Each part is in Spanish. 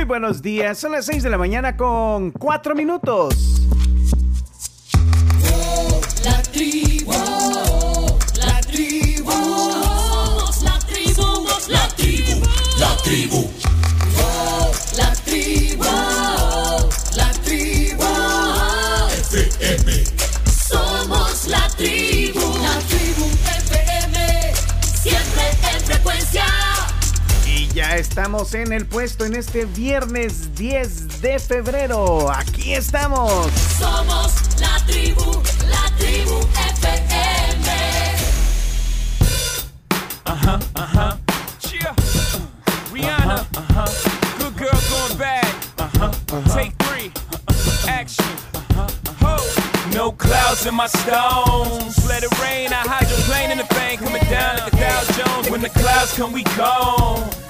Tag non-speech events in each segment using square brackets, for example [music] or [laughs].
Muy buenos días, son las 6 de la mañana con 4 minutos. La tribu, la tribu, somos la tribu, la tribu, la tribu. Estamos en el puesto en este viernes 10 de febrero. Aquí estamos. Somos la tribu, la tribu FM. Yeah. Rihanna. Good girl going bad. Take three. Action. No clouds in my stones. Let it rain. I hydroplane in the bank. Coming down like a Dow Jones. When the clouds come, we gone.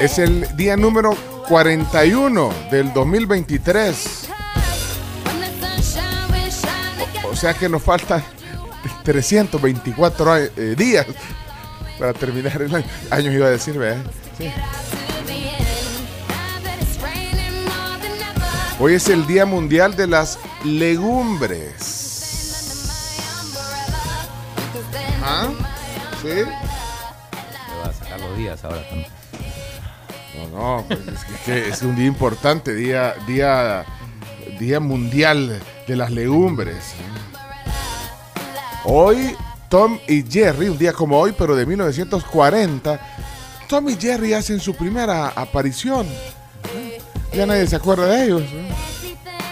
Es el día número 41 del 2023. When the sunshine will shine again. O sea que nos faltan 324 a- eh, días para terminar el año. Años iba a decir, ¿verdad? Sí. Hoy es el Día Mundial de las Legumbres. ¿Ah? ¿Sí? Le va a sacar los días ahora también. No, no, pues es, que, es un día importante, día, día, día mundial de las legumbres. Hoy, Tom y Jerry, un día como hoy, pero de 1940, Tom y Jerry hacen su primera aparición. ¿Eh? Ya nadie se acuerda de ellos. ¿eh?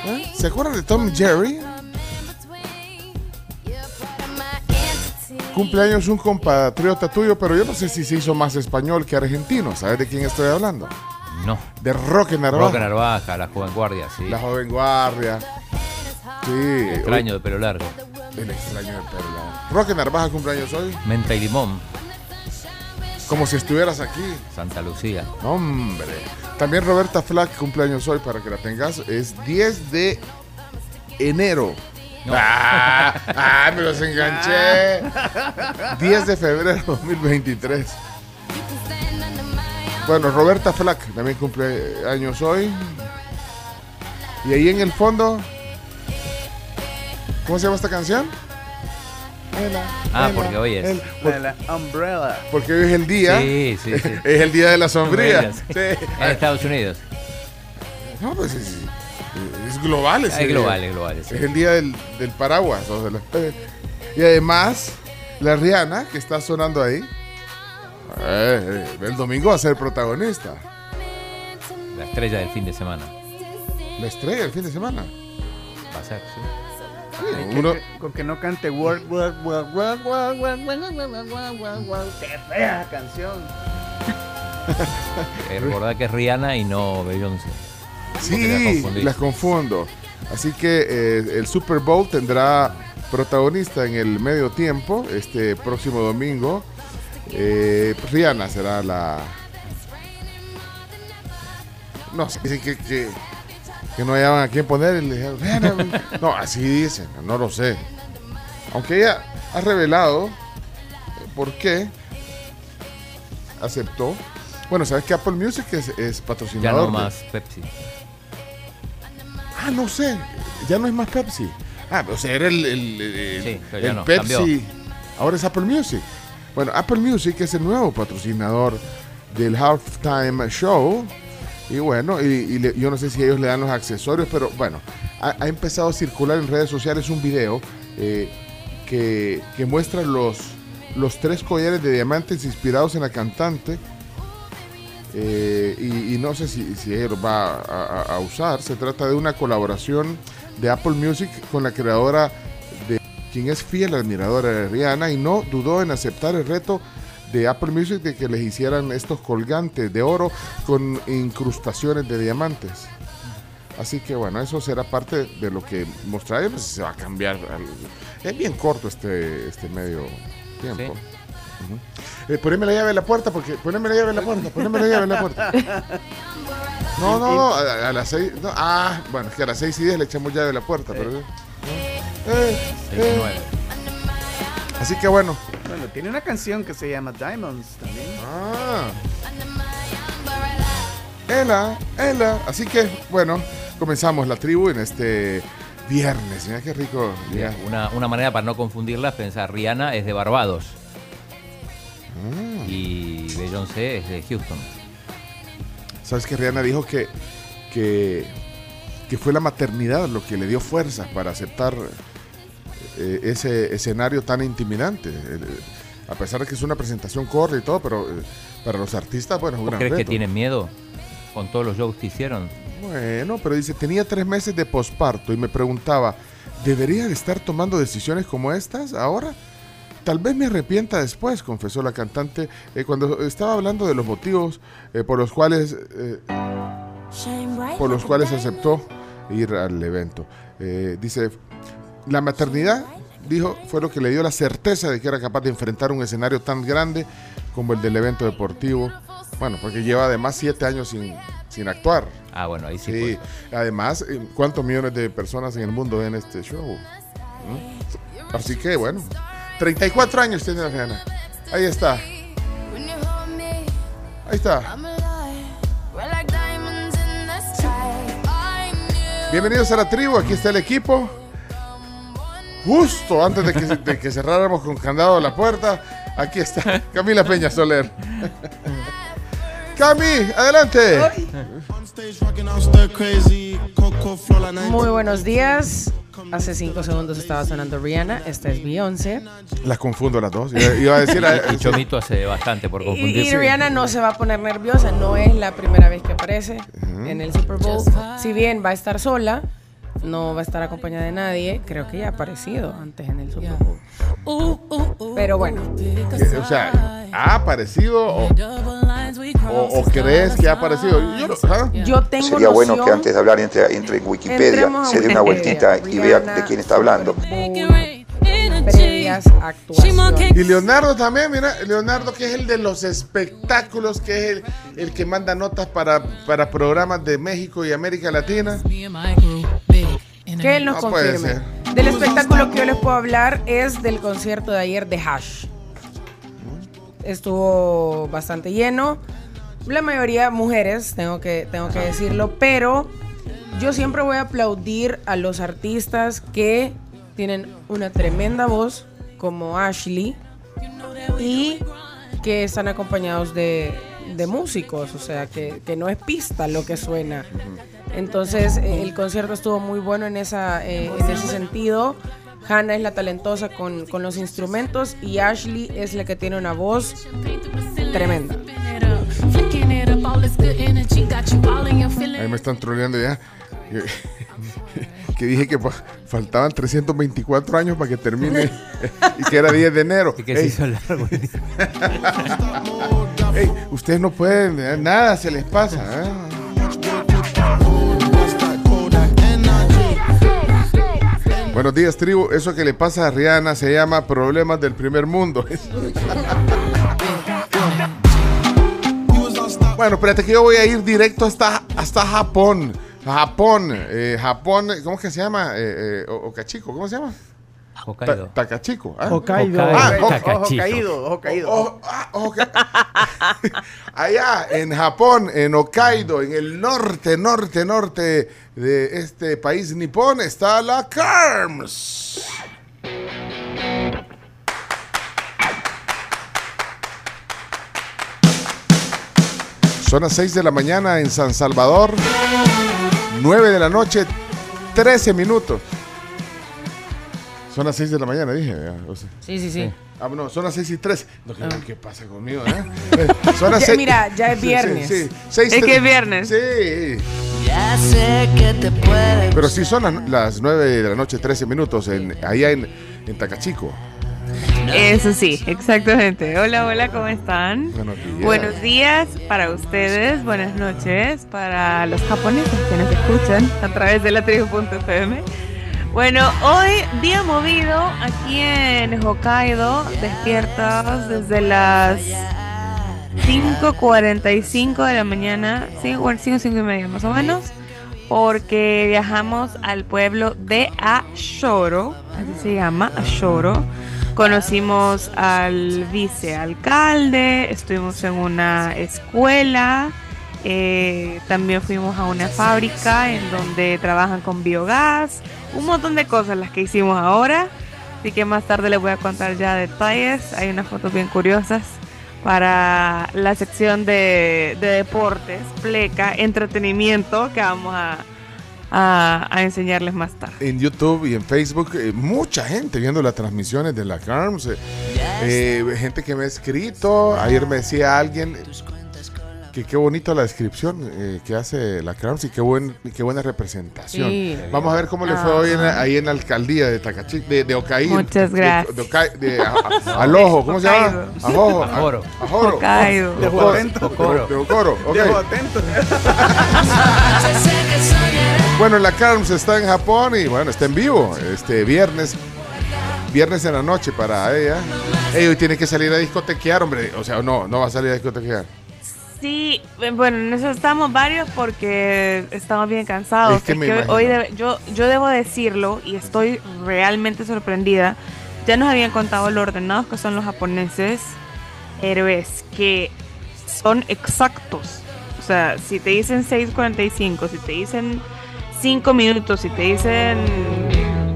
¿Eh? ¿Se acuerdan de Tom y Jerry? Cumpleaños un compatriota tuyo, pero yo no sé si se hizo más español que argentino. ¿Sabes de quién estoy hablando? No. De Roque Narvaja. Roca Narvaja, la joven guardia, sí. La joven guardia. Sí. Extraño de pelo largo. El extraño de Perla. Roque Narvaja cumpleaños hoy. Menta y limón, Como si estuvieras aquí. Santa Lucía. Hombre. También Roberta Flack cumpleaños hoy para que la tengas. Es 10 de enero. Ah, ah, me los enganché. 10 de febrero 2023. Bueno, Roberta Flack también cumple años hoy. Y ahí en el fondo, ¿cómo se llama esta canción? Ela, Ah, ela, porque hoy es. el- por- De la Umbrella. porque hoy es el día. Sí, sí, sí. [laughs] es el día de la sombría. Sí. Sí. En Estados Unidos. No, pues es, es global ese Es día. global, es global. sí. Es el día del, del paraguas. o de la- y además, la Rihanna, que está sonando ahí, eh, eh, el domingo va a ser protagonista. La estrella del fin de semana. La estrella el fin de semana. Va a ser, sí. Sí, Que- uno- que- con que no cante World, World, World, World, World, World, World, World, World, World, World, World. ¡Qué fea canción! Eh, recordad que es Rihanna y no Beyoncé. Sí, las confundo. Así que eh, el Super Bowl tendrá protagonista en el medio tiempo este próximo domingo. Eh, Rihanna será la. No sé, dicen que, que, que no hallaban a quién poner. y le dijeron, "Rihanna". [laughs] No, así dicen, no lo sé. Aunque ella ha revelado eh, por qué aceptó. Bueno, sabes que Apple Music es, es Ya patrocinador. de- más Pepsi. Ah, no sé. Ya no es más Pepsi. Ah, o sea, era el, el- el- Sí, pero ya el no, Pepsi. cambió. Ahora es Apple Music. Bueno, Apple Music es el nuevo patrocinador del Halftime Show. Y bueno, y, y le- yo no sé si ellos le dan los accesorios, pero bueno, ha, ha empezado a circular en redes sociales un video eh, que, que muestra los, los tres collares de diamantes inspirados en la cantante. Eh, y, y no sé si, si los va a, usar. Se trata de una colaboración de Apple Music con la creadora de quien es fiel admiradora de Rihanna y no dudó en aceptar el reto de Apple Music de que les hicieran estos colgantes de oro con incrustaciones de diamantes. Así que bueno, eso será parte de lo que mostrará. Yo no si se va a cambiar. Es bien corto este, este medio tiempo. Ujú. Eh, poneme la llave en la puerta, porque poneme la llave en la puerta, poneme la llave en la puerta. No, no, no, a, a las seis. no, ah, bueno, es que a las seis y diez le echamos llave a la puerta, pero. eh, eh, eh. nueve. Así que bueno. Bueno, tiene una canción que se llama Diamonds también. Ah. Ela, Ela. Así que, bueno, comenzamos la tribu en este viernes. Mira qué rico. Ya. Una, una manera para no confundirlas, pensar, Rihanna es de Barbados Ah. y Beyoncé es de Houston. ¿Sabes que Rihanna dijo que, que, que fue la maternidad lo que le dio fuerzas para aceptar eh, ese escenario tan intimidante? A pesar de que es una presentación corta y todo, pero eh, para los artistas, bueno, es un ¿Vos gran crees que tienen miedo con todos los shows que hicieron? Bueno, pero dice, tenía tres meses de posparto y me preguntaba, ¿debería de estar tomando decisiones como estas ahora? Tal vez me arrepienta después, confesó la cantante, eh, cuando estaba hablando de los motivos eh, por los cuales eh, por los cuales aceptó ir al evento. Eh, dice, la maternidad, dijo, fue lo que le dio la certeza de que era capaz de enfrentar un escenario tan grande como el del evento deportivo. Bueno, porque lleva además siete años sin, sin actuar. Ah, bueno, ahí sí. Sí, pues. además, ¿cuántos millones de personas en el mundo ven este show? ¿Mm? Así que, bueno, 34 años tiene la Rihanna. Ahí está, ahí está. Bienvenidos a la tribu, aquí está el equipo. Justo antes de que, de que cerráramos con candado la puerta, aquí está [laughs] Camila Peña Soler. Cami, adelante. Muy buenos días. Hace cinco segundos estaba sonando Rihanna. Esta es Beyoncé. Las confundo las dos. Iba, iba a decir. Y [laughs] Chomito hace bastante por Y, confundirse. y Rihanna no se va a poner nerviosa. No es la primera vez que aparece en el Super Bowl. Si bien va a estar sola, no va a estar acompañada de nadie. Creo que ya ha aparecido antes en el Super Bowl. Pero bueno, o sea, ¿ha aparecido o, o- o crees que ha aparecido? Yo, ¿ah? yo tengo Sería bueno que antes de hablar entre, entre en Wikipedia, se dé una vueltita y vea de quién está hablando. Previas actuaciones. Y Leonardo también, mira, Leonardo que es el de los espectáculos, que es el, el que manda notas para, para programas de México y América Latina. Que él nos No puede confirme. ser. Del espectáculo que yo les puedo hablar es del concierto de ayer de Hash. Estuvo bastante lleno. La mayoría mujeres, tengo que, tengo que decirlo, pero yo siempre voy a aplaudir a los artistas que tienen una tremenda voz, como Ashley, y que están acompañados de, de músicos, o sea, que, que no es pista lo que suena. Entonces, eh, el concierto estuvo muy bueno en, esa, eh, en ese sentido. Hannah es la talentosa con, con los instrumentos y Ashley es la que tiene una voz tremenda. Ahí me están troleando ya. Que, [laughs] dije que faltaban 324 años para que termine y que era 10 de enero. Y que se hizo largo. ey, ustedes no pueden, eh, nada se les pasa. ¿eh? Buenos días, tribu. Eso que le pasa a Rihanna se llama problemas del primer mundo. [laughs] bueno, espérate que yo voy a ir directo hasta, hasta Japón. Japón, eh, Japón, ¿cómo es que se llama? Eh, eh, Okachico, ¿cómo se llama? Ta- Hokkaido. Tacachico. ¿ah? Hokkaido. Ah, Ojo, Hok- ojo caído, ojo [laughs] caído. Oh, ah, ok. Allá en Japón, en Hokkaido, en el norte, norte, norte de este país nipón, está la KERMS. Son las 6 de la mañana en San Salvador, 9 de la noche, 13 minutos. Son las 6 de la mañana, dije. ya, o sea. Sí, sí, sí. Ah, no, son las 6 y 3. No, ¿qué, qué pasa conmigo, eh? Eh, [laughs] Son las Ya, seis- mira, ya es Sí, viernes. Sí, sí. Seis, Es tres- que es viernes. Sí. Ya sé que te puede Pero sí son las, las 9 de la noche, 13 minutos, en, allá en, en Tacachico. Eso sí, exactamente. Hola, hola, ¿cómo están? Buenos días. Buenos días para ustedes, buenas noches para los japoneses que nos escuchan a través de la tribu.fm. Bueno, hoy día movido aquí en Hokkaido, despiertas desde las 5.45 de la mañana, 5, 5, 5 y media más o menos, porque viajamos al pueblo de Ashoro, así se llama, Ashoro. Conocimos al vicealcalde, estuvimos en una escuela, eh, también fuimos a una fábrica en donde trabajan con biogás, un montón de cosas las que hicimos ahora. Así que más tarde les voy a contar ya detalles. Hay unas fotos bien curiosas para la sección de, de deportes, pleca, entretenimiento que vamos a, a- a enseñarles más tarde. En YouTube y en Facebook, eh, mucha gente viendo las transmisiones de la CARMS. eh, eh, gente que me ha escrito. Ayer me decía alguien que qué bonita la descripción eh, que hace la CARMS y qué, buen, qué buena representación. Sí. Vamos a ver cómo le fue hoy en la- ahí en la alcaldía de Tacachi, de, de Ocaí. Muchas De- gracias. De, Ocaí- de- a- a- [laughs] Alojo, ¿cómo se llama? Ajojo. Ajoro. Ajoro. Hokkaido. De Ocoro. Atento. Ocoro. De Ocoro, ok. Diego, atento. [laughs] Bueno, la CARMS está en Japón y bueno, está en vivo este viernes. Viernes en la noche para ella. Ey, hoy tiene que salir a discotequear, hombre. O sea, no, no va a salir a discotequear. Sí, eh, bueno, en eso estamos varios porque estamos bien cansados. Es que me hoy- debe- yo, yo debo decirlo y estoy realmente sorprendida. Ya nos habían contado lo ordenados que son los japoneses, pero es que son exactos. O sea, si te dicen 6.45, si te dicen 5 minutos, si te dicen...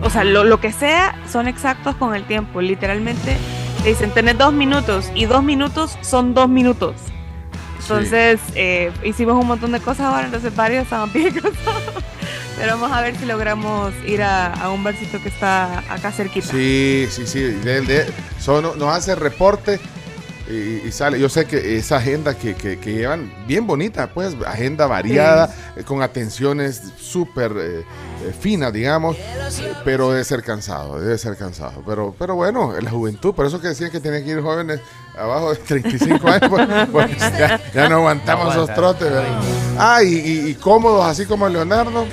O sea, lo, lo que sea, son exactos con el tiempo. Literalmente te dicen, tenés dos minutos y dos minutos son dos minutos. Entonces, eh, hicimos un montón de cosas ahora, entonces varios estaban bien cansados. Pero vamos a ver si logramos ir a, a un barcito que está acá cerquita. Sí, sí, sí. de- de- nos hace reporte y, y sale. Yo sé que esa agenda que, que- que llevan, bien bonita, pues, agenda variada, eh, con atenciones súper eh, eh, finas, digamos, pero debe ser cansado, debe ser cansado. Pero, pero bueno, la juventud, por eso que decían que tenían que ir jóvenes abajo de 35 años, pues, [laughs] pues, ya, ya no aguantamos No esos trotes. ¿verdad? Ah, y, y- y cómodos, así como Leonardo,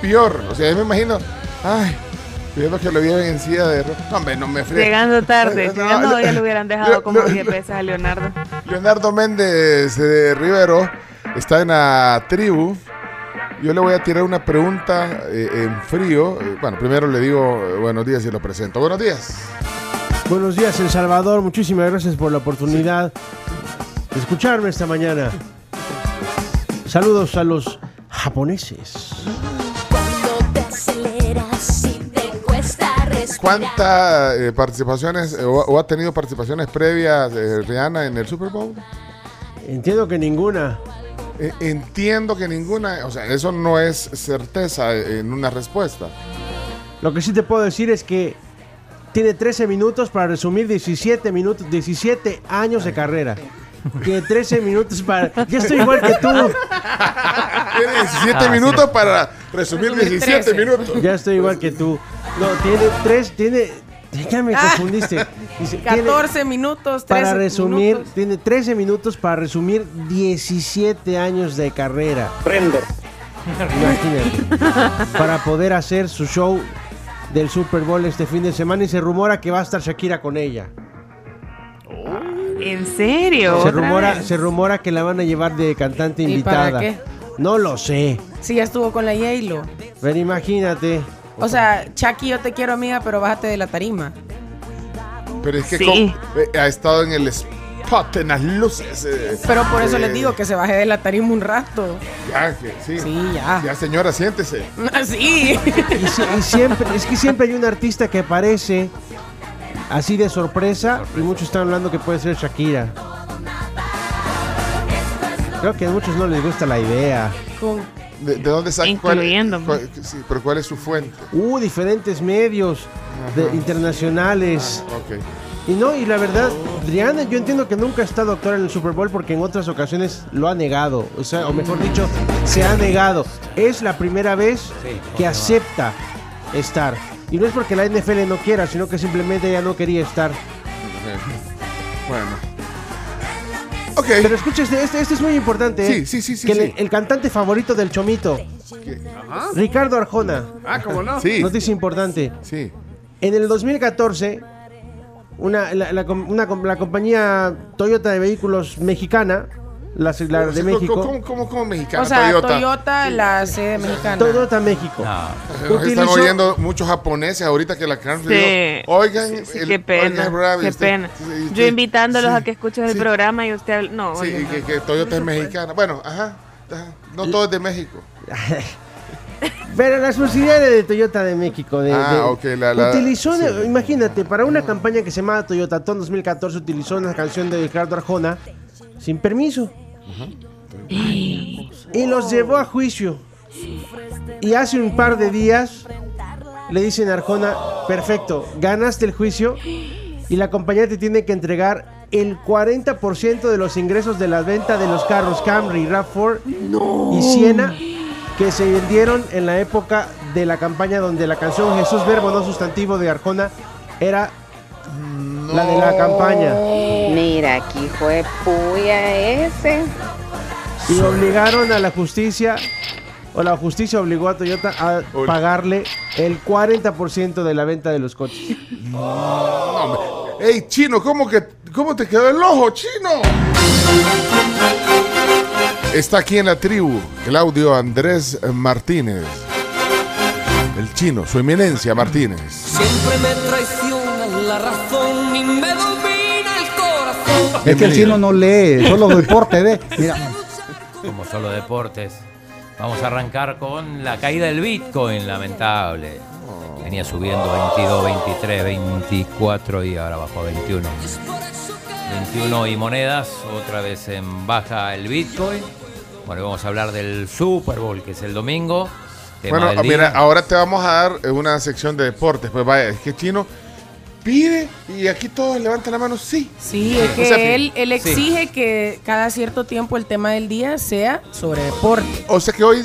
peor. O sea, yo me imagino, ay, pidiendo que lo vieran en silla de... ro- No, hombre, no me fríe. Llegando tarde, No, llegando no, ya le hubieran dejado no, como no, 10 no. veces a Leonardo. Leonardo Méndez de Rivero está en la tribu. Yo le voy a tirar una pregunta eh, en frío. Eh, bueno, primero le digo eh, buenos días y lo presento. Buenos días. Buenos días, El Salvador. Muchísimas gracias por la oportunidad de escucharme esta mañana. Saludos a los japoneses. ¿Cuántas eh, participaciones eh, o, o ha tenido participaciones previas eh, Rihanna en el Super Bowl? Entiendo que ninguna. Eh, entiendo que ninguna, o sea, eso no es certeza en una respuesta. Lo que sí te puedo decir es que tiene 13 minutos para resumir 17 minutos, 17 años de carrera. Tiene 13 minutos para. Ya estoy igual que tú. Tiene 17 Ah, sí. minutos para resumir Resumir 17 13. minutos. Ya estoy igual que tú. No, tiene 3, tiene. Ya me Ah. confundiste. Dice, tiene- 14 minutos, 13 para resumir, minutos. tiene 13 minutos para resumir 17 años de carrera. Imagínate. para poder hacer su show del Super Bowl este fin de semana y se rumora que va a estar Shakira con ella. ¿En serio? Se ¿Otra rumora, vez? se rumora que la van a llevar de cantante ¿Y invitada. para qué? No lo sé. Sí, ya estuvo con la J-Lo. Pero imagínate. O sea, Chucky, yo te quiero, amiga, pero bájate de la tarima. Pero es que Sí. con- eh, ha estado en el spot, en las luces. eh, Pero por eso eh, les digo que se baje de la tarima un rato. Ya, que sí. Sí, ya. Ya, señora, siéntese. [laughs] Sí. Y, si- y siempre, es que siempre hay un artista que aparece así de sorpresa, y muchos están hablando que puede ser Shakira. Creo que a muchos no les gusta la idea. Con- ¿De, de dónde saca? cuál- Incluyéndome. cuál- sí, pero ¿cuál es su fuente? Uh, diferentes medios de- internacionales. Ok. Y no, y la verdad, Rihanna, yo entiendo que nunca ha estado actuar en el Super Bowl porque en otras ocasiones lo ha negado. O sea, o mejor dicho, se ha negado. Es la primera vez que acepta estar. Y no es porque la NFL no quiera, sino que simplemente ella no quería estar. Bueno. Ok. Pero escucha, este, este, es muy importante. ¿eh? Sí, sí, sí, sí, Que sí. El, el cantante favorito del Chomito, Ricardo Arjona. Ah, ¿cómo no? Sí. Noticia importante. Sí. En el 2014, una, la, la com- una com- la compañía Toyota de vehículos mexicana, la, la de México, ¿Cómo, cómo, cómo mexicano? O sea, Toyota. Toyota, la sede mexicana. Toyota México, Nos Están utilizó- oyendo muchos japoneses ahorita que la can Sí. Oigan, Sí, el- qué pena, oigan, bravo, qué usted- pena. sí, Yo invitándolos sí, a que escuchen el sí. programa y usted... No, Sí, y que, que Toyota es mexicana. Bueno, ajá, ajá. No todo es de México. [laughs] Pero la subsidiaria de Toyota de México. De, Ah, de- ok, la- la- utilizó, de- sí. imagínate, para una campaña que se llamaba Toyota Ton 2014, utilizó una canción de Ricardo Arjona sin permiso. Y los llevó a juicio. Y hace un par de días le dicen a Arjona, perfecto, ganaste el juicio y la compañía te tiene que entregar el 40% de los ingresos de la venta de los carros Camry, RAV4 y Siena que se vendieron en la época de la campaña donde la canción Jesús Verbo no sustantivo de Arjona era la de la campaña. Mira, aquí fue puya ese. Y obligaron a la justicia, o la justicia obligó a Toyota a pagarle el 40% de la venta de los coches. No. Ey, chino, ¿cómo, que, ¿cómo te quedó el ojo, chino? Está aquí en la tribu Claudio Andrés Martínez. El chino, su eminencia Martínez. Siempre me traiciona la razón y me domina el corazón. Es que el chino no lee, solo deporte, ve. Mira, Como solo deportes. Vamos a arrancar con la caída del Bitcoin, lamentable. Venía subiendo 22, 23, 24 y ahora bajó a 21. 21 y monedas, otra vez en baja el Bitcoin. Bueno, vamos a hablar del Super Bowl, que es el domingo. Tema Bueno, mira, ahora te vamos a dar una sección de deportes. Pues vaya, es que chino pide y aquí todos levantan la mano, sí. Sí, es O que sea que- él, él sí. exige que cada cierto tiempo el tema del día sea sobre deporte. O sea que hoy,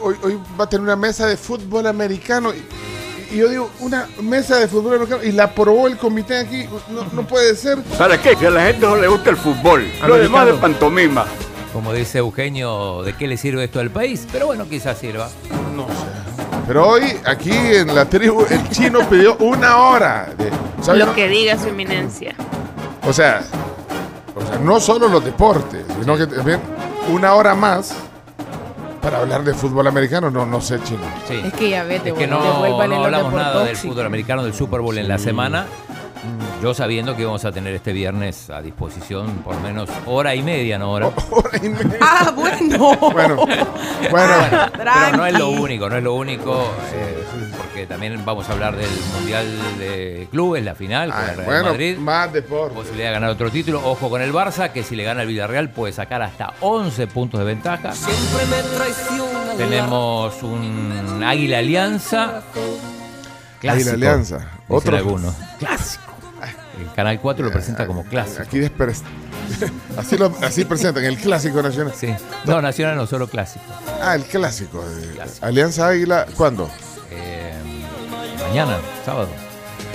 hoy, hoy va a tener una mesa de fútbol americano. Y, y yo digo, una mesa de fútbol americano y la aprobó el comité aquí. No, no puede ser. ¿Para qué? Si a la gente no le gusta el fútbol. Lo demás de pantomima. Como dice Eugenio, ¿de qué le sirve esto al país? Pero bueno, quizás sirva. No sé. Pero hoy, aquí en la tribu, el chino pidió una hora. De, lo que diga su eminencia. O sea, o sea, no solo los deportes, sino que también una hora más para hablar de fútbol americano. No, no sé, chino. Sí. Es que ya vete, Es que no, no hablamos nada del deportóxicos. fútbol americano, del Super Bowl en la semana. Yo sabiendo que vamos a tener este viernes a disposición por lo menos hora y media, ¿no? [laughs] Hora. Ah, bueno. Bueno, [laughs] bueno. Pero no es lo único, no es lo único, eh, porque también vamos a hablar del Mundial de Clubes, la final, con el Real Bueno, Madrid. más deporte. Posibilidad de ganar otro título. Ojo con el Barça, que si le gana el Villarreal puede sacar hasta 11 puntos de ventaja. Siempre me traiciona Tenemos un Águila Alianza. Águila Alianza. Otro. algunos. Clásico. El Canal 4 lo presenta como clásico. Aquí despre- [laughs] así, lo, así presentan el clásico nacional. Sí. No, nacional no, solo clásico. Ah, el clásico. de Alianza Águila, ¿cuándo? Eh, mañana, sábado.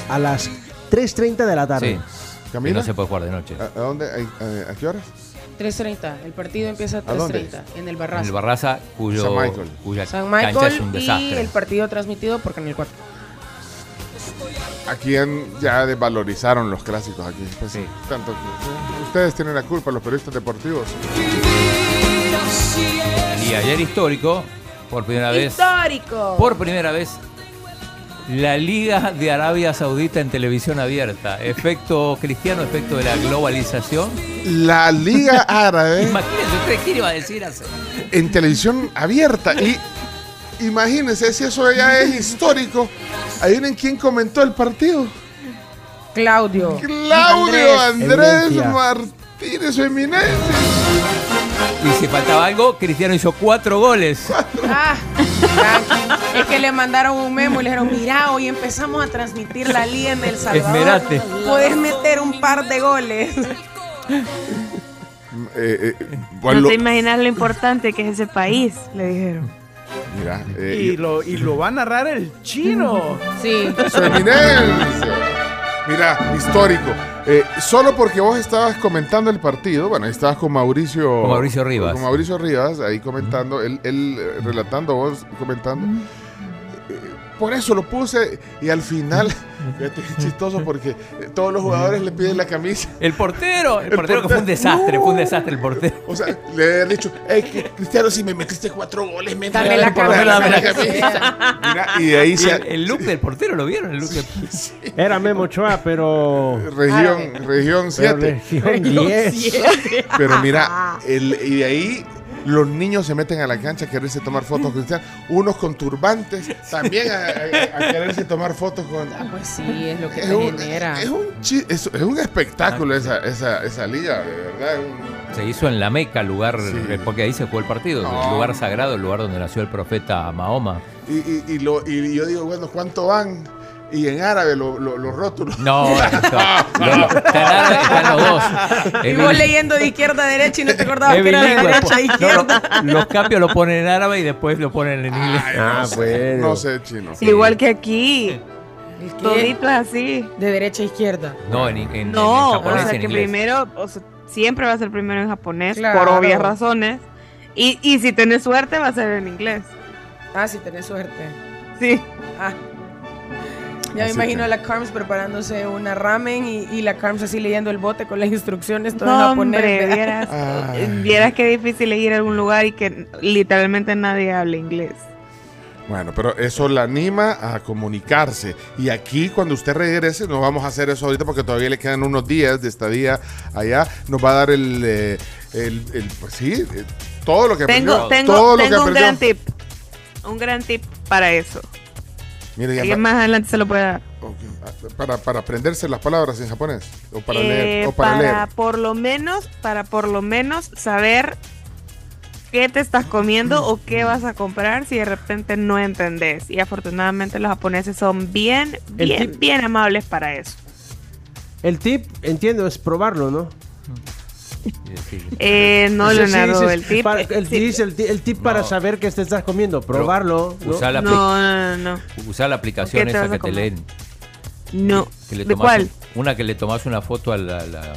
A las 3.30 de la tarde. Sí. ¿Camila? Y no se puede jugar de noche. ¿A, a dónde? ¿A, a qué horas? 3.30. El partido empieza a ¿A dónde? 3.30 en el En Barraza. el Barraza, cuyo, San Michael. cuya San cancha Michael es un y desastre. el partido transmitido por Canal 4. Aquí han- ya desvalorizaron los clásicos aquí. Pues, tanto que- eh, ustedes tienen la culpa, los periodistas deportivos. Y ayer histórico, por primera vez. ¡Histórico! Por primera vez, la Liga de Arabia Saudita en televisión abierta. Efecto cristiano, efecto de la globalización. La Liga Árabe [laughs] Imagínense usted quién iba a decir hace. en televisión abierta. Y imagínense, si eso ya es [laughs] histórico, adivinen quién comentó el partido. Claudio. Claudio Andrés. Martínez, su eminencia. Y si faltaba algo, Cristiano hizo cuatro goles. Ah, es que le mandaron un memo y le dijeron, mira, hoy empezamos a transmitir la liga en El Salvador. Esmerate. Puedes meter un par de goles. Eh, eh, No te imaginas lo importante que es ese país, le dijeron. Mira, eh, Y lo, y lo va a narrar el chino. Sí. Su eminencia. Mira, histórico. Eh, solo porque vos estabas comentando el partido, bueno, ahí estabas con Mauricio. Con Mauricio Rivas. Con Mauricio Rivas, ahí comentando, él, él, eh, relatando, vos comentando. Eh, Por eso lo puse y al final, [laughs] fíjate, es chistoso porque eh, todos los jugadores le piden la camisa. El portero, el, El portero que fue un portero. desastre, fue un desastre el portero. O sea, le han dicho, "Ey, que- Cristiano, si me metiste cuatro goles, me Dame la portero, camisa. dame la camisa". [laughs] Mira, y de ahí Y se, el, el look del portero, ¿lo vieron? El look del- [laughs] Era Memo Ochoa, pero. región, región pero 7. región 10. Pero mira, el, y de ahí los niños se meten a la cancha a quererse tomar fotos con Cristiano. Unos con turbantes, [laughs] también a, a- a quererse tomar fotos con. Ah, pues sí, es lo que Es te un, genera. es un chi- es, es un espectáculo esa, esa, esa liga, de verdad. Se hizo en la Meca, lugar, Sí. porque ahí se jugó el partido, No. el lugar sagrado, el lugar donde nació el profeta Mahoma. y, y, y lo, y yo digo, bueno, ¿cuánto van? Y en árabe lo- lo- los rótulos. No, [laughs] no, en están los dos. Y vos leyendo de izquierda a derecha y no te acordabas es que era de derecha a izquierda. No, lo- los cambios lo ponen en árabe y después lo ponen en inglés. Ay, Ah, no sé, bueno. No sé, chino. Igual que aquí. Todito es así. De derecha a izquierda. No, en, en- en No, japonés o sea en que inglés. primero, o sea, siempre va a ser primero en japonés, Claro. por obvias razones. Y, y si tenés suerte, va a ser en inglés. Ah, si tenés suerte. Sí. Ah. Ya me imagino que- a la Carms preparándose una ramen y, y la Carms así leyendo el bote con las instrucciones todo en No, japonés. hombre, vieras, [laughs] vieras qué difícil es ir a algún lugar y que literalmente nadie habla inglés. Bueno, pero eso la anima a comunicarse. Y aquí, cuando usted regrese, no vamos a hacer eso ahorita porque todavía le quedan unos días de estadía allá. Nos va a dar el, eh, el, el- pues sí, eh, todo lo que Tengo, aprendió. tengo, todo lo que tengo un aprendió. gran tip. Un gran tip para eso. Mire, ya más adelante se lo puede dar. ok, ah, para, para aprenderse las palabras en japonés. O para Eh, leer. O para, leer. por lo menos, para por lo menos saber qué te estás comiendo o qué vas a comprar si de repente no entendés. Y afortunadamente los japoneses son bien, bien, tip- bien amables para eso. El tip, entiendo, es probarlo, ¿no? Eh, no, Leonardo, el tip. para- eh, el, sí. dice el, ti- el tip para saber qué te estás comiendo, probarlo. ¿no? Usar la, No, no, no, no. usar la aplicación ¿Qué te esa que te leen. No. Que le ¿De cuál? Una que le tomás una foto a la, la-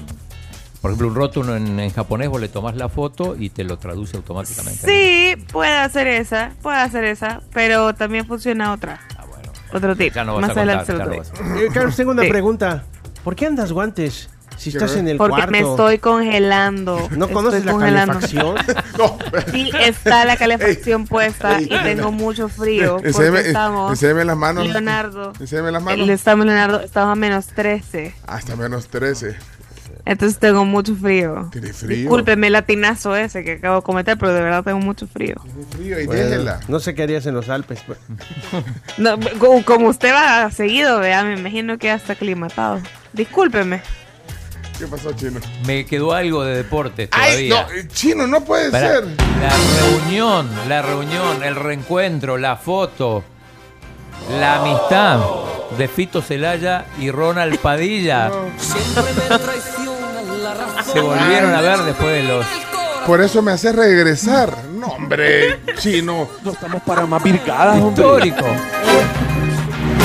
Por ejemplo, un rótulo en, en japonés, vos le tomás la foto y te lo traduce automáticamente. Sí, puede hacer esa, puede hacer esa, pero también funciona otra. Ah, bueno. Otro tip. Ya no vas Más a adelante Eh, Carlos, tengo una Sí. pregunta. ¿Por qué andas guantes si ¿Qué estás en el Porque cuarto? me estoy congelando. ¿No Estoy conoces la congelando. calefacción? [laughs] [laughs] No, Sí, está la calefacción puesta ey, y tengo mucho frío. Porque enséñame, estamos, enséñame las manos. Leonardo, Enséñame las manos. estamos Leonardo, estamos a menos 13. Hasta menos 13. Entonces tengo mucho frío. Tiene frío. Discúlpeme el latinazo ese que acabo de cometer, pero de verdad tengo mucho frío. Tiene frío y Bueno, déjela. no sé qué harías en los Alpes. pues. No, como, como usted va seguido, vea, me imagino que ya está aclimatado. Discúlpeme. ¿Qué pasó, chino? Me quedó algo de deportes Ay, todavía. no, eh, chino, no puede ser. La reunión, la reunión, el reencuentro, la foto, la amistad de Fito Celaya y Ronald Padilla [laughs] se volvieron a ver después de los. Por eso me hace regresar. No, hombre, chino. No estamos para más virgadas, hombre. Histórico.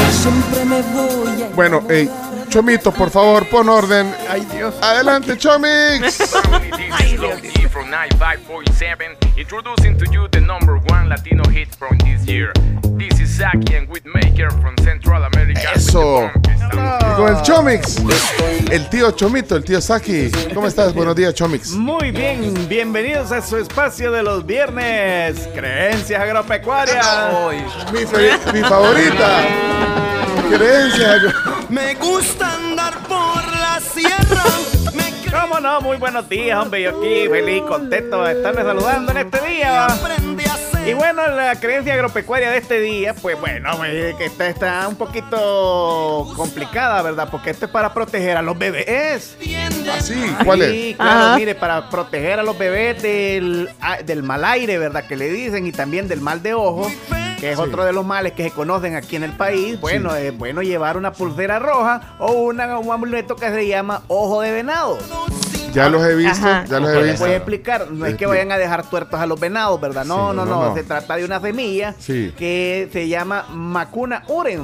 Siempre me voy a Bueno, hey, Chomito, por favor, pon orden. Ay, Dios. Adelante, Chomix. From 95.7, introducing to you the number one Latino hit from this year. This is Saki and Whitmaker from Central America. Eso. Y con el Chomix. El tío Chomito, el tío Saki. ¿Cómo estás? Buenos días, Chomix. Muy bien, bienvenidos a su espacio de los viernes. Creencias agropecuarias. Mi, mi favorita. Creencias. Me gusta andar por la sierra. Me ¿Cómo no? Muy buenos días, hombre. Yo aquí feliz, contento de estarles saludando en este día. Y bueno, la creencia agropecuaria de este día, pues bueno, que está, está un poquito complicada, ¿verdad? Porque esto es para proteger a los bebés. Así, ¿cuál Sí, es? claro, Ajá. mire, para proteger a los bebés del, ah, del mal aire, ¿verdad? Que le dicen, y también del mal de ojo, que es Sí. otro de los males que se conocen aquí en el país. Bueno, es bueno llevar una pulsera roja o una, un amuleto que se llama ojo de venado. Ya los he visto, Ajá. ya los he Les visto. voy a explicar, no es que vayan a dejar tuertos a los venados, ¿verdad? No, Sí, no, no, no, no. se trata de una semilla Sí. que se llama Macuna urens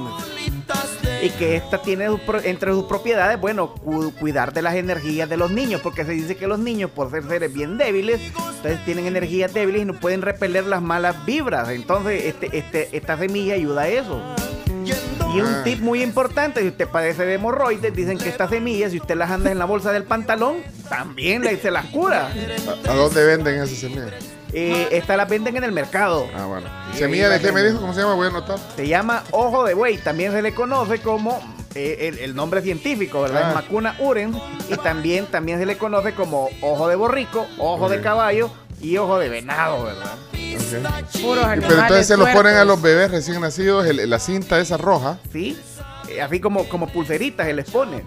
y que esta tiene entre sus propiedades, bueno, cu- cuidar de las energías de los niños, porque se dice que los niños, por ser seres bien débiles, entonces tienen energías débiles y no pueden repeler las malas vibras. Entonces, este, este, esta semilla ayuda a eso. Y un Ah. tip muy importante, si usted padece de hemorroides, dicen que estas semillas, si usted las anda en la bolsa del pantalón, también le, se las cura. ¿A dónde venden esas semillas? Eh, estas las venden en el mercado. Ah, bueno. ¿Semilla de qué me dijo? ¿Cómo se llama? Voy a anotar. Se llama ojo de buey, también se le conoce como eh, el, el nombre científico, ¿verdad? Ah. Es Macuna urens y también, también se le conoce como ojo de borrico, ojo de caballo y ojo de venado, ¿verdad? Ok. Puros Y- animales Pero entonces se lo ponen a los bebés recién nacidos, el- la cinta esa roja, ¿Sí? Eh, así como, como pulseritas se les pone.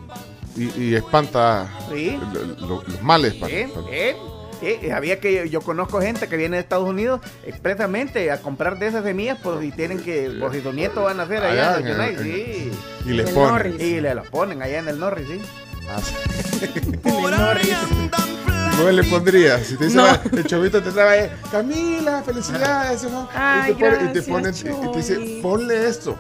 y, y espanta Sí. los males. para- para- ¿Eh? ¿Eh? Sabía que yo, conozco gente que viene de Estados Unidos expresamente a comprar de esas semillas por si tienen que, por si sus nietos van a hacer allá, Allá en el en- United, en- sí. y les ponen. Norris. Y le los ponen allá en el Norris, sí. Ah, sí. [laughs] El Norris. ¿Cómo le pondría? Si te dice, No. va, el chavito te trae, Camila, felicidades. ¿no? Ay, y te pone, y te gracias, ponen, y te dice, ponle esto.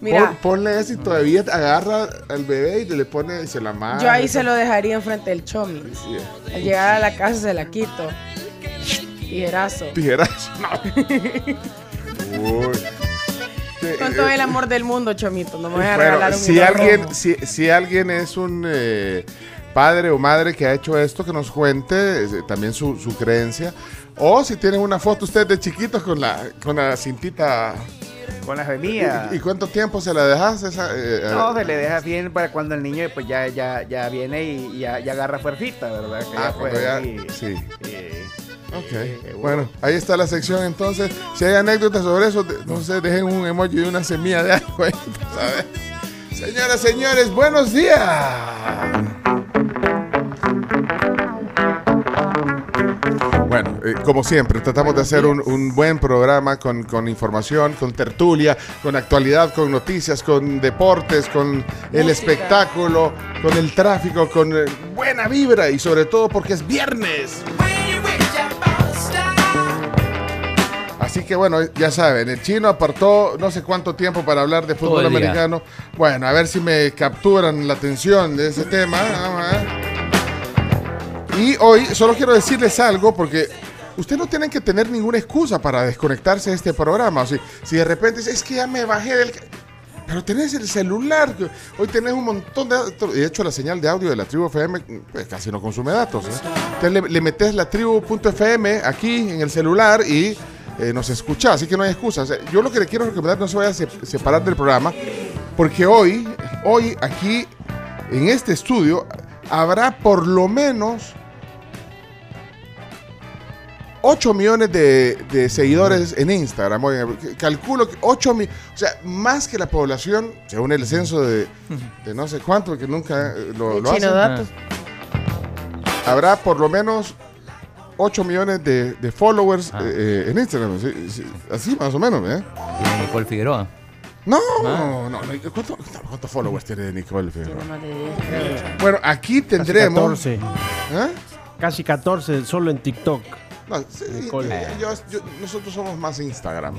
Mira. Pon- ponle eso y todavía agarra al bebé y le pone y se la manda. Yo ahí se lo dejaría enfrente del chomis. Sí, Al llegar a la casa se la quito. Tijerazo. Tijerazo. [laughs] Uy. Que, Con todo eh, el amor del mundo, chomito. No me voy a Bueno, regalar un si alguien, si, si alguien es un eh, padre o madre que ha hecho esto, que nos cuente eh, también su, su creencia. O si tienen una foto ustedes de chiquitos con la, con la cintita. Con la semilla. ¿Y, y cuánto tiempo se la dejas? Esa, eh, No, eh, se le deja bien para cuando el niño pues ya, ya, ya viene y ya, ya agarra fuercita, ¿verdad? Que Ah, ya ya- sí. sí. Sí. Ok, bueno, ahí está la sección entonces. Si hay anécdotas sobre eso, no sé, dejen un emoji de una semilla de algo ahí, [laughs] ¿sabes? Señoras, señores, buenos días. Bueno, eh, como siempre, tratamos de hacer un, un buen programa con, con información, con tertulia, con actualidad, con noticias, con deportes, con el espectáculo, con el tráfico, con eh, buena vibra y sobre todo porque es viernes. Así que bueno, ya saben, el chino apartó no sé cuánto tiempo para hablar de fútbol americano. Bueno, a ver si me capturan la atención de ese tema. Vamos a ver. Y hoy solo quiero decirles algo porque ustedes no tienen que tener ninguna excusa para desconectarse de este programa. O si, de repente es que ya me bajé del... ca-". Pero tenés el celular, hoy tenés un montón de datos. De hecho, la señal de audio de la tribu FM pues, casi no consume datos. ¿eh? Entonces le, le metes la tribu.fm aquí en el celular y eh, nos escucha. Así que no hay excusa. O sea, yo lo que le quiero recomendar no se vaya a se- separar del programa, porque hoy, hoy aquí en este estudio habrá por lo menos 8 millones de, de seguidores en Instagram. Oigan, calculo que 8 millones, o sea, más que la población, según el censo de, de no sé cuánto, porque nunca eh, lo, lo hacen. datos. Habrá por lo menos 8 millones de, de followers Ah. eh, eh, en Instagram. sí, sí, así más o menos, ¿eh? Nicole Figueroa. No, Ah. no, no. ¿Cuánto- ¿Cuántos followers tiene Nicole Figueroa? Tiene más de 10, creo. Bueno, aquí Casi tendremos. 14. ¿Eh? Casi 14 solo en TikTok. No, sí, eh, yo- yo- nosotros somos más Instagram.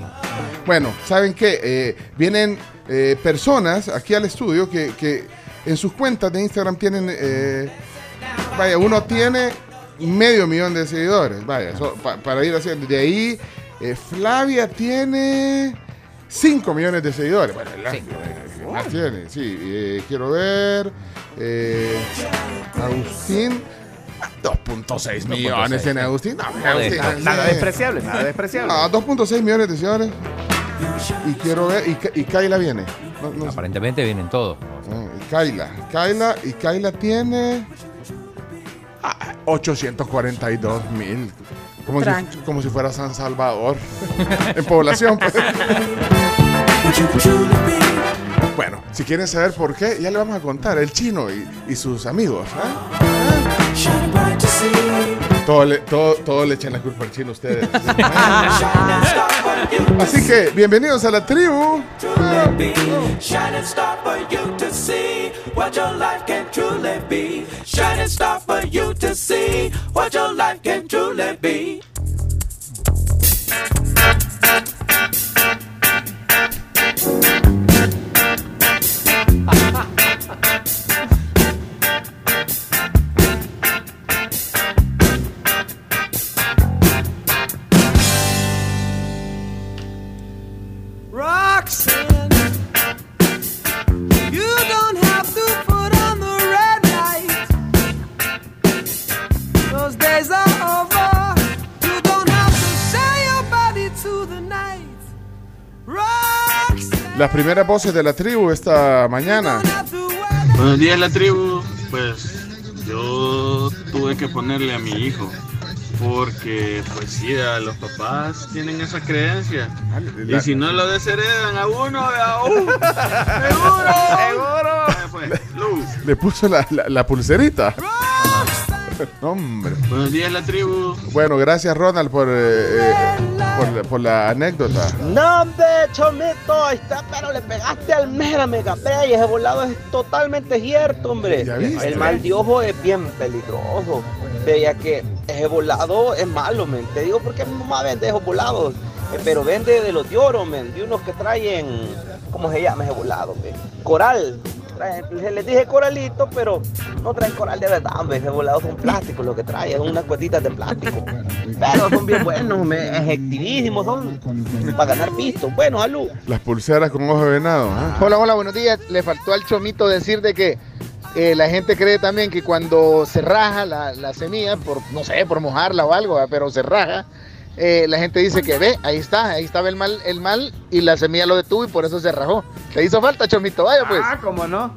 Bueno, ¿saben qué? Eh, vienen eh, personas aquí al estudio que, que en sus cuentas de Instagram tienen... eh, vaya, uno tiene medio millón de seguidores. Vaya, so- pa- para ir haciendo. De ahí, eh, Flavia tiene 5 millones de seguidores. Bueno, la- más tiene, sí. eh, quiero ver. eh, Agustín. 2.6 millones tiene Agustín. No, Agustín, Nada, despreciable, nada despreciable. No, 2.6 millones de seguidores. Y quiero ver. Y, y Kaila viene. No, no sé. Aparentemente vienen todos. Ah, y Kaila. Kaila. Y Kaila tiene. ah, 842 mil. Como, si, Tranqui. como si fuera San Salvador. [laughs] en población. pues. bueno, si quieren saber por qué, ya le vamos a contar. El chino y, y sus amigos. ¿eh? Todo le, todo, todo le echan la culpa al chino a ustedes. [laughs] Así que, bienvenidos a la tribu. Shining star for you to see what your life can truly be. Las primeras voces de la tribu esta mañana. Buenos días, la tribu. Pues yo tuve que ponerle a mi hijo. Porque, pues sí, a los papás tienen esa creencia. la- Y si no lo desheredan a uno, a uno. [laughs] ¡Seguro! ¡Seguro! Pues. Le puso la, la- la pulserita. [laughs] Hombre. Buenos días, la tribu. Bueno, gracias Ronald por, eh, por, por la anécdota. No, hombre, chomito, ahí está, pero le pegaste al mera mega y ese volado es totalmente cierto, hombre. viste. El mal de ojo es bien peligroso. Veía que ese volado es malo, men. Te digo porque mi mamá vende esos volados. eh, pero vende de los de oro, men. De unos que traen, ¿cómo se llama ese volado, men? Coral. Traen- les dije coralito, pero no traen coral de verdad, hombre. Ese volado son plásticos, lo que traen, son unas cuetitas de plástico. Pero son bien buenos. Efectivísimos son para ganar pistos. Bueno, salud. Las pulseras con ojo de venado. ¿ah? Hola, hola, buenos días. Le faltó al chomito decir de que eh, la gente cree también que cuando se raja la, la semilla, por no sé, por mojarla o algo, pero se raja, eh, la gente dice que ve, ahí está, ahí estaba el mal, el mal y la semilla lo detuvo y por eso se rajó. Le hizo falta, chomito, vaya pues. Ah, cómo no.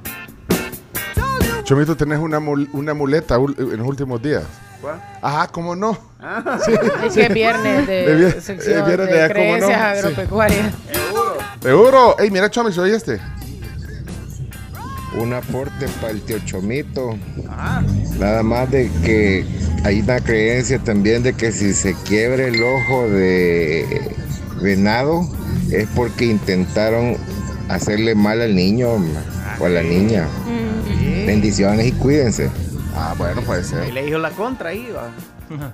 Chomito, tenés una, mul- una muleta ul- en los últimos días. ¿Cuál? Ajá, ¿cómo no? Ah. [laughs] Sí. Es que es viernes de, De vier- sección eh, viernes de, de, ¿cómo no? creencias Sí. agropecuarias. Seguro. Ey, mira, Chomi, soy este. Un aporte para el tío Chomito. Nada más de que hay una creencia también de que si se quiebra el ojo de venado es porque intentaron hacerle mal al niño o a la niña. Bendiciones y cuídense. Ah, bueno, puede Y ser. le dijo la contra ahí, va. [laughs]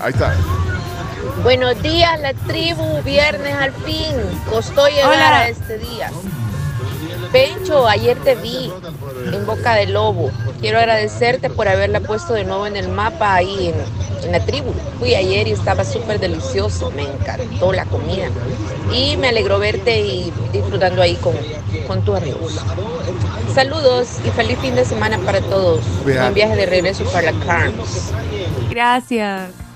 Ahí está. Buenos días, la tribu, viernes al fin. Costó llegar Hola. a este día. Pencho, ayer te vi en Boca de Lobo. Quiero agradecerte por haberla puesto de nuevo en el mapa ahí en, en la tribu. Fui ayer y estaba súper delicioso. Me encantó la comida. Y me alegró verte y disfrutando ahí con, con tus amigos. Saludos y feliz fin de semana para todos. Buen viaje de regreso para la Carms. Gracias.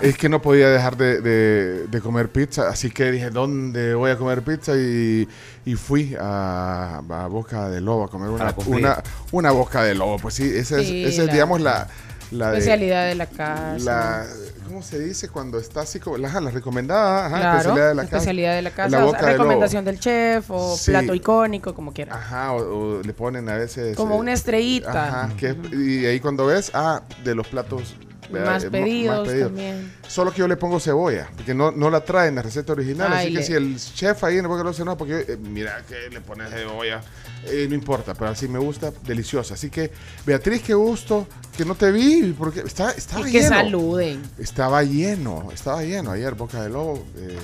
Es que no podía dejar de, de- de comer pizza, así que dije, ¿dónde voy a comer pizza? Y, y fui a, a Boca de Lobo a comer una, una, una Boca de Lobo. Pues sí, esa es, Sí, esa es la digamos, la, la de... Especialidad de la casa. La, ¿Cómo se dice cuando está así como la, la recomendada? Ajá, Claro, especialidad de la casa. especialidad de la casa, La o sea, de recomendación del chef o Sí. plato icónico, como quieras. Ajá, o, o le ponen a veces. Como eh, una estrellita. Ajá, que, y ahí cuando ves, ah, de los platos. Más Eh, pedidos también. Solo que yo le pongo cebolla, porque no, no la trae en la receta original. Ay, así que le- si el chef ahí Boca lo hace, no, porque eh, mira que le pones cebolla, eh, no importa, pero así me gusta, deliciosa. Así que, Beatriz, qué gusto, que no te vi, porque está, estaba Y que lleno. saluden. Estaba lleno, estaba lleno ayer, Boca de Lobo. eh,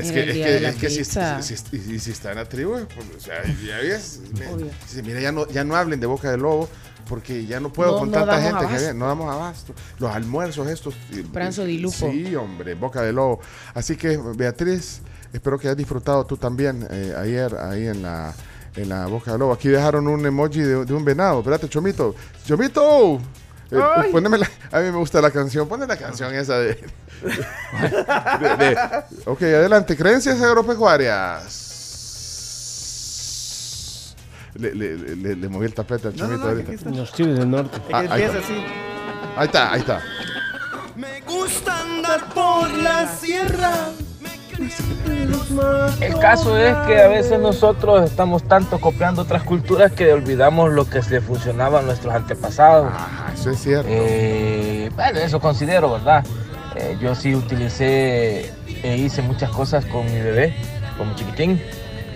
es que, es que, de es que si, si- si- si está en la tribu, pues, o sea, ya ves, dice, mira, ya no, ya no hablen de Boca de Lobo, porque ya no puedo No- con no tanta gente abasto. no damos abasto. Los almuerzos estos. Pranzo di lupo. Sí, hombre, Boca de Lobo. Así que, Beatriz, espero que hayas disfrutado tú también eh, ayer ahí en la, en la Boca de Lobo. Aquí dejaron un emoji de, de un venado. Espérate, Chomito. ¡Chomito! Eh, poneme la- a mí me gusta la canción. Ponme la canción esa de. de- de- ok, adelante. Creencias agropecuarias. Le, le, le- le moví el tapete al No, no, chomito no, ahorita. aquí está. Los tigres del norte. Ah, ahí, está. ahí está, ahí está. Me gusta andar por la sierra. El caso es que a veces nosotros estamos tanto copiando otras culturas que olvidamos lo que le funcionaba a nuestros antepasados. eso es cierto. bueno, eso considero, ¿verdad? Eh, yo sí utilicé e hice muchas cosas con mi bebé, con mi chiquitín,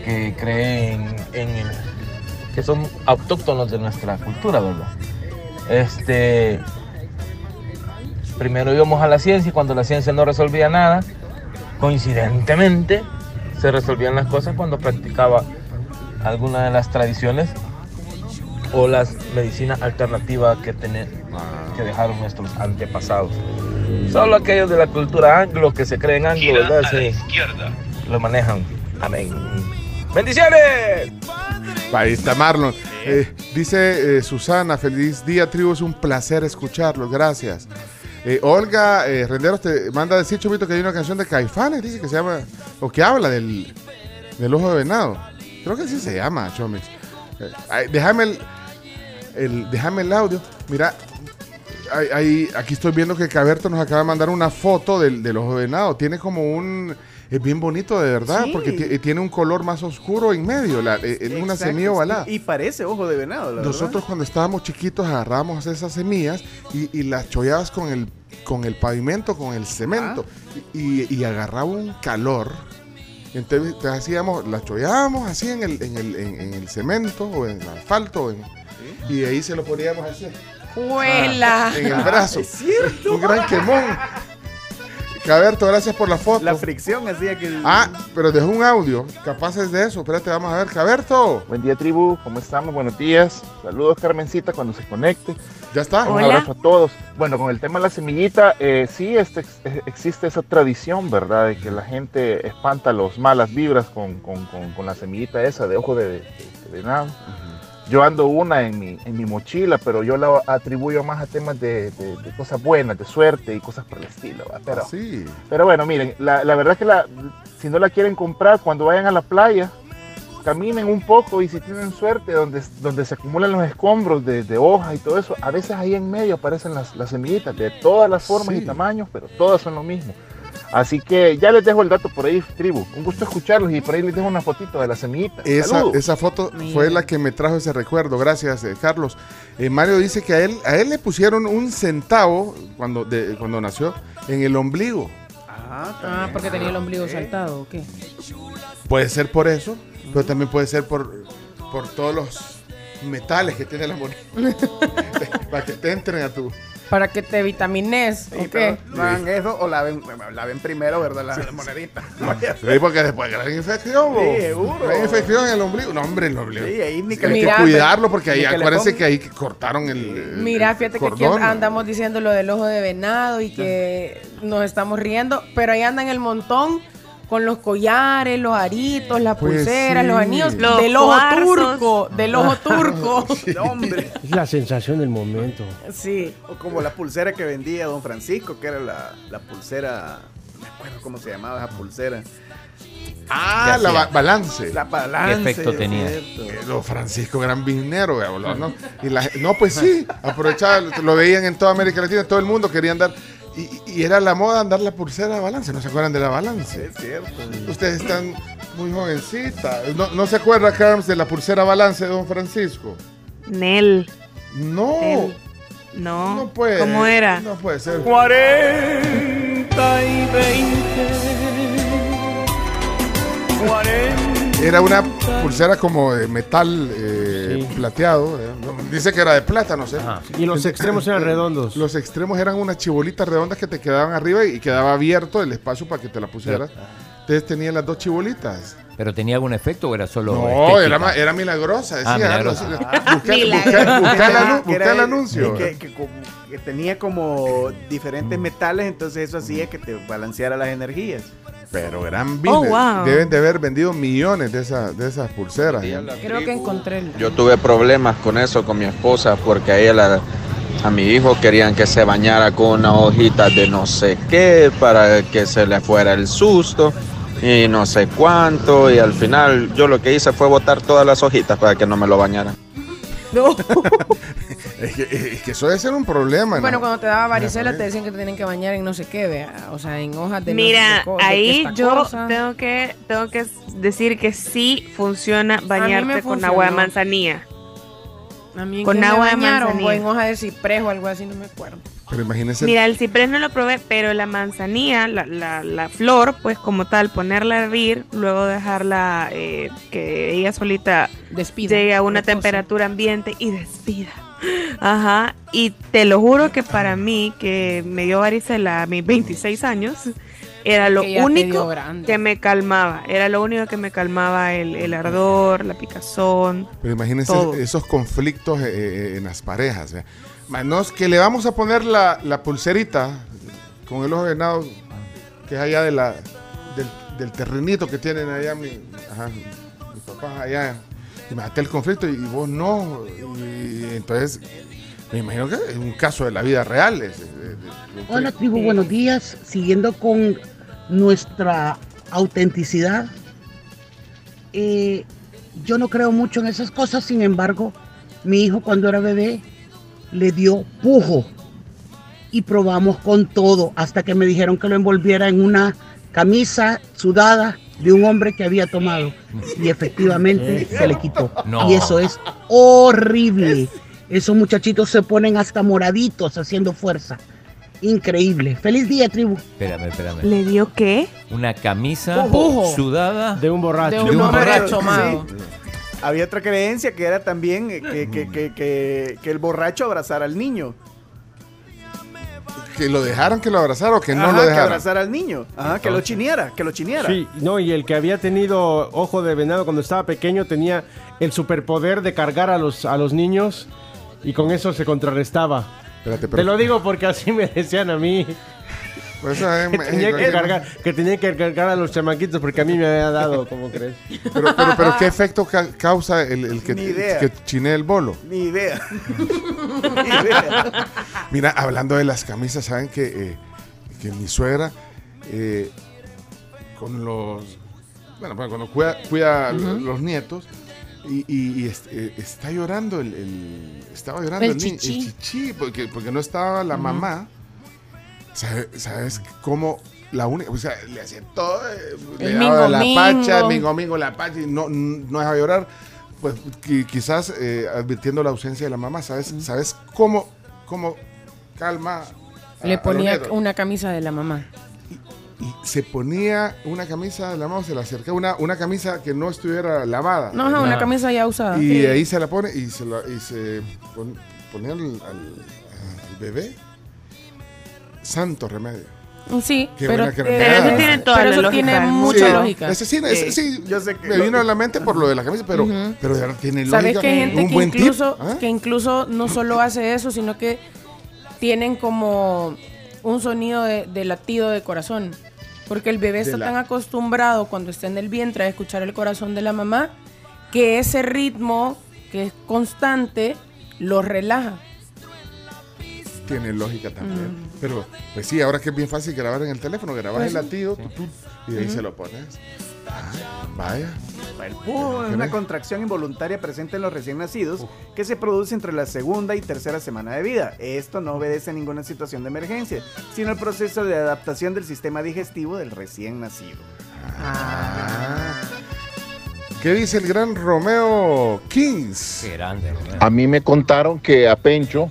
que creen en el, que son autóctonos de nuestra cultura, ¿verdad? Este, primero íbamos a la ciencia y cuando la ciencia no resolvía nada, coincidentemente se resolvían las cosas cuando practicaba alguna de las tradiciones o las medicinas alternativas que, tener, que dejaron nuestros antepasados. Solo aquellos de la cultura anglo que se creen anglo, ¿verdad? Sí. Lo manejan. Amén. ¡Bendiciones! Ahí está Marlon. Eh, dice eh, Susana, feliz día, tribu. Es un placer escucharlos. Gracias. Eh, Olga eh, Renderos te manda decir, Chomito, que hay una canción de Caifanes, dice que se llama, o que habla del, del ojo de venado. Creo que así se llama, Chomix. Eh, déjame el, déjame el audio. Mira, ahí- ahí- aquí estoy viendo que Caberto nos acaba de mandar una foto del, del ojo de venado. Tiene como un... Es bien bonito, de verdad, Sí. porque ti- tiene un color más oscuro en medio. La, eh, es una semilla ovalada. Y, parece ojo de venado, la Nosotros cuando estábamos chiquitos agarrábamos esas semillas y, y las chollabas con el, con el pavimento, con el cemento. Y, y agarraba un calor. Entonces te hacíamos, las chollábamos así en el, en el, en, en el cemento o en el asfalto. en- y ahí se lo poníamos así. ¡Juela! En el brazo. [laughs] Es cierto. Un gran quemón. Caberto, gracias por la foto. La fricción hacía que... el- Ah, pero dejó un audio. Capaz es de eso. Espérate, vamos a ver. Caberto. Buen día, tribu. ¿Cómo estamos? Buenos días. Saludos, Carmencita, cuando se conecte. Ya está. Un Hola. abrazo a todos. Bueno, con el tema de la semillita, eh, sí este, eh, existe esa tradición, ¿verdad? De que la gente espanta las malas vibras con, con- con- con la semillita esa de ojo de, de- de venado. Yo ando una en mi, en mi mochila, pero yo la atribuyo más a temas de, de- de cosas buenas, de suerte y cosas por el estilo. ¿va? Pero, Sí. pero bueno, miren, la, la verdad que la, si no la quieren comprar, cuando vayan a la playa, caminen un poco y si tienen suerte, donde, donde se acumulan los escombros de, de hojas y todo eso, a veces ahí en medio aparecen las, las semillitas de todas las formas Sí. y tamaños, pero todas son lo mismo. Así que ya les dejo el dato por ahí, tribu. Un gusto escucharlos y por ahí les dejo una fotito de las semillitas. Esa, esa foto fue la que me trajo ese recuerdo. Gracias, eh, Carlos. Eh, Mario dice que a él, a él le pusieron un centavo cuando, de- cuando nació en el ombligo. Ah, Ah, porque tenía el ombligo saltado, ¿o qué? Puede ser por eso, pero también puede ser por, por todos los metales que tiene la moneda. [laughs] [laughs] Te entren a tu. Para que te vitamines, Sí, ¿o qué? no hagan eso o laven, laven primero, ¿verdad? La, la monedita. Sí, porque después que la infección. Sí, seguro. La infección en el ombligo. No, hombre, el ombligo. Sí, ahí ni que Hay le- que Mira, cuidarlo porque ahí acuérdense que ahí cortaron el. el Mira, fíjate que aquí cordón. andamos diciendo lo del ojo de venado y que nos estamos riendo, pero ahí andan el montón con los collares, los aritos, las Pues pulseras, sí. los anillos Los del ojo cuarzos. turco, del ojo turco. [laughs] Hombre. Es la sensación del momento. Sí. O como la pulsera que vendía don Francisco, que era la, la pulsera. No me acuerdo cómo se llamaba esa pulsera. Ah, ¿Qué la ba- balance. La balance. ¿Qué efecto tenía? Don Francisco, gran boludo, ¿no? Y la- no, pues sí, aprovechaba, lo veían en toda América Latina, todo el mundo quería andar. Y, y era la moda andar la pulsera de balance, ¿no se acuerdan de la balance? Es cierto. Ustedes están muy jovencitas. ¿No, no se acuerda, Carms, de la pulsera balance de Don Francisco? Nel. No, Nel. No. no puede. ¿Cómo era? No puede ser. 40 y 20. 40. Era una pulsera como de metal eh, plateado. eh, no, Dice que era de plata, no sé. Y los extremos eran [laughs] redondos. Los extremos eran unas chibolitas redondas que te quedaban arriba y quedaba abierto el espacio para que te la pusieras. Entonces tenía las dos chibolitas. ¿Pero tenía algún efecto o era solo No, estética? era, ma- era milagrosa. Decía, Ah, milagrosa. Ah. Busca- busca- busca el anu- Que busca el anuncio. Que, que como- que tenía como diferentes metales, entonces eso hacía que te balanceara las energías. Pero gran business. wow. Deben de haber vendido millones de, esas de esas pulseras. Creo que encontré el... Yo tuve problemas con eso con mi esposa porque a ella, la- a mi hijo querían que se bañara con una hojita de no sé qué para que se le fuera el susto y no sé cuánto y al final yo lo que hice fue botar todas las hojitas para que no me lo bañaran. [laughs] No. Es que, es que eso debe ser un problema. Bueno, ¿no? cuando te daba varicela te decían que te tienen que bañar en no sé qué, vea. O sea, en hojas de no sé Mira, qué co- de ahí yo cosa. tengo que tengo que decir que sí funciona bañarte con agua de manzanilla. A mí en con agua de manzanilla. o en hoja de ciprés o algo así, no me acuerdo. Pero imagínense. Mira, el ciprés no lo probé, pero la manzanilla, la, la, la flor, pues como tal, ponerla a hervir, luego dejarla eh, que ella solita Despida, llegue a una temperatura ambiente y despida. Ajá, y te lo juro que para mí, que me dio varicela a mis 26 años, era lo Que único que me calmaba, era lo único que me calmaba el, el ardor, la picazón. Pero imagínense Todo. esos conflictos eh, eh, en las parejas. ¿eh? Ma, no, es que le vamos a poner la, la pulserita con el ojo de venado que es allá de la, del, del terrenito que tienen allá mi, ajá, mis papás allá. Imagínate el conflicto y vos no. Y entonces, me imagino que es un caso de la vida real. de- Hola tribu, buenos días. Siguiendo con nuestra autenticidad, eh, yo no creo mucho en esas cosas, sin embargo, mi hijo cuando era bebé le dio pujo y probamos con todo hasta que me dijeron que lo envolviera en una camisa sudada de un hombre que había tomado y efectivamente se le quitó. No. Y eso es horrible. Esos muchachitos se ponen hasta moraditos haciendo fuerza. Increíble. Feliz día, tribu. Espérame, espérame. ¿Le dio qué? Una camisa Pujo. sudada De un borracho. De un borracho, Sí. Había otra creencia que era también eh, que, que- que- que- que el borracho abrazara al niño. Que lo dejaran que lo abrazara o que no Ajá, lo que dejaran. abrazara al niño. Ajá, que lo chineara, que lo chineara. Sí, no, y el que había tenido ojo de venado cuando estaba pequeño tenía el superpoder de cargar a los, a los niños y con eso se contrarrestaba. Espérate, Te lo digo porque así me decían a mí. Pues eso es [laughs] Que en tenía que, México. cargar, que tenía que cargar a los chamaquitos porque a mí me había dado, ¿cómo crees? Pero, pero, pero ¿qué [laughs] efecto ca- causa el, el que, que chinee el bolo? Ni idea. [laughs] Ni idea. Mira, hablando de las camisas, ¿saben que, eh, que mi suegra eh, con los... Bueno, cuando cuida, cuida Ujú. los nietos y, y- y est- eh, está llorando el, el- Estaba llorando El el, chichi. el chichi, porque, porque no estaba la Ujú. mamá. ¿Sabe- ¿Sabes cómo la única... O sea, le hacía todo... eh, El le daba mingo, la mingo. pacha, mingo, mingo, la pacha y no, no dejaba llorar. Pues qui- quizás eh, advirtiendo la ausencia de la mamá, ¿sabes, ¿sabes cómo, cómo calma? a- Le ponía una camisa de la mamá. Y se ponía una camisa de la mamá, se la acercaba, una, una camisa que no estuviera lavada. No, ajá, una camisa ya usada. Y Sí. ahí se la pone y se, la- y se pon- ponía al, al- al bebé santo remedio. Sí, Qué pero, buena que eh, era. Eso tiene toda pero la eso lógica tiene mucha Sí, lógica. Ese sí, ese sí, Yo sé que me vino a la mente por lo de la camisa, pero, Ujú. pero de verdad tiene ¿Sabes lógica. que hay gente que incluso, ¿ah? que incluso no solo hace eso, sino que tienen como un sonido de, de latido de corazón? Porque el bebé está la- tan acostumbrado cuando está en el vientre a escuchar el corazón de la mamá que ese ritmo que es constante lo relaja. Tiene lógica también. Mm. Pero, pues sí, ahora que es bien fácil grabar en el teléfono, grabas Pues el sí. latido tu, tu, y ahí se lo pones. Ah, vaya. El pujo es una contracción involuntaria presente en los recién nacidos que se produce entre la segunda y tercera semana de vida. Esto no obedece a ninguna situación de emergencia, sino el proceso de adaptación del sistema digestivo del recién nacido. Ah. ¿Qué dice el gran Romeo Kings? Qué grande. A mí me contaron que a Pencho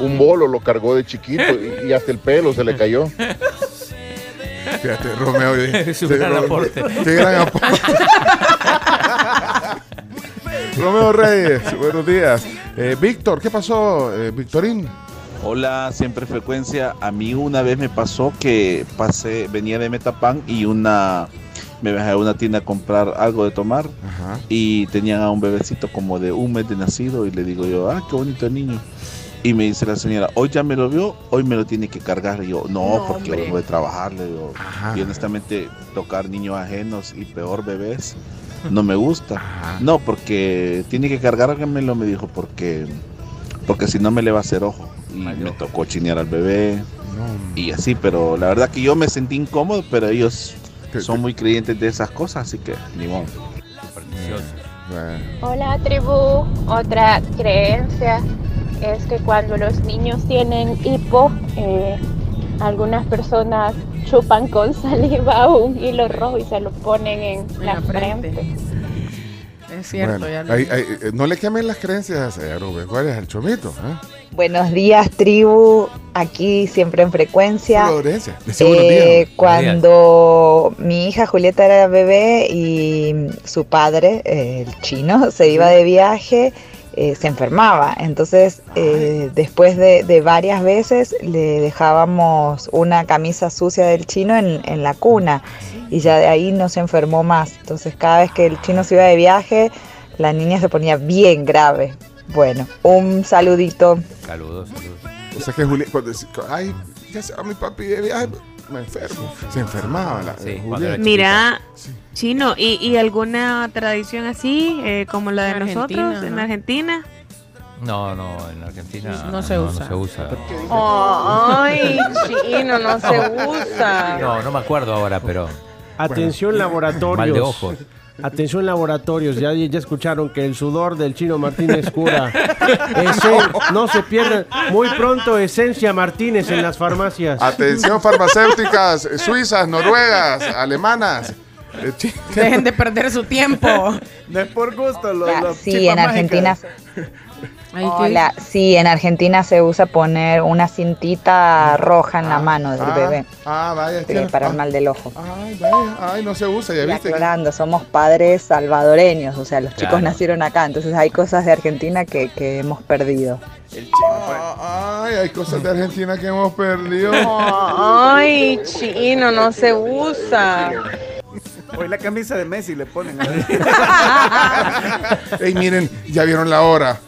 un bolo lo cargó de chiquito y, y hasta el pelo se le cayó. Fíjate, Romeo. [laughs] Es un gran aporte. Qué gran aporte. Romeo Reyes, buenos días. Eh, Víctor, ¿qué pasó, eh, Victorín? Hola, siempre frecuencia. A mí una vez me pasó que pasé, venía de Metapan y una me bajé a una tienda a comprar algo de tomar y tenían a un bebecito como de un mes de nacido y le digo yo, ah, qué bonito niño. Y me dice la señora, hoy ya me lo vio, hoy me lo tiene que cargar. Y yo, no, No, porque hombre. vengo de trabajar. Le digo, y honestamente tocar niños ajenos y peor bebés no me gusta. No, porque tiene que cargármelo, me dijo, porque porque si no me le va a hacer ojo. Y me tocó chinear al bebé y así, pero la verdad que yo me sentí incómodo, pero ellos son muy creyentes de esas cosas, así que ni modo. Hola tribu, otra creencia es que cuando los niños tienen hipo, eh, algunas personas chupan con [laughs] saliva un hilo rojo y se lo ponen en, la, la frente. frente. es cierto. Bueno, ya lo- ahí, eh, no le quemen las creencias a ese Rubén. ¿Cuál es el chomito? eh? Buenos días, tribu. Aquí siempre en frecuencia. Florencia. Decí buenos días, Eh, cuando mi hija Julieta era bebé y su padre, eh, el chino, se iba de viaje, eh, se enfermaba. Entonces, eh, después de, de varias veces, le dejábamos una camisa sucia del chino en, en la cuna y ya de ahí no se enfermó más. Entonces, cada vez que el chino se iba de viaje, la niña se ponía bien grave. Bueno, un saludito. Saludos, saludos. O sea que Julieta, cuando decía, ay, ya se va mi papi de viaje, me enfermo. Se enfermaba la Julieta. Mira, chino, ¿y, y alguna tradición así, eh, como la de En nosotros Argentina, en ¿no? Argentina? No, no, en Argentina No se usa. No se usa. Ay, [laughs] chino, no se usa. No, no me acuerdo ahora, pero. Atención laboratorios. Mal de ojos. Atención laboratorios, ya, ya escucharon que el sudor del chino Martínez cura. [laughs] Esen- no se pierdan. Muy pronto Esencia Martínez en las farmacias. Atención, farmacéuticas suizas, noruegas, alemanas. [laughs] Dejen de perder su tiempo. No es por gusto. Los, los sí, en Argentina. mágicas. Ay, ¿qué Hola, sí, en Argentina se usa poner una cintita roja en la mano del ah, bebé Ah, vaya. tiene- para el ah, mal del ojo. Ay, vaya. Ay, no se usa, ya Y viste. que- aclarando, somos padres salvadoreños, o sea, los chicos Claro. nacieron acá, entonces hay cosas de Argentina que, que hemos perdido. Ah, Ay, hay cosas de Argentina que hemos perdido. Ay, chino, no se usa. Hoy la camisa de Messi le ponen. [laughs] Ey, miren, ya vieron la hora.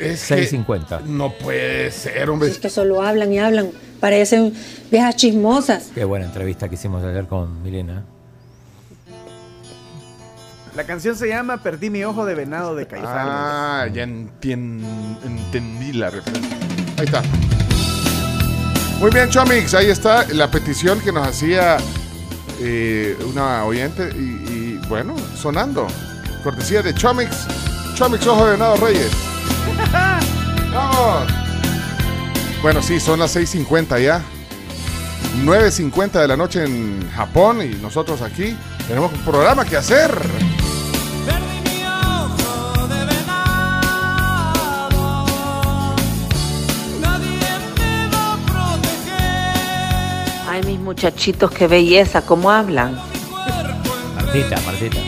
Es que 6.50. no puede ser, hombre. Es que solo hablan y hablan. Parecen viejas chismosas. Qué buena entrevista que hicimos ayer con Milena. La canción se llama Perdí mi ojo de venado de Caifanes. Ah, ya entien- entendí la referencia. Ahí está. Muy bien, Chomix, ahí está la petición que nos hacía eh, una oyente y, y, bueno, sonando. Cortesía de Chomix. Chomix Ojo de Venado Reyes. [laughs] ¡Vamos! Bueno, sí, son las 6.50 ya. 9.50 de la noche en Japón y nosotros aquí tenemos un programa que hacer. Muchachitos, qué belleza, cómo hablan. Martita, Martita.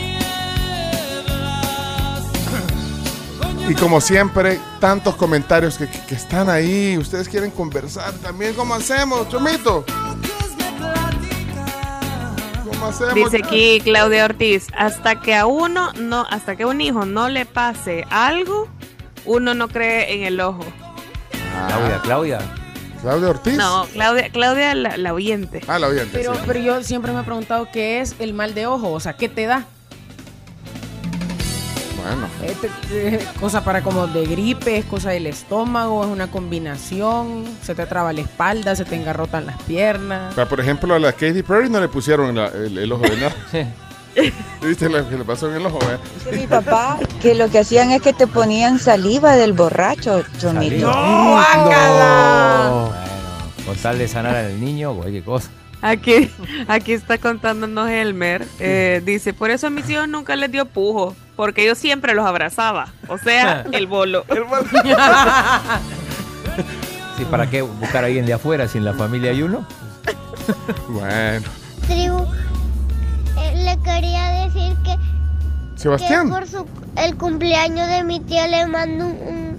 Y como siempre, tantos comentarios que, que- que están ahí. Ustedes quieren conversar también. ¿Cómo hacemos, Chomito? ¿Cómo hacemos? Dice aquí Claudia Ortiz, hasta que a uno no, hasta que a un hijo no le pase algo, uno no cree en el ojo. Claudia, Claudia. Claudia Ortiz. No, Claudia, Claudia la, la oyente. Ah, la oyente. Pero, pero yo siempre me he preguntado qué es el mal de ojo, o sea, ¿qué te da? Bueno. Te- eh, cosa para como de gripe, es cosa del estómago, es una combinación, se te traba la espalda, se te engarrotan las piernas. O sea, por ejemplo, a la Katy Perry no le pusieron la- el, el ojo de nada. [laughs] ¿Viste lo que le pasó en el ojo? eh? Dice mi papá que lo que hacían es que te ponían saliva del borracho, Chomito. Bueno, con tal de sanar al niño, cualquier cosa. Aquí, aquí está contándonos Elmer. eh, dice, por eso a mis hijos nunca les dio pujo, porque yo siempre los abrazaba. O sea, [laughs] el bolo. [laughs] Sí, ¿para qué buscar a alguien de afuera si en la familia hay uno? Bueno. Tribu, quería decir que, Sebastián. que por su, el cumpleaños de mi tía le mando un,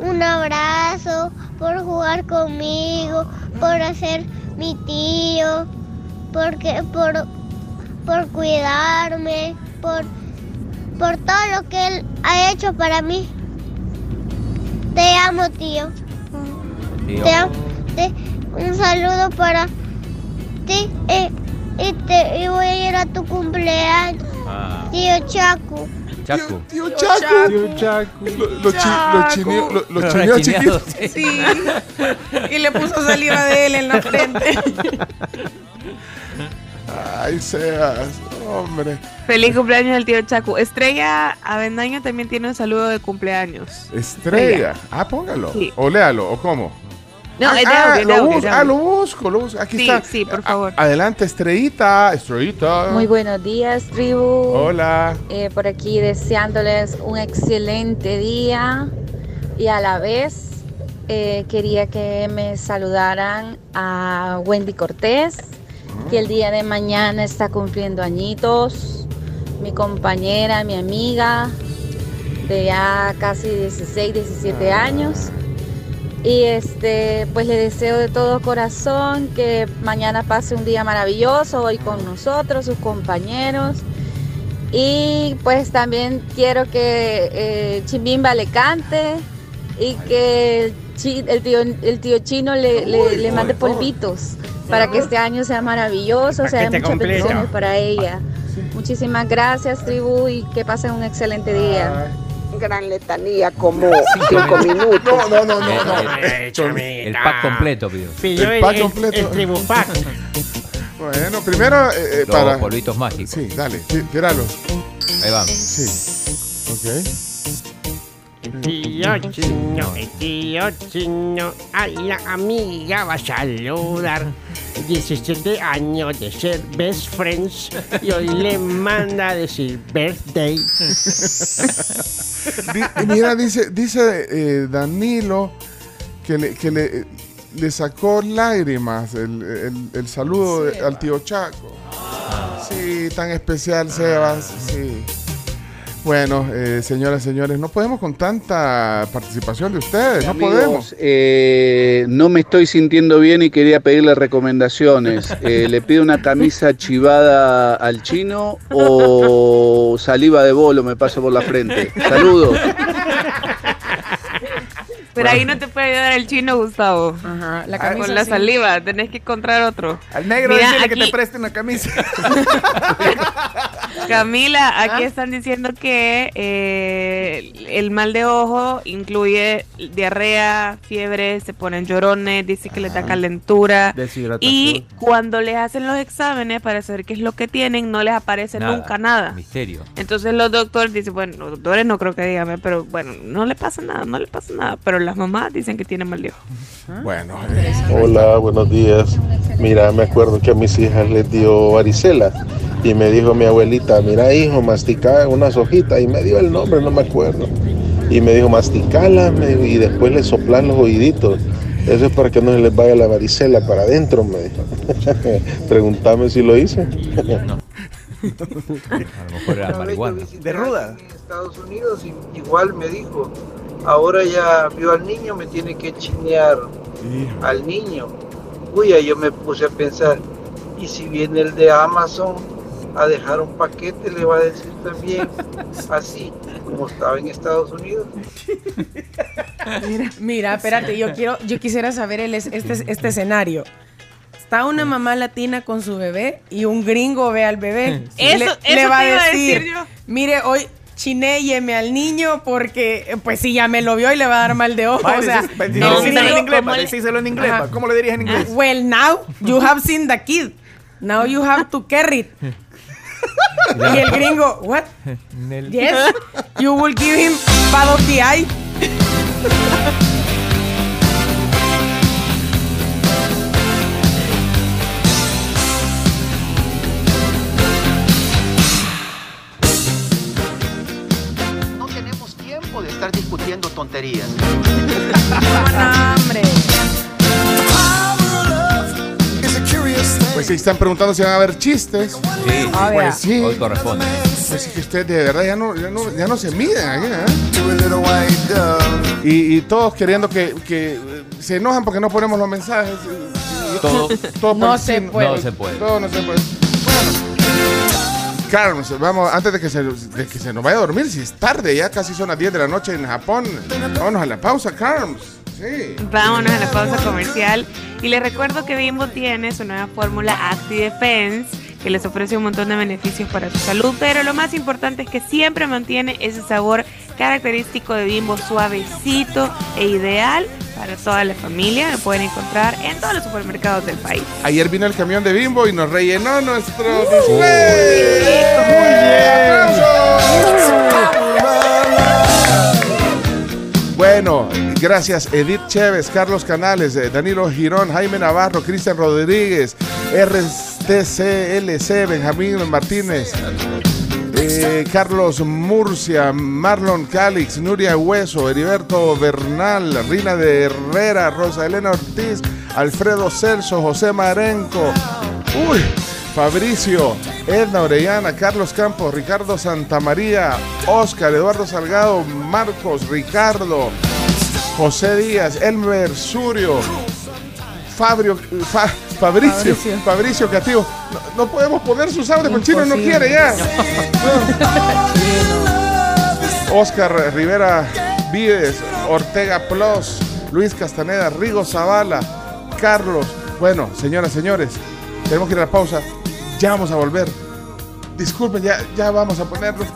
un, un abrazo por jugar conmigo, por hacer mi tío, porque, por, por cuidarme, por, por todo lo que él ha hecho para mí. Te amo, tío. Te- un saludo para ti eh, y, te, y voy a ir a tu cumpleaños, Ah, tío Chaco. Chaco. Tío Chaco. Tío Chaco. Los chineos Chaco. los chineos chiquitos. Sí. Y le puso saliva de él en la frente. Ay, seas, hombre. Feliz cumpleaños al tío Chacu. Estrella Avendaño también tiene un saludo de cumpleaños. Estrella. Ah, póngalo. Sí. O léalo, o cómo. No, Ah, es de ah, de audio, bus- ah, lo busco, lo busco. Aquí Sí, está. sí, por A- favor. adelante, estrellita, estrellita. Muy buenos días, tribu. Hola. Eh, por aquí deseándoles un excelente día y a la vez eh, quería que me saludaran a Wendy Cortés, que el día de mañana está cumpliendo añitos, mi compañera, mi amiga de ya casi 16, 17 años. Y este, pues le deseo de todo corazón que mañana pase un día maravilloso hoy con nosotros, sus compañeros. Y pues también quiero que eh, Chimbimba le cante y que el, el tío, el tío chino le, le- le mande polvitos para que este año sea maravilloso, sea de muchas bendiciones para ella. Muchísimas gracias, tribu, y que pasen un excelente día. Gran letanía como cinco minutos. No, no, no, no, no. El pack completo, pido. Pidió El el, pack completo. el tribu pack. Bueno, primero eh, eh, Los para. polvitos mágicos. Sí, dale, tí- tíralo. Ahí va. Sí. Ok. El tío chino, el tío chino, a la amiga va a saludar. 17 años de ser best friends y hoy le manda a decir birthday. [laughs] Di- mira, dice, dice eh, Danilo que le, que le, le sacó lágrimas el, el- el saludo de- al tío Chaco. Sí, tan especial, Sebas. Sí. Bueno, eh, señoras y señores, no podemos con tanta participación de ustedes, no Amigos, podemos. eh, no me estoy sintiendo bien y quería pedirle recomendaciones. [laughs] Eh, ¿Le pido una camisa chivada al chino o saliva de bolo me paso por la frente? Saludos. Pero ahí no te puede ayudar el chino, Gustavo. Ajá, la Ah, camisa Con la sí. saliva, tenés que encontrar otro. Al negro Mira, decirle que te preste una camisa. [laughs] Camila, aquí están diciendo que eh, el mal de ojo incluye diarrea, fiebre, se ponen llorones, dice que les da calentura. Deshidratación. Y cuando les hacen los exámenes para saber qué es lo que tienen, no les aparece Nada. nunca nada. Misterio. Entonces los doctores dicen, bueno, los doctores no creo que díganme, pero bueno, no le pasa nada, no le pasa nada. Pero las mamás dicen que tienen mal de ojo. Bueno, eh, Hola, buenos días. Mira, me acuerdo que a mis hijas les dio varicela y me dijo mi abuelita, mira hijo, mastica unas hojitas y me dio el nombre, no me acuerdo. Y me dijo, masticala me dijo, y después le soplan los oíditos. Eso es para que no se les vaya la varicela para adentro, me dijo. [laughs] Pregúntame si lo hice. A lo mejor era marihuana. De ruda. en Estados Unidos igual me dijo, ahora ya vio al niño, me tiene que chinear al niño. Uy, ahí yo me puse a pensar, y si viene el de Amazon a dejar un paquete, le va a decir también [laughs] así, como estaba en Estados Unidos. Mira, espérate, yo quiero, yo quisiera saber el, es- este, este escenario. Está una mamá latina con su bebé y un gringo ve al bebé. Eso- le, eso le va te iba a a decir, decir yo. mire, hoy chinéyeme al niño porque, pues si ya me lo vio y le va a dar mal de ojo. O sea, no, en inglés, ¿cómo le- en inglés. ¿Cómo le dirías en inglés? Well, now you have seen the kid. Now you have to carry it. y el gringo, what? Yes, you will give him bad of the eye. [laughs] discutiendo tonterías. hombre. Pues si están preguntando si van a haber chistes. Sí, vea. pues sí. Hoy corresponde. Pues es que ustedes de verdad ya no, ya no, ya no se miden aquí, ¿eh? Y, y todos queriendo que, que, eh, se enojan porque no ponemos los mensajes. Todo- todo [laughs] No por- se sí, puede. No se puede. Todo no se puede. Carlos, vamos, antes de que, se, de que se nos vaya a dormir, si es tarde, ya casi son las 10 de la noche en Japón. Vámonos a la pausa, Carlos. Sí. Vámonos a la pausa comercial. Y les recuerdo que Bimbo tiene su nueva fórmula Acti Defense, que les ofrece un montón de beneficios para su salud, pero lo más importante es que siempre mantiene ese sabor característico de Bimbo suavecito e ideal para toda la familia. Lo pueden encontrar en todos los supermercados del país. Ayer vino el camión de Bimbo y nos rellenó nuestro display. Muy bien. Bueno, gracias Edith Chévez, Carlos Canales, eh, Danilo Girón, Jaime Navarro, Cristian Rodríguez, RTCLC, Benjamín Martínez. Eh, Carlos Murcia, Marlon Calix, Nuria Hueso, Heriberto Bernal, Rina de Herrera, Rosa Elena Ortiz, Alfredo Celso, José Marenco, uy, Fabricio, Edna Orellana, Carlos Campos, Ricardo Santamaría, Oscar, Eduardo Salgado, Marcos, Ricardo, José Díaz, Elmer Surio, Fabrio, Fa- Fabricio, Fabricio. Fabricio Cativo. No, no podemos poner sus audios, porque chino no quiere ya. Oscar [laughs] Rivera Vives, Ortega Plus, Luis Castaneda, Rigo Zavala, Carlos. Bueno, señoras, señores, tenemos que ir a la pausa. Ya vamos a volver. Disculpen, ya, ya vamos a ponerlo. [laughs]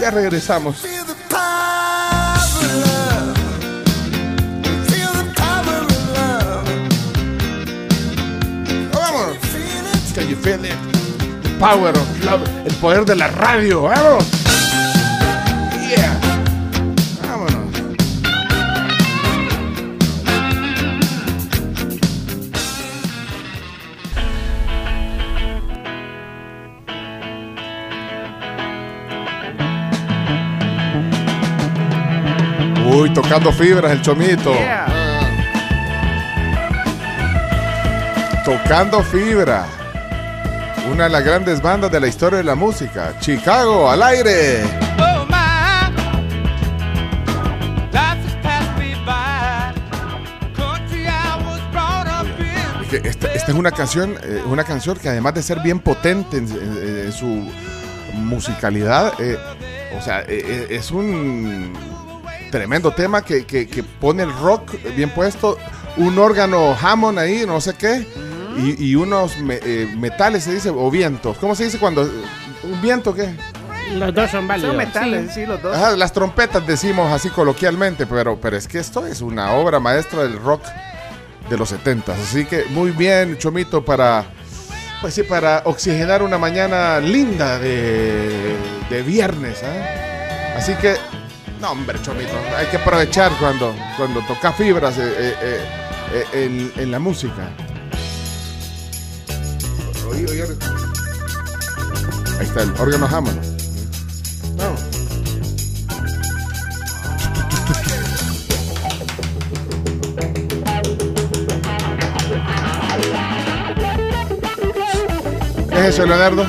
Ya, ya regresamos. Can you feel it? The power of love. El poder de la radio. Vamos. Yeah. Vámonos. Uy, tocando fibras el chomito. Tocando fibra. Una de las grandes bandas de la historia de la música. Chicago, al aire. Oh by. Esta, esta es una canción, eh, una canción que además de ser bien potente en, en- en su musicalidad, eh, o sea, eh, eh, es un tremendo tema que, que- que pone el rock bien puesto, un órgano Hammond ahí, no sé qué, y, y unos me- eh, metales, se dice, o vientos. ¿Cómo se dice cuando? ¿Un viento qué? Los dos son válidos. Son metales, sí, los dos. Ajá, las trompetas decimos así coloquialmente, pero, pero es que esto es una obra maestra del rock de los 70. Así que muy bien, Chomito, para pues sí, para oxigenar una mañana linda de, de viernes. ¿ah? Así que, no, hombre, Chomito, hay que aprovechar cuando, cuando toca fibras eh, eh, eh, eh, en, en la música. Ahí está el órgano Hammond. Vamos. ¿Qué es eso, Leonardo?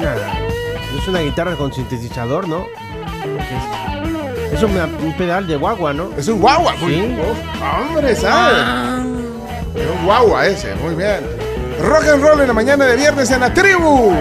Nada. Es una guitarra con sintetizador, ¿no? Es, es un, un pedal de guagua, ¿no? Es un guagua, Sí. Hombre, ¿sabes? Es un guagua ese, muy bien. Rock and roll en la mañana de viernes en la tribu.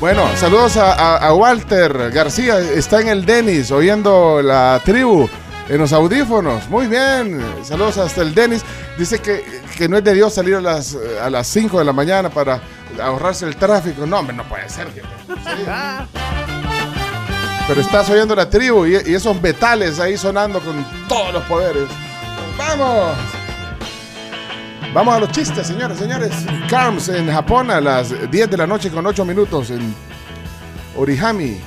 Bueno, saludos a, a- a Walter García, está en el Denis oyendo la tribu en los audífonos. Muy bien, saludos hasta el Denis. Dice que, que no es de Dios salir a las, a las 5 de la mañana para ahorrarse el tráfico. No, hombre, no puede ser. viejo. Pero estás oyendo la tribu y, y esos metales ahí sonando con todos los poderes. ¡Vamos! Vamos a los chistes, señores, señores. Carms en Japón a las 10 de la noche con 8 minutos en Orihami.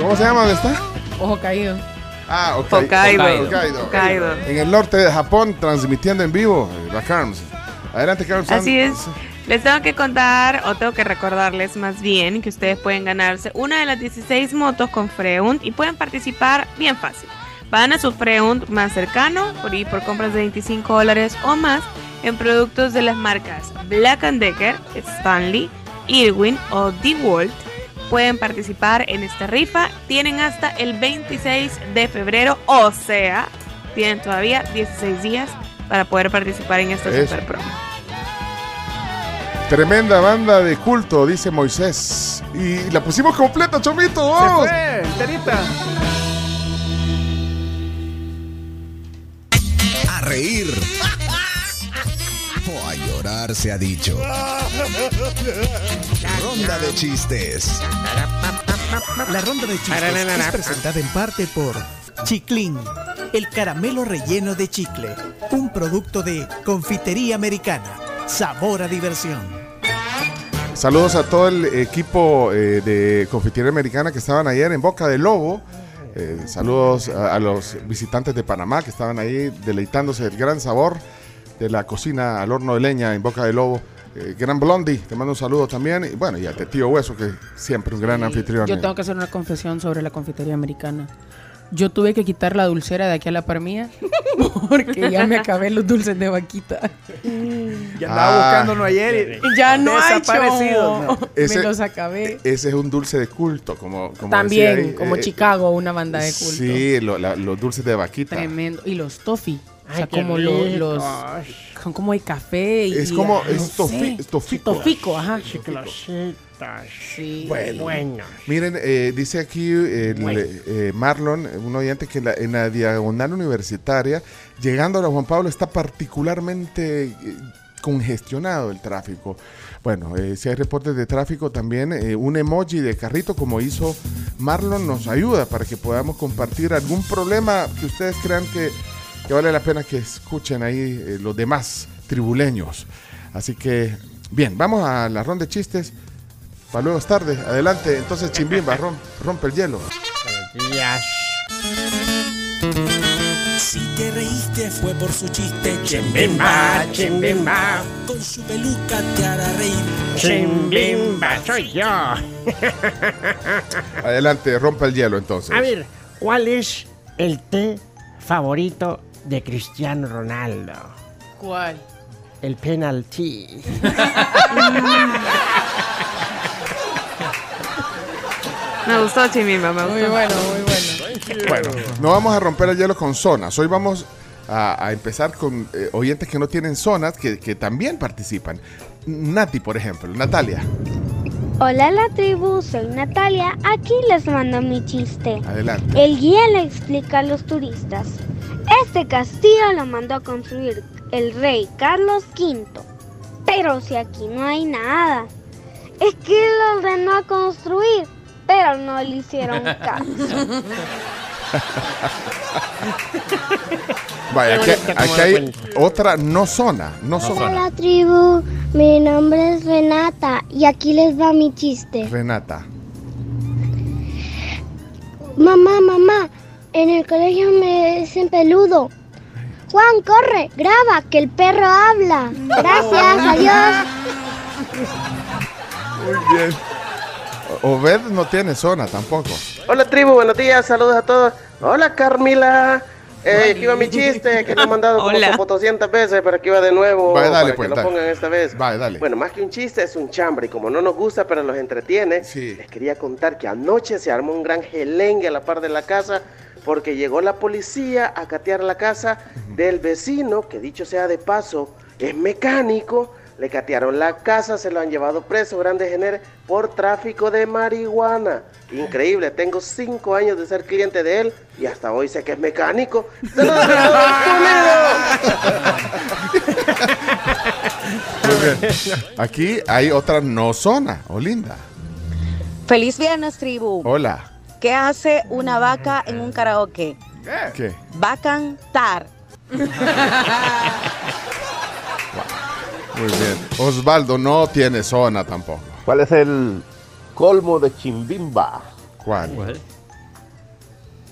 ¿Cómo se llama? ¿Dónde está? Ojo caído. Ah, ok. Hokkaido. Hokkaido. Hokkaido. En el norte de Japón, transmitiendo en vivo eh, la Carms. Adelante, Carms. Así es. Les tengo que contar, o tengo que recordarles más bien, que ustedes pueden ganarse una de las 16 motos con Freund y pueden participar bien fácil. Van a su Freund más cercano por ir por compras de 25 dólares o más en productos de las marcas Black Decker, Stanley, Irwin o DeWalt. Pueden participar en esta rifa. Tienen hasta el 26 de febrero, o sea, tienen todavía 16 días para poder participar en esta Eso. super promo. Tremenda banda de culto, dice Moisés. Y la pusimos completa, Chomito. Se fue, enterita. A reír. Lugar se ha dicho. Ronda de chistes. La ronda de chistes es presentada en parte por Chiclin, el caramelo relleno de chicle, un producto de confitería americana. Sabor a diversión. Saludos a todo el equipo eh, de Confitería Americana que estaban ayer en Boca del Lobo. Eh, saludos a, a los visitantes de Panamá que estaban ahí deleitándose del gran sabor de la cocina al horno de leña en Boca del Lobo. Eh, gran Blondie, te mando un saludo también. Y bueno, y a Tío Hueso, que siempre un gran anfitrión. Yo tengo que hacer una confesión sobre la confitería americana. Yo tuve que quitar la dulcera de aquí a la par mía [laughs] porque ya me acabé los dulces de vaquita. Ya andaba Ah. buscándolo ayer y Ya no hay desaparecido. no. [laughs] Ese- me los acabé. Ese es un dulce de culto, como, como También, decía ahí, como eh, Chicago, una banda de culto. Sí, lo- la- los dulces de vaquita. Tremendo. Y los toffee. O sea, Ay, qué como lo- rico. los. Son como de café. Y, Es como- ah, es no tofi- sé. tofico. Tofico, ajá. Chiclositas. Sí. Bueno. Miren, eh, dice aquí el, Bueno. eh, Marlon, un oyente que la- en la diagonal universitaria, llegando a la Juan Pablo, está particularmente eh, congestionado el tráfico. Bueno, eh, si hay reportes de tráfico también, eh, un emoji de carrito como hizo Marlon nos ayuda para que podamos compartir algún problema que ustedes crean que, que vale la pena que escuchen ahí eh, los demás tribuleños. Así que, bien, vamos a la ronda de chistes. Para luego es tarde. Adelante. Entonces, Chimbimba, rom- rompe el hielo. Si te reíste fue por su chiste. Chimbimba, chimbimba. Con su peluca te hará reír. Chimbimba, soy yo. Adelante, rompe el hielo entonces. A ver, ¿cuál es el té favorito de Cristiano Ronaldo? ¿Cuál? El penalty. Me gustó Chimimba, me gustó. Muy bueno, muy bueno. Bueno, no vamos a romper el hielo con zonas. Hoy vamos a, a empezar con eh, oyentes que no tienen zonas, que, que también participan. Nati, por ejemplo. Natalia, Hola la tribu, soy Natalia. Aquí les mando mi chiste. adelante. El guía le explica a los turistas. Este castillo lo mandó a construir el rey Carlos V. Pero si aquí no hay nada. Es que lo ordenó a construir, pero no le hicieron [laughs] caso. Vaya, aquí, hay otra no zona. No zona. Hola tribu, mi nombre es Renata y aquí les va mi chiste. Renata. Mamá, mamá, en el colegio me dicen peludo. Juan, corre, graba, que el perro habla. Gracias, [laughs] adiós. Muy bien. Obed no tiene zona tampoco. Hola tribu, buenos días, saludos a todos. Hola Carmila. Eh, aquí va mi chiste, que lo he mandado como Hola. 200 veces, pero aquí va de nuevo Vaya, dale, para pues, que lo dale. pongan esta vez. Vale, dale. Bueno, más que un chiste, es un chambre. Y como no nos gusta, pero los entretiene, les quería contar que anoche se armó un gran gelengue a la par de la casa porque llegó la policía a catear la casa del vecino, que dicho sea de paso, es mecánico. Le catearon la casa, se lo han llevado preso, grande gener, por tráfico de marihuana. Increíble, tengo cinco años de ser cliente de él y hasta hoy sé que es mecánico. ¡Saludos a Muy bien. Aquí hay otra no zona. Olinda. Feliz viernes, tribu. Hola. ¿Qué hace una vaca en un karaoke? ¿Qué? Va a cantar. Muy bien. Osvaldo no tiene zona tampoco. ¿Cuál es el colmo de Chimbimba? ¿Cuál?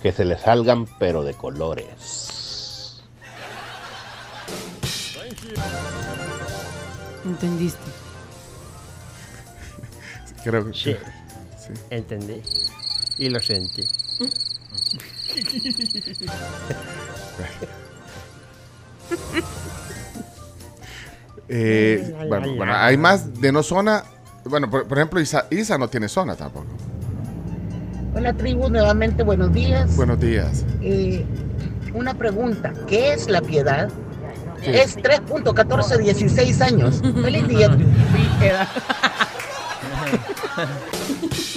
Que se le salgan pero de colores. ¿Entendiste? Creo que Sí. Entendí. Y lo sentí. Eh, bueno, bueno, hay más de no zona. Bueno, por, por ejemplo, Isa, Isa no tiene zona tampoco. Hola tribu, nuevamente buenos días. Buenos días. Eh, una pregunta, ¿qué es la piedad? ¿Qué? Es 3.1416 años. Feliz día. [laughs] tribu. [laughs]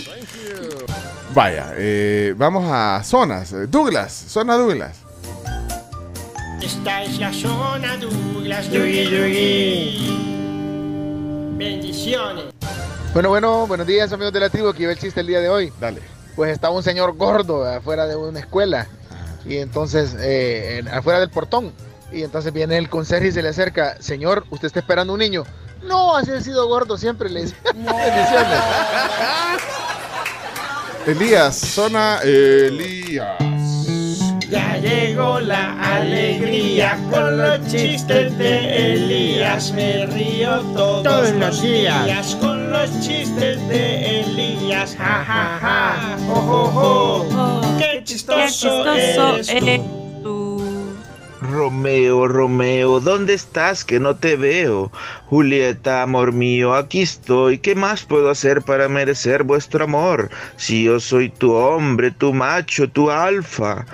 Vaya, eh, vamos a zonas. Douglas, zona Douglas. Esta es la zona Douglas. Yugi, yugi. Bendiciones. Bueno, bueno, buenos días amigos de la tribu, aquí va el chiste el día de hoy. Dale. Pues estaba un señor gordo afuera de una escuela y entonces eh, en- afuera del portón y entonces viene el conserje y se le acerca, señor, usted está esperando un niño. No, así ha sido gordo siempre, le dice. [laughs] Bendiciones. [laughs] Elías, zona Elías. Ya llegó la alegría con los chistes de Elías. Me río todos, los días. con los chistes de Elías. Ja, ja, ja. Oh, oh, oh. Qué chistoso, eres tú. Romeo, Romeo, ¿dónde estás? Que no te veo. Julieta, amor mío, aquí estoy. ¿Qué más puedo hacer para merecer vuestro amor? Si yo soy tu hombre, tu macho, tu alfa.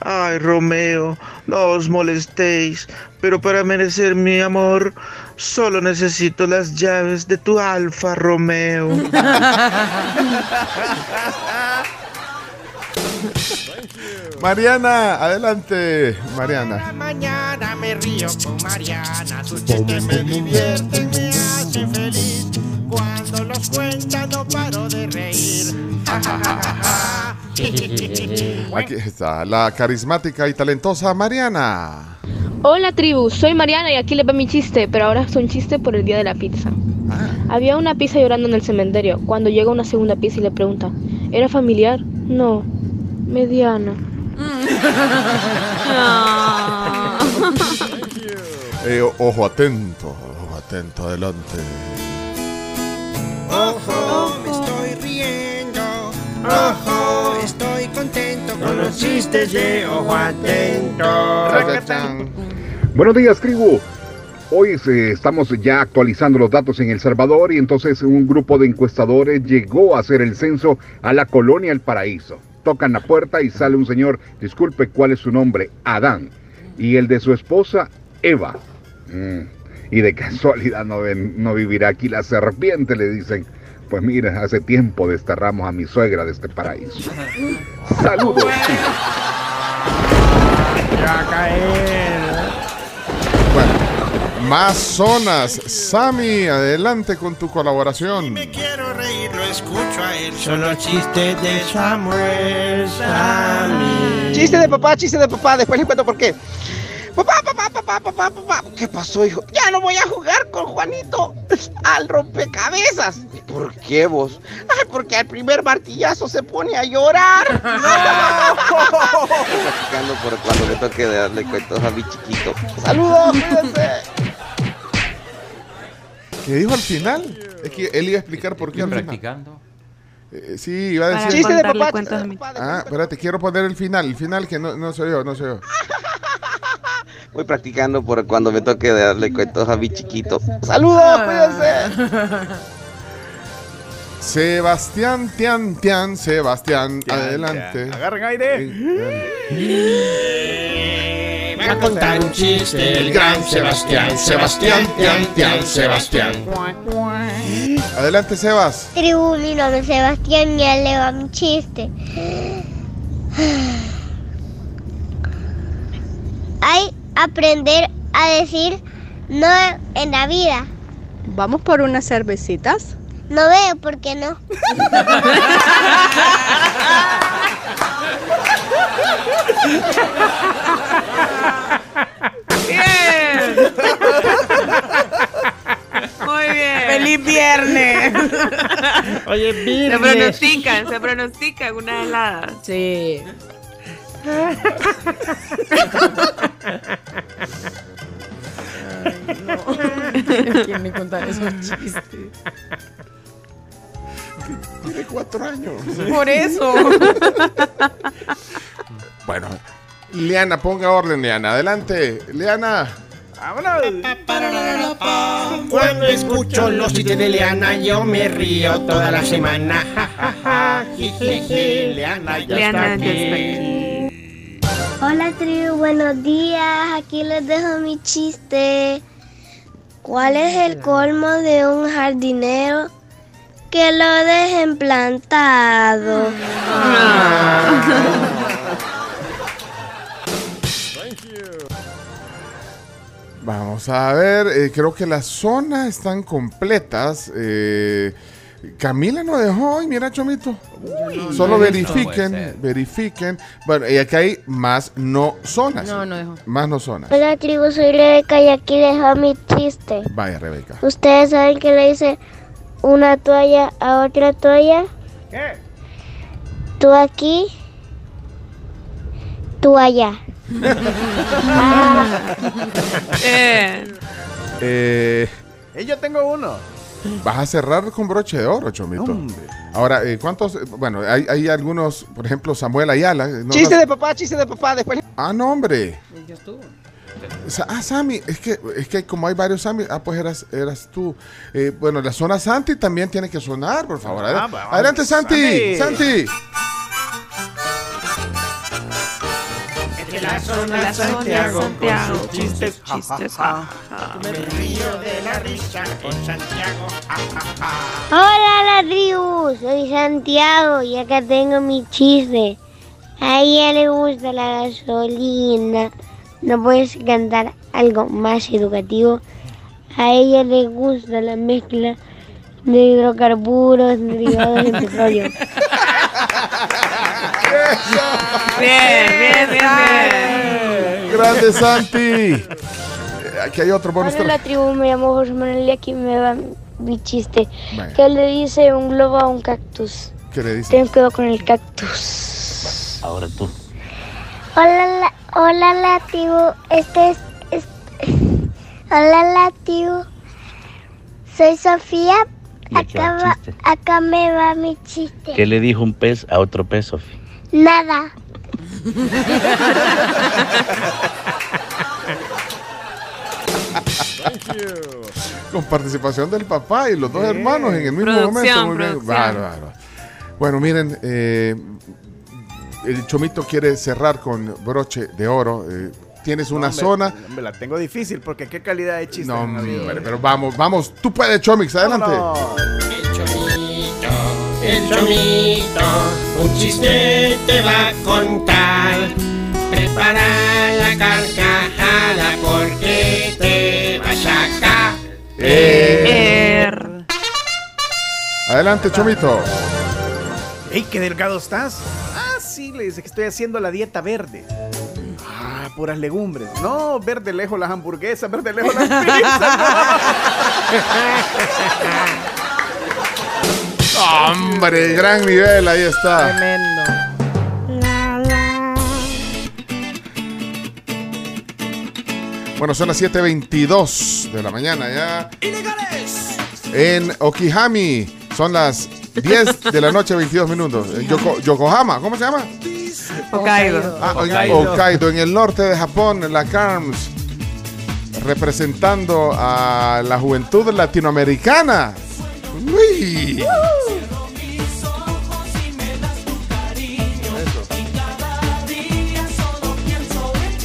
Ay, Romeo, no os molestéis, pero para merecer mi amor, solo necesito las llaves de tu alfa, Romeo. [laughs] Mariana, adelante, Mariana. Mañana me río con Mariana. Sus chistes me divierten, me hacen feliz. Cuando los cuenta no paro de reír. Ja, ja, ja, ja, ja. [laughs] Aquí está la carismática y talentosa Mariana. Hola tribu, soy Mariana y aquí les va mi chiste, pero ahora es un chiste por el día de la pizza. Había una pizza llorando en el cementerio. Cuando llega una segunda pizza y le pregunta, ¿era familiar? No, mediana. [laughs] Eh, ojo atento, ojo atento, adelante. Ojo, me estoy riendo. Ojo, estoy contento con los chistes de ojo atento. Buenos días, tribu. Hoy eh, estamos ya actualizando los datos en El Salvador y entonces un grupo de encuestadores llegó a hacer el censo a la colonia El Paraíso. Tocan la puerta y sale un señor, disculpe, ¿cuál es su nombre? Adán. Y el de su esposa, Eva. Mm, Y de casualidad no, ven- no vivirá aquí la serpiente, le dicen. Pues mira, hace tiempo desterramos a mi suegra de este paraíso. [laughs] Saludos. Ya. Más zonas. Sammy, adelante con tu colaboración. Quiero reír, lo escucho a él. Son los chistes de Samuel Sammy. Chiste de papá, chiste de papá, después les cuento por qué. Papá, papá, papá, papá, papá. ¿Qué pasó, hijo? Ya no voy a jugar con Juanito al rompecabezas. ¿Y ¿Por qué vos? Ay, porque al primer martillazo se pone a llorar. [laughs] Practicando por cuando me toque darle cuentos a mi chiquito. Saludos, cuídense. ¿Qué dijo al final? Es que él iba a explicar por qué al final. Practicando. Eh, sí, iba a Para decir. Chiste de papá, cuentos Ah, espérate, quiero poner el final. El final que no, no soy yo, no soy yo. [laughs] Voy practicando por cuando me toque darle cuentos a mi chiquito. Saludos, cuídense. [laughs] Sebastián, Tian, Tian, Sebastián, adelante. Agarren aire. Va a contar un chiste el gran Sebastián. Sebastián, Tian, Tian, Sebastián. Adelante, Sebas. Tribu, mi nombre es Sebastián y él le va mi chiste. Hay aprender a decir no en la vida. ¿Vamos por unas cervecitas? No veo por qué no. Bien. Muy bien. ¡Feliz viernes! Oye, Se viernes. pronostican, se pronostican una helada. Sí. ¿Quién me contar esos chistes? Tiene cuatro años. Por eso. [laughs] Bueno, Liana, ponga orden, Liana. Adelante, Liana. Cuando escucho los chistes de Leana, yo me río toda la semana. Ja. Leana ya Leana está ya aquí. Hola tribu, buenos días. Aquí les dejo mi chiste. ¿Cuál es el colmo de un jardinero? Que lo dejen plantado. Vamos a ver, eh, creo que las zonas están completas. eh, Camila no dejó hoy, mira, Chomito. Solo no, verifiquen, verifiquen. Bueno, y aquí hay más no zonas. No, no dejó. Más no zonas. Hola tribu, soy Rebeca y aquí va mi chiste. Vaya, Rebeca. ¿Ustedes saben que le dice una toalla a otra toalla? ¿Qué? Tú aquí, tú allá. [laughs] Eh, Eh, yo tengo uno. vas a cerrar con broche de oro, Chomito. Ahora, eh, ¿cuántos? Bueno, hay, hay algunos, por ejemplo, Samuel Ayala. eh, no- Chiste de papá, chiste de papá. Después Ah, no, hombre. Ya estuvo. Ah, Sammy, es que, es que como hay varios Sammy, ah, pues eras, eras tú. Eh, bueno, la zona Santi también tiene que sonar, por favor. Adel- Ah, vamos, Adelante, Santi. Santi. La zona La Santiago, Santiago, con sus chistes, ja, chistes, ja. ja, Me río de la risa con Santiago, ja, ja, ja. Hola la tribu, soy Santiago y acá tengo mi chiste. A ella le gusta la gasolina. ¿No puedes cantar algo más educativo? A ella le gusta la mezcla de hidrocarburos derivados del petróleo. Bien, bien, bien, bien. Grande Santi. Aquí hay otro bonus. Hola la tribu, me llamo José Manuel y aquí me va mi chiste. Vaya. ¿Qué le dice un globo a un cactus? ¿Qué le dice? Ten cuidado con el cactus. Ahora tú. Hola, la, hola, la tribu. Este es, es- [laughs] Hola, la tribu. Soy Sofía. Acá, va- acá me va mi chiste. ¿Qué le dijo un pez a otro pez, Sofi? Nada. Con participación del papá y los dos hermanos en el mismo Producción, momento. Muy bien. Bárbaro. Bueno, miren, eh, el Chomito quiere cerrar con broche de oro. eh, tienes una zona. hombre, la tengo difícil porque qué calidad de chiste. No, hombre, pero vamos, vamos. Tú puedes, Chomix, adelante. El chomito, un chiste te va a contar. Prepara la carcajada porque te vas a caer. Eh. Er. Adelante, Chomito. ¡Ey, qué delgado estás! Sí, le dice que estoy haciendo la dieta verde. Ah, puras legumbres. No, verde lejos las hamburguesas, verde lejos las pizzas. [laughs] Hombre, gran nivel, ahí está. Tremendo. Bueno, son las 7.22 de la mañana ya. En Okihami son las 10 de la noche, 22 minutos. En Yoko- Yokohama, ¿cómo se llama? Hokkaido. Ah, en Hokkaido. Hokkaido, en el norte de Japón, en la CARMS, representando a la juventud latinoamericana. Uy.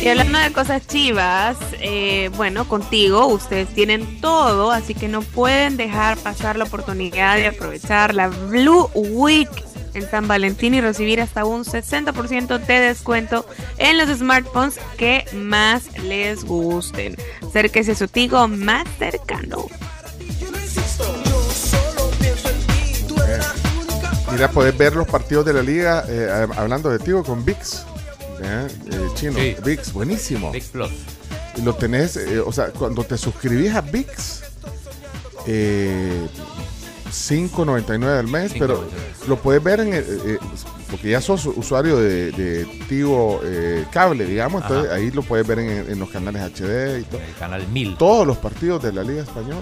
Y hablando de cosas chivas, eh, bueno, contigo ustedes tienen todo, así que no pueden dejar pasar la oportunidad de aprovechar la Blue Week en San Valentín y recibir hasta un 60% de descuento en los smartphones que más les gusten. Acérquese a su tigo más cercano. Mira, podés ver los partidos de la liga, eh, hablando de Tigo, con VIX. ¿Eh? Eh, chino, Sí. VIX, buenísimo. Big Plus. Lo tenés, eh, o sea, cuando te suscribís a VIX, eh, 5.99 al mes, pero 5.99. lo puedes ver en el, porque ya sos usuario de, de Tigo eh, cable, digamos, entonces ahí lo puedes ver en, en los canales HD y todo. El canal 1000. Todos los partidos de la Liga Española.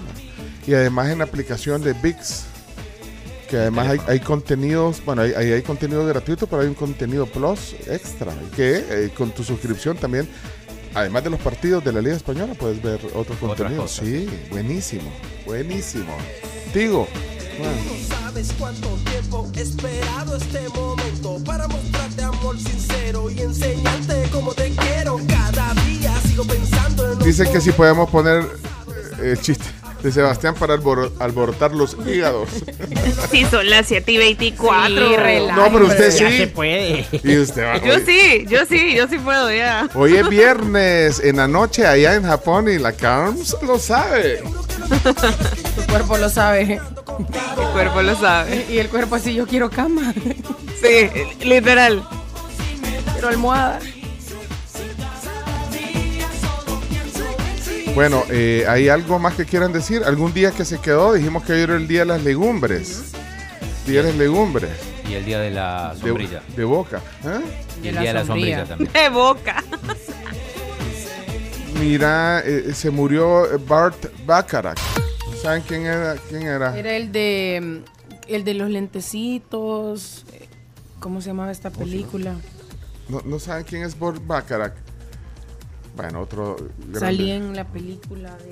Y además en la aplicación de VIX, que además hay, hay contenidos, bueno, hay, hay, hay contenido gratuito, pero hay un contenido plus extra, que eh, con tu suscripción también, además de los partidos de la Liga Española, puedes ver otros contenidos. Sí, buenísimo, buenísimo. Digo, sabes cuánto tiempo he esperado este momento para mostrarte amor sincero y enseñarte cómo te quiero. Cada día sigo pensando en dicen que si podemos poner eh, el chiste. De Sebastián para albor- alborotar los hígados. [laughs] Sí, son las 7 y 24. Sí, relax. No, pero usted Ya sí. se puede. Y usted va- Yo sí, yo sí, yo sí puedo ya. Hoy es viernes en la noche allá en Japón y la Carms lo sabe. Tu cuerpo lo sabe. El cuerpo lo sabe. Y el cuerpo así, yo quiero cama. Sí, literal. Quiero almohada. Bueno, eh, ¿hay algo más que quieran decir? ¿Algún día que se quedó? Dijimos que hoy era el día de las legumbres. Día de las legumbres. Y el día de la sombrilla. de boca. ¿eh? Y el día de la sombrilla también. [laughs] De boca. Mira, eh, se murió Bart Bacharach. ¿Saben quién era? ¿Quién era? Era el de el de los lentecitos. eh, ¿Cómo se llamaba esta película? ¿No, no saben quién es Bart Bacharach? Bueno, otro grande. Salía en la película de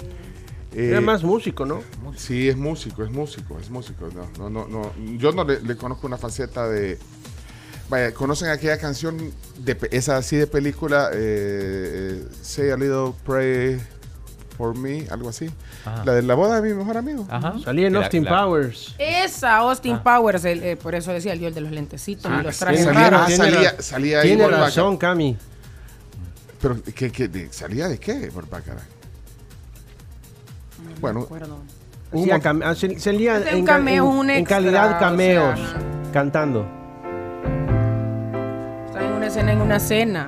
Eh, Era más músico, ¿no? Sí, es músico, es músico, es músico. No, no, no, no. Yo no le, le conozco una faceta de. Vaya, ¿conocen aquella canción de pe- esa así de película? eh, eh, Say a little pray for me, algo así. Ajá. La de la boda de mi mejor amigo. Ajá. Salía en Austin la- Powers. esa Austin Powers, el, eh, por eso decía el dios de los lentecitos Ah, y los trajes salía- ah, salía, salía ahí Tiene razón, Cami. Pero, ¿qué, qué, de- ¿salía de qué, Burt Bacharach? Bueno, un ah, salía un en, cameo, en- un en extra, calidad o cameos, sea, cantando. Está en una escena en una cena.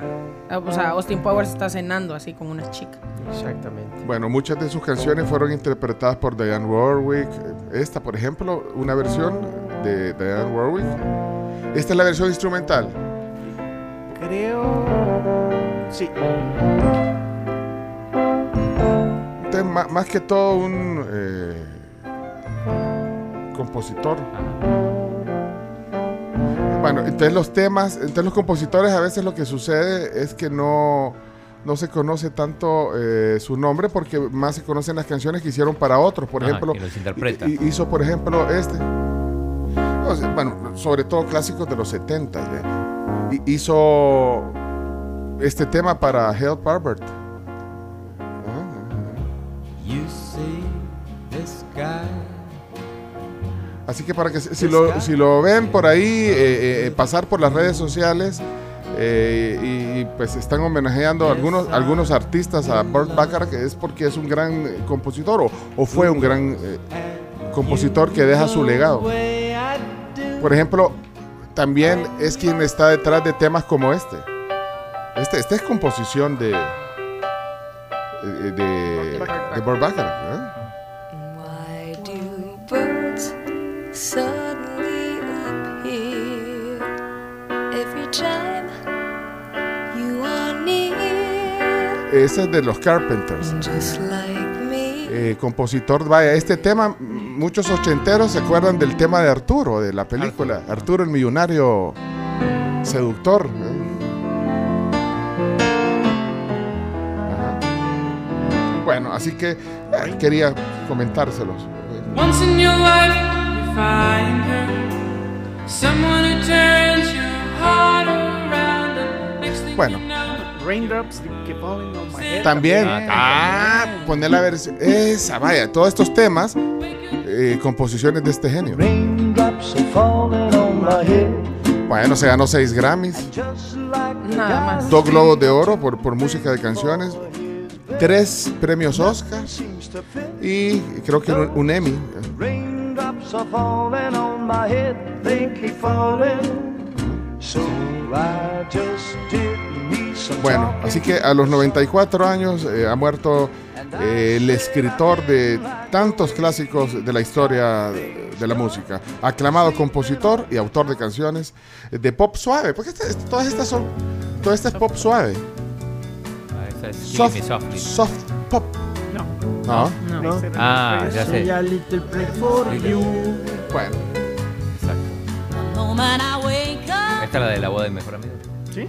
Ah, O sea, Austin Powers está cenando así con una chica. Exactamente. Bueno, muchas de sus canciones fueron interpretadas por Diane Warwick. Esta, por ejemplo, una versión de Diane Warwick. Esta es la versión instrumental. Creo. Sí. Es ma- más que todo un eh, compositor. Bueno, entonces los temas, entonces los compositores a veces lo que sucede es que no, no se conoce tanto eh, su nombre porque más se conocen las canciones que hicieron para otros. Por Ajá, ejemplo, que los interpreta. hi- hizo por ejemplo este. Bueno, sobre todo clásicos de los 70. ¿eh? Hi- Hizo este tema para Hell Barbert. Así que para que si lo, si lo ven por ahí, eh, eh, pasar por las redes sociales eh, y, pues están homenajeando a algunos, algunos artistas a Burt Bacharach, que es porque es un gran eh, compositor o, o fue un gran eh, compositor que deja su legado. Por ejemplo, también es quien está detrás de temas como este. Este, esta es composición de, de, de, de Bacharach. ¿eh? Why do birds suddenly appear every time you are near? Ese es de los Carpenters. Just like me. Eh, compositor, vaya, este tema, muchos ochenteros se acuerdan del tema de Arturo, de la película. Arturo el millonario seductor. ¿eh? Así que eh, quería comentárselos. Once in your life, you find her. Someone who turns your heart around and next thing Bueno. you know. Raindrops que falling on my head. También, ah, poner la versión, esa, vaya, todos estos temas, eh, composiciones de este genio. Bueno, se ganó seis Grammys. Nada más. dos globos de oro por, por música de canciones, tres premios Oscar y creo que un, un Emmy. Bueno, así que a los 94 años eh, ha muerto eh, el escritor de tantos clásicos de la historia de la música, aclamado compositor y autor de canciones de pop suave, porque todas estas son, toda esta es pop suave, esa es Killing soft, Me Softly. soft pop. No. No. Ah, ya sé. Say a little prayer for you. Bueno. Exacto. Esta es la de la boda de mi mejor amigo. Sí.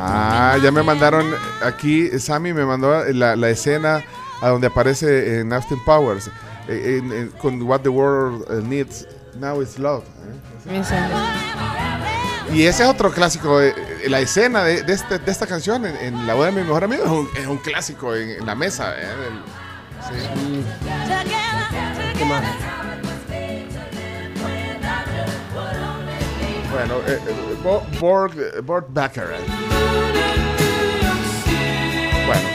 Ah, ya me mandaron aquí, Sammy me mandó la, la escena a donde aparece en Austin Powers eh, en- en- con What the World eh, Needs Now is Love. ¿eh? Y ese es otro clásico. eh, eh, La escena de, de este- de esta canción en, en la boda de mi mejor amigo es un, es un clásico en, en la mesa. eh, del- sí. ¿Qué más? Bueno, eh, eh, Bo- Borg, eh, Burt Bacharach. Bueno,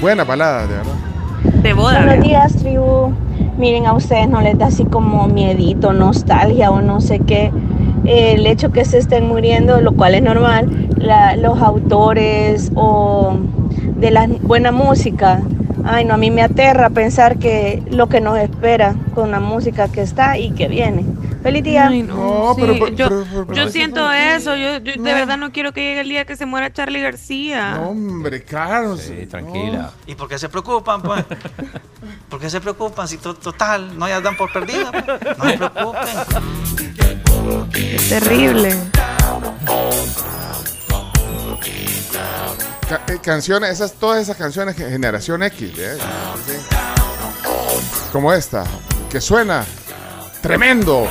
buena balada, de verdad. De boda. Buenos ¿verdad? días, tribu. Miren, a ustedes no les da así como miedito, nostalgia o no sé qué. El hecho que se estén muriendo, lo cual es normal, los autores o de la buena música. Ay, no, a mí me aterra pensar que lo que nos espera con la música que está y que viene. ¡Feliz día! Ay, no, pero- yo, pero- pero- yo siento eso. Yo, yo de verdad no quiero que llegue el día que se muera Charlie García. Hombre, Carlos. Sí, tranquila. ¿Y por qué se preocupan, pues? ¿Por qué se preocupan? Si to- total, no ya dan por perdida. pues. No se preocupen. Es terrible. Ca- eh, canciones, esas, todas esas canciones generación X, ¿eh? Sí. como esta, que suena tremendo.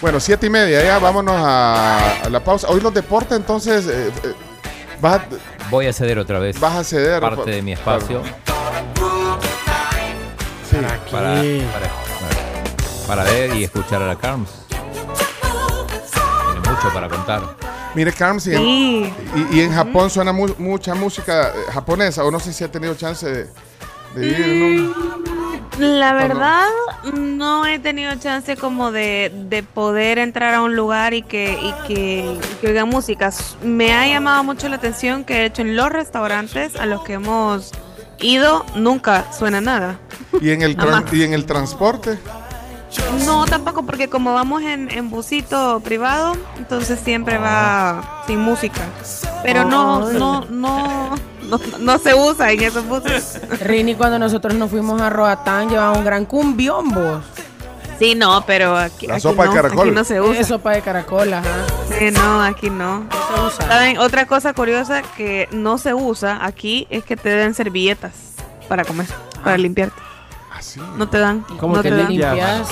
Bueno, siete y media, ya vámonos a, a la pausa. Hoy los deportes, entonces, eh, eh, vas, a, Voy a ceder otra vez. vas a ceder. Parte de mi espacio. Sí. Para, para, para ver y escuchar a la Carms. Tiene mucho para contar. Mire, Carms, y, en- Sí. y, y en Japón suena mu- mucha música eh, japonesa, o no sé si ha tenido chance de, de un... La verdad, no he tenido chance como de, de poder entrar a un lugar y que, y que, y que oiga música. Me ha llamado mucho la atención que de hecho en los restaurantes a los que hemos ido nunca suena nada. Y en el, tran- y en el transporte. No, tampoco, porque como vamos en, en busito privado, entonces siempre va sin música. Pero no, Ay. no, no, no, no se usa en esos buses. Rini, cuando nosotros nos fuimos a Roatán, llevaba un gran cumbión, vos. Sí, no, pero aquí, La aquí sopa de no, caracol. aquí no se usa. Es sopa de caracol, ajá. Sí, no, aquí no. se usa. ¿Saben? Otra cosa curiosa que no se usa aquí es que te den servilletas para comer, para limpiarte. No te dan. ¿Cómo no que te dan. limpias?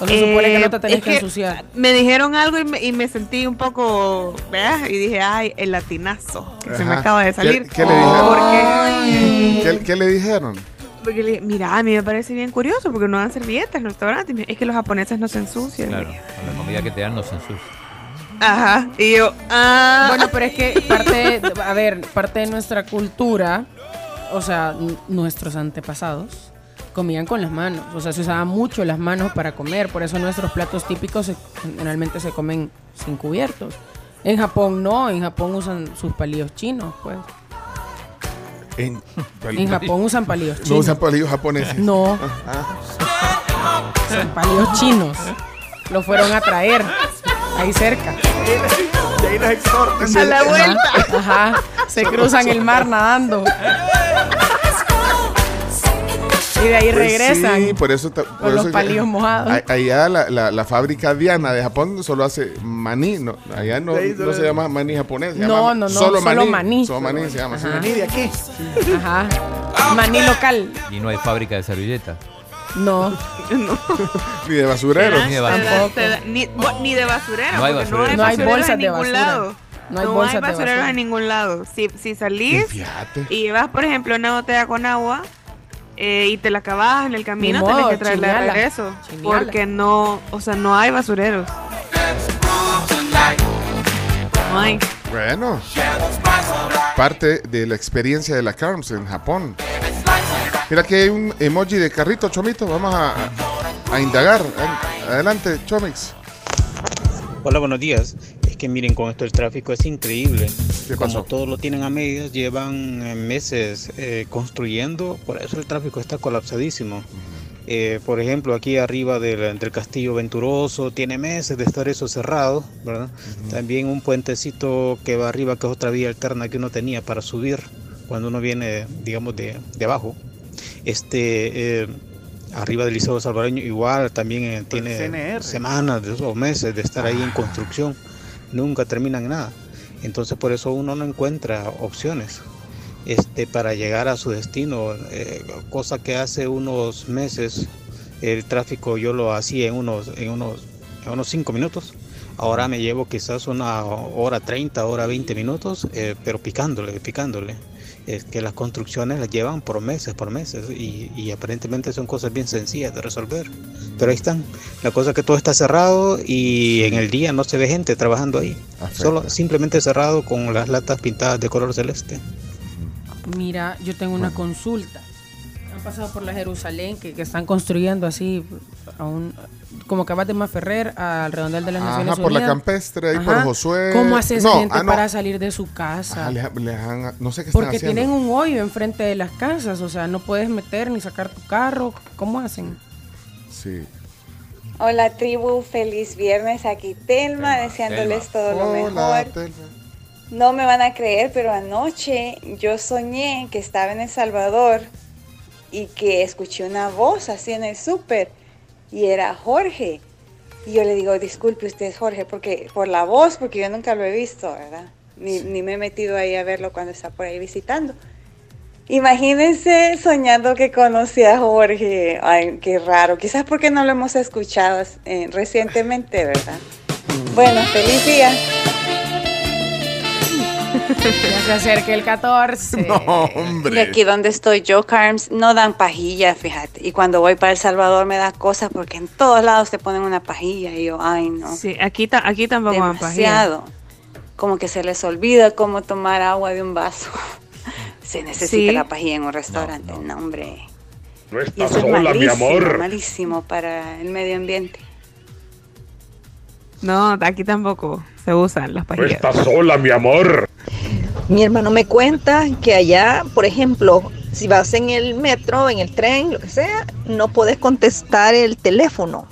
O se supone que no te Eh, tenés es que, que ensuciar. Me dijeron algo y me, y me sentí un poco, ¿verdad? Y dije, ay, el latinazo que se me acaba de ¿Qué- salir. qué le dijeron? Porque, ¿Qué, qué le dijeron? porque le dije, mira, a mí me parece bien curioso porque no dan servilletas en los restaurantes. Es que los japoneses no se ensucian. Claro, con la comida que te dan no se ensucia. Ajá. Y yo, ah. Bueno, pero es que parte, de- a ver, parte de nuestra cultura, o sea, nuestros antepasados comían con las manos, o sea, se usaban mucho las manos para comer, por eso nuestros platos típicos se- generalmente se comen sin cubiertos. En Japón no, en Japón usan sus palillos chinos, pues. En, En Japón usan palillos No chinos. usan palillos japoneses. No. Ah. Son palillos chinos. Lo fueron a traer ahí cerca. Y ahí los exhortan. A la vuelta. Ajá. Se cruzan el mar nadando. Y de ahí Pues regresan. Sí, por eso. ta- por Con los palillos mojados. a- Allá la, la, la fábrica Diana de Japón solo hace maní. No, allá no, Sí, no se llama maní japonés. se No, llama no, no, Solo solo maní. maní. Solo maní se llama. Ajá. Maní de aquí. Ajá. Maní local. Y no hay fábrica de servilletas. No. [laughs] [laughs] Ni de basurero. Ni de Te basurero. da- te da- ni, de basurero. No hay porque basurero. No hay basureros bolsas en de ningún basura. lado. No hay bolsas basureros basura. en ningún lado. Si, si salís y llevas, por ejemplo, una botella con agua eh, y te la acabas en el camino, Ni tenés modo, que traerla de regreso. Chiniala. Porque no, o sea, no hay basureros. No hay. Bueno. Parte de la experiencia de la Carms en Japón. Mira que hay un emoji de carrito, Chomito. Vamos a, a- a indagar. Adelante, Chomix. Hola, buenos días. Que miren, con esto el tráfico es increíble. ¿Qué Como pasó? todos lo tienen a medias, llevan eh, meses eh, construyendo, por eso el tráfico está colapsadísimo. Eh, por ejemplo, aquí arriba del, del Castillo Venturoso tiene meses de estar eso cerrado, ¿verdad? También un puentecito que va arriba, que es otra vía alterna que uno tenía para subir cuando uno viene, digamos, de, de abajo. Este, eh, arriba del Liceo Salvadoreño igual también eh, tiene CNR. semanas o meses de estar ahí en construcción. Nunca terminan nada. Entonces por eso uno no encuentra opciones este, para llegar a su destino. eh, cosa que hace unos meses el tráfico yo lo hacía en unos, en unos unos 5 minutos. Ahora me llevo quizás una hora 30, hora 20 minutos, eh, pero picándole, picándole. Es que las construcciones las llevan por meses, por meses, y, y aparentemente son cosas bien sencillas de resolver. Pero ahí están. La cosa es que todo está cerrado y en el día no se ve gente trabajando ahí. Solo simplemente cerrado con las latas pintadas de color celeste. Mira, yo tengo una consulta. Han pasado por la Jerusalén que, que están construyendo así, a un- como que vas de Maferrer al redondel de las Ajá, Naciones por la Unidas. campestre, ahí por. Josué. ¿Cómo hace esa No, gente ah, no. para salir de su casa? Ajá, les- les han- no sé qué están Porque haciendo. tienen un hoyo enfrente de las casas, o sea, no puedes meter ni sacar tu carro. ¿Cómo hacen? Sí. Hola tribu, feliz viernes. Aquí Telma, deseándoles todo lo Hola, mejor. No me van a creer, pero anoche yo soñé que estaba en El Salvador y que escuché una voz así en el súper y era Jorge. Y yo le digo, disculpe usted es Jorge, porque por la voz, porque yo nunca lo he visto, ¿verdad? Ni, ni me he metido ahí a verlo cuando está por ahí visitando. Imagínense soñando que conocí a Jorge. Ay, qué raro. Quizás porque no lo hemos escuchado eh, recientemente, ¿verdad? Bueno, feliz día. Ya se acerca el 14. [laughs] hombre. Y aquí donde estoy yo, Carms, no dan pajilla, fíjate. Y cuando voy para El Salvador me da cosas porque en todos lados te ponen una pajilla. Y yo, ay, no. Sí, aquí, ta- aquí tampoco me Demasiado. Como que se les olvida cómo tomar agua de un vaso. [laughs] se necesita Sí. la pajilla en un restaurante. No, hombre. No Y estás eso es sola, mi amor. malísimo para el medio ambiente. No, aquí tampoco se usan las No pajillas. estás sola, mi amor. Mi hermano me cuenta que allá, por ejemplo, si vas en el metro, en el tren, lo que sea, no puedes contestar el teléfono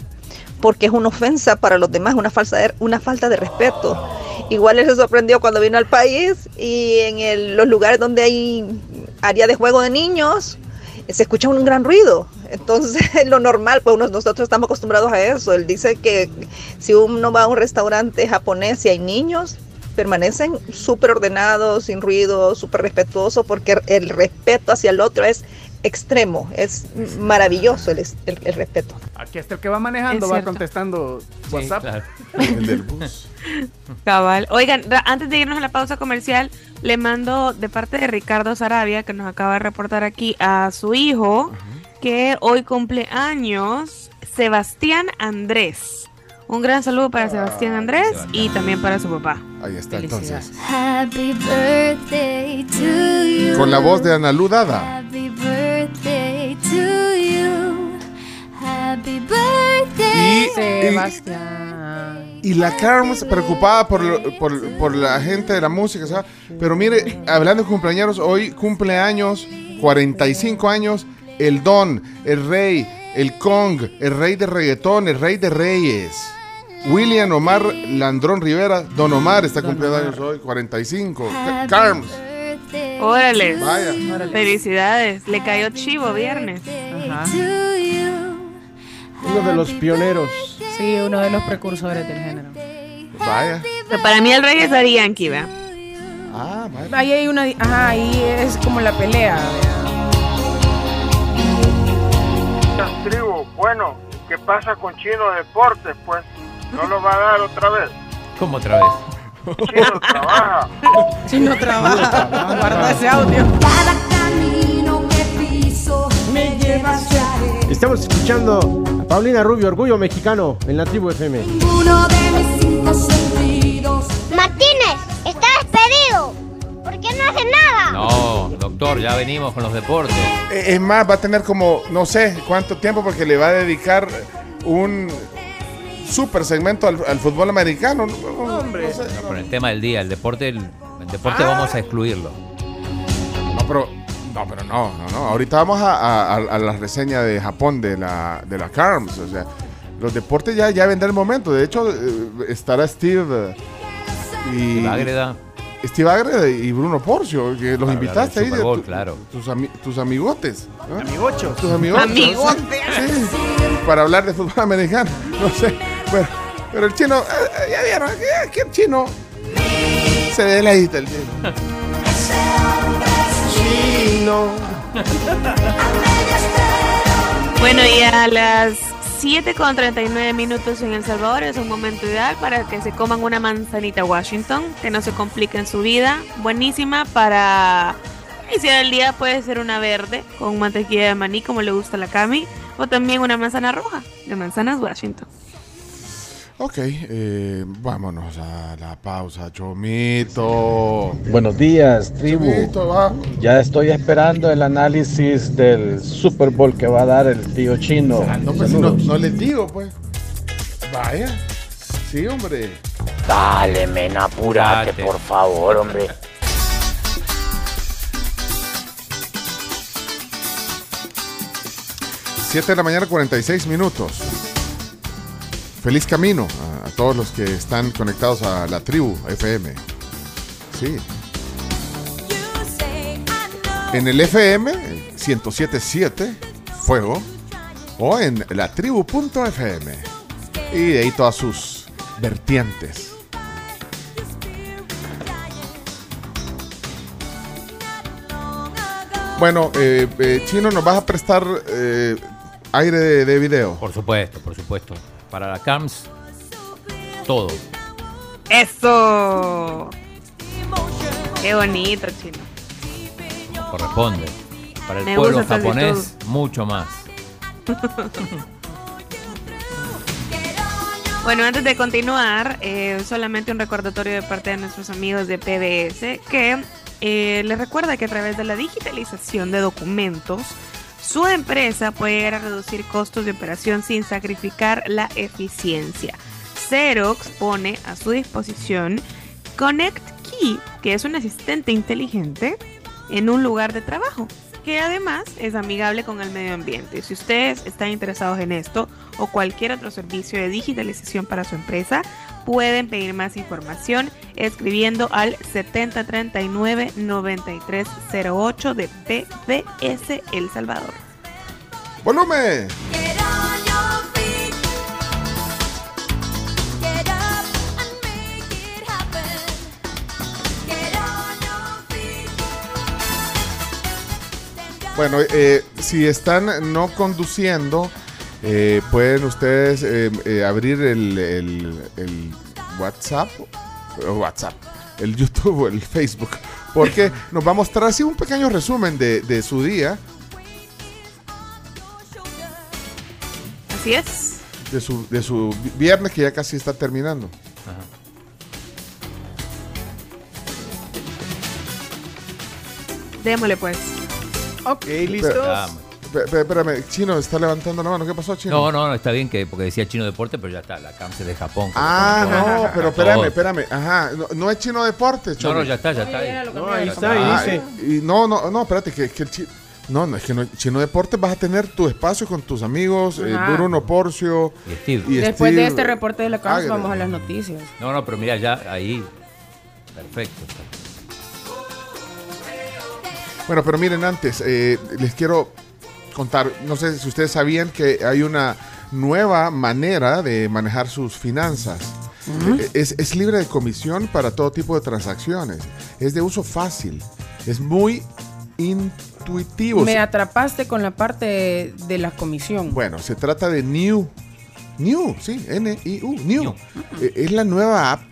porque es una ofensa para los demás, una falta de, una falta de respeto. Igual él se sorprendió cuando vino al país y en el- los lugares donde hay área de juego de niños se escucha un gran ruido. Entonces, [laughs] lo normal, pues nosotros estamos acostumbrados a eso. Él dice que si uno va a un restaurante japonés y hay niños, permanecen súper ordenados, sin ruido, súper respetuosos, porque el respeto hacia el otro es extremo, es maravilloso el, el- el respeto. Aquí hasta el que va manejando va contestando WhatsApp. El del bus. [laughs] Cabal. Oigan, antes de irnos a la pausa comercial, le mando de parte de Ricardo Sarabia, que nos acaba de reportar aquí, a su hijo, que hoy cumple años, Sebastián Andrés. Un gran saludo para Sebastián Andrés y también para su papá. Ahí está entonces. Happy birthday to you. Con la voz de Ana Ludada. Happy birthday to you. Happy birthday. Sebastián. Y la Carms preocupada por, lo- por, por la gente de la música, ¿sabes? Pero mire, hablando de cumpleaños, hoy cumpleaños, 45 años, el Don, el Rey, el Kong, el Rey de Reggaetón, el Rey de Reyes. William Omar Landrón Rivera, Don Omar está cumpliendo años hoy, 45. Ca- Carms. Órale. Vaya. Felicidades. Le cayó chivo viernes. Uno de los pioneros. Sí, uno de los precursores del género. Vaya. Pero para mí el rey es Daddy Yankee, ¿vea? Ah, vaya. Ahí hay una, ajá, ahí es como la pelea. Tribu, bueno, ¿y ¿qué pasa con Chino Deportes? Pues, ¿no lo va a dar otra vez? ¿Cómo otra vez? Chino trabaja. Si no trabaja, guarda ese audio. me lleva hacia Estamos escuchando a Paulina Rubio, Orgullo Mexicano, en la tribu FM. uno de mis cinco sentidos. Martínez, está despedido. ¿Por qué no hace nada? No, doctor, ya venimos con los deportes. Eh, Es más, va a tener como, no sé cuánto tiempo, porque le va a dedicar un super segmento al, al fútbol americano. Hombre. Con el tema del día, el deporte, el, el deporte Ah. vamos a excluirlo. No, pero no, pero no, no, no. Ahorita vamos a, a- a- la reseña de Japón de la, de la Carms. O sea, los deportes ya, ya vendrá el momento. De hecho, eh, estará Steve eh, y. Steve Ágreda. Steve Ágreda y Bruno Porcio, que los invitaste ahí. Tu- claro. Tus, ami- tus amigotes. ¿no? Amigochos. Tus amigotes. Amigotes. Sí, sí, para hablar de fútbol americano. [laughs] No sé. Pero, pero el chino, eh, eh, ya vieron, que, que el chino se deleita el chino. Chino. Bueno, y a las 7 con 39 minutos en El Salvador es un momento ideal para que se coman una manzanita Washington, que no se complique en su vida. Buenísima para iniciar el día, puede ser una verde con mantequilla de maní como le gusta a la Cami, o también una manzana roja de manzanas Washington. Ok, eh, vámonos a la pausa, Chomito. Buenos días, tribu. Chomito, va. Ya estoy esperando el análisis del Super Bowl que va a dar el tío chino. No, pues, no, no les digo, pues. Vaya. Sí, hombre. Dale, men, apúrate, Apúrate. por favor, hombre. Siete de la mañana, 46 minutos. Feliz camino a, todos los que están conectados a la tribu FM. Sí. En el FM, 1077, Fuego, o en la tribu.fm. Y de ahí todas sus vertientes. Bueno, eh, eh, Chino, ¿nos vas a prestar eh, aire de video? Por supuesto, por supuesto. Para la CAMS, todo. ¡Eso! ¡Qué bonito, chino! Corresponde. Para el Me pueblo japonés, mucho más. [laughs] Bueno, antes de continuar, eh, solamente un recordatorio de parte de nuestros amigos de PBS que eh, les recuerda que a través de la digitalización de documentos, su empresa puede llegar a reducir costos de operación sin sacrificar la eficiencia. Xerox pone a su disposición Connect Key, que es un asistente inteligente en un lugar de trabajo, que además es amigable con el medio ambiente. Si ustedes están interesados en esto o cualquier otro servicio de digitalización para su empresa, pueden pedir más información escribiendo al 7039-9308 de PBS El Salvador. ¡Volumen! Bueno, eh, si están no conduciendo, eh, pueden ustedes eh, eh, abrir el, el- el WhatsApp, o WhatsApp, el YouTube o el Facebook, porque [laughs] nos va a mostrar así un pequeño resumen de, de su día, Así es. de su, de su viernes que ya casi está terminando. Démosle pues. Ok, espera- Espérame, Chino está levantando la mano. ¿Qué pasó, Chino? No, no, no, está bien que porque decía chino deporte, pero ya está, la CAMS es de Japón. Ah, no, pero espérame, espérame. Ajá, no, no es chino deporte, No, Cholo. no, ya está, ya está. ahí. No, ahí está, Ah, ahí dice. y, y no, no, no, espérate, que, que el chi- No, no, es que no, chino deporte vas a tener tu espacio con tus amigos, eh. Bruno Porcio Y Steve. y Después de este reporte de la CAMS, Agre. vamos a las noticias. No, no, pero mira, ya ahí. Perfecto. Bueno, pero miren, antes eh, les quiero contar, no sé si ustedes sabían que hay una nueva manera de manejar sus finanzas. Eh, Es, es libre de comisión para todo tipo de transacciones. Es de uso fácil. Es muy intuitivo. Me atrapaste con la parte de, la comisión. Bueno, se trata de New. New, sí, N-I-U, New. Eh, Es la nueva app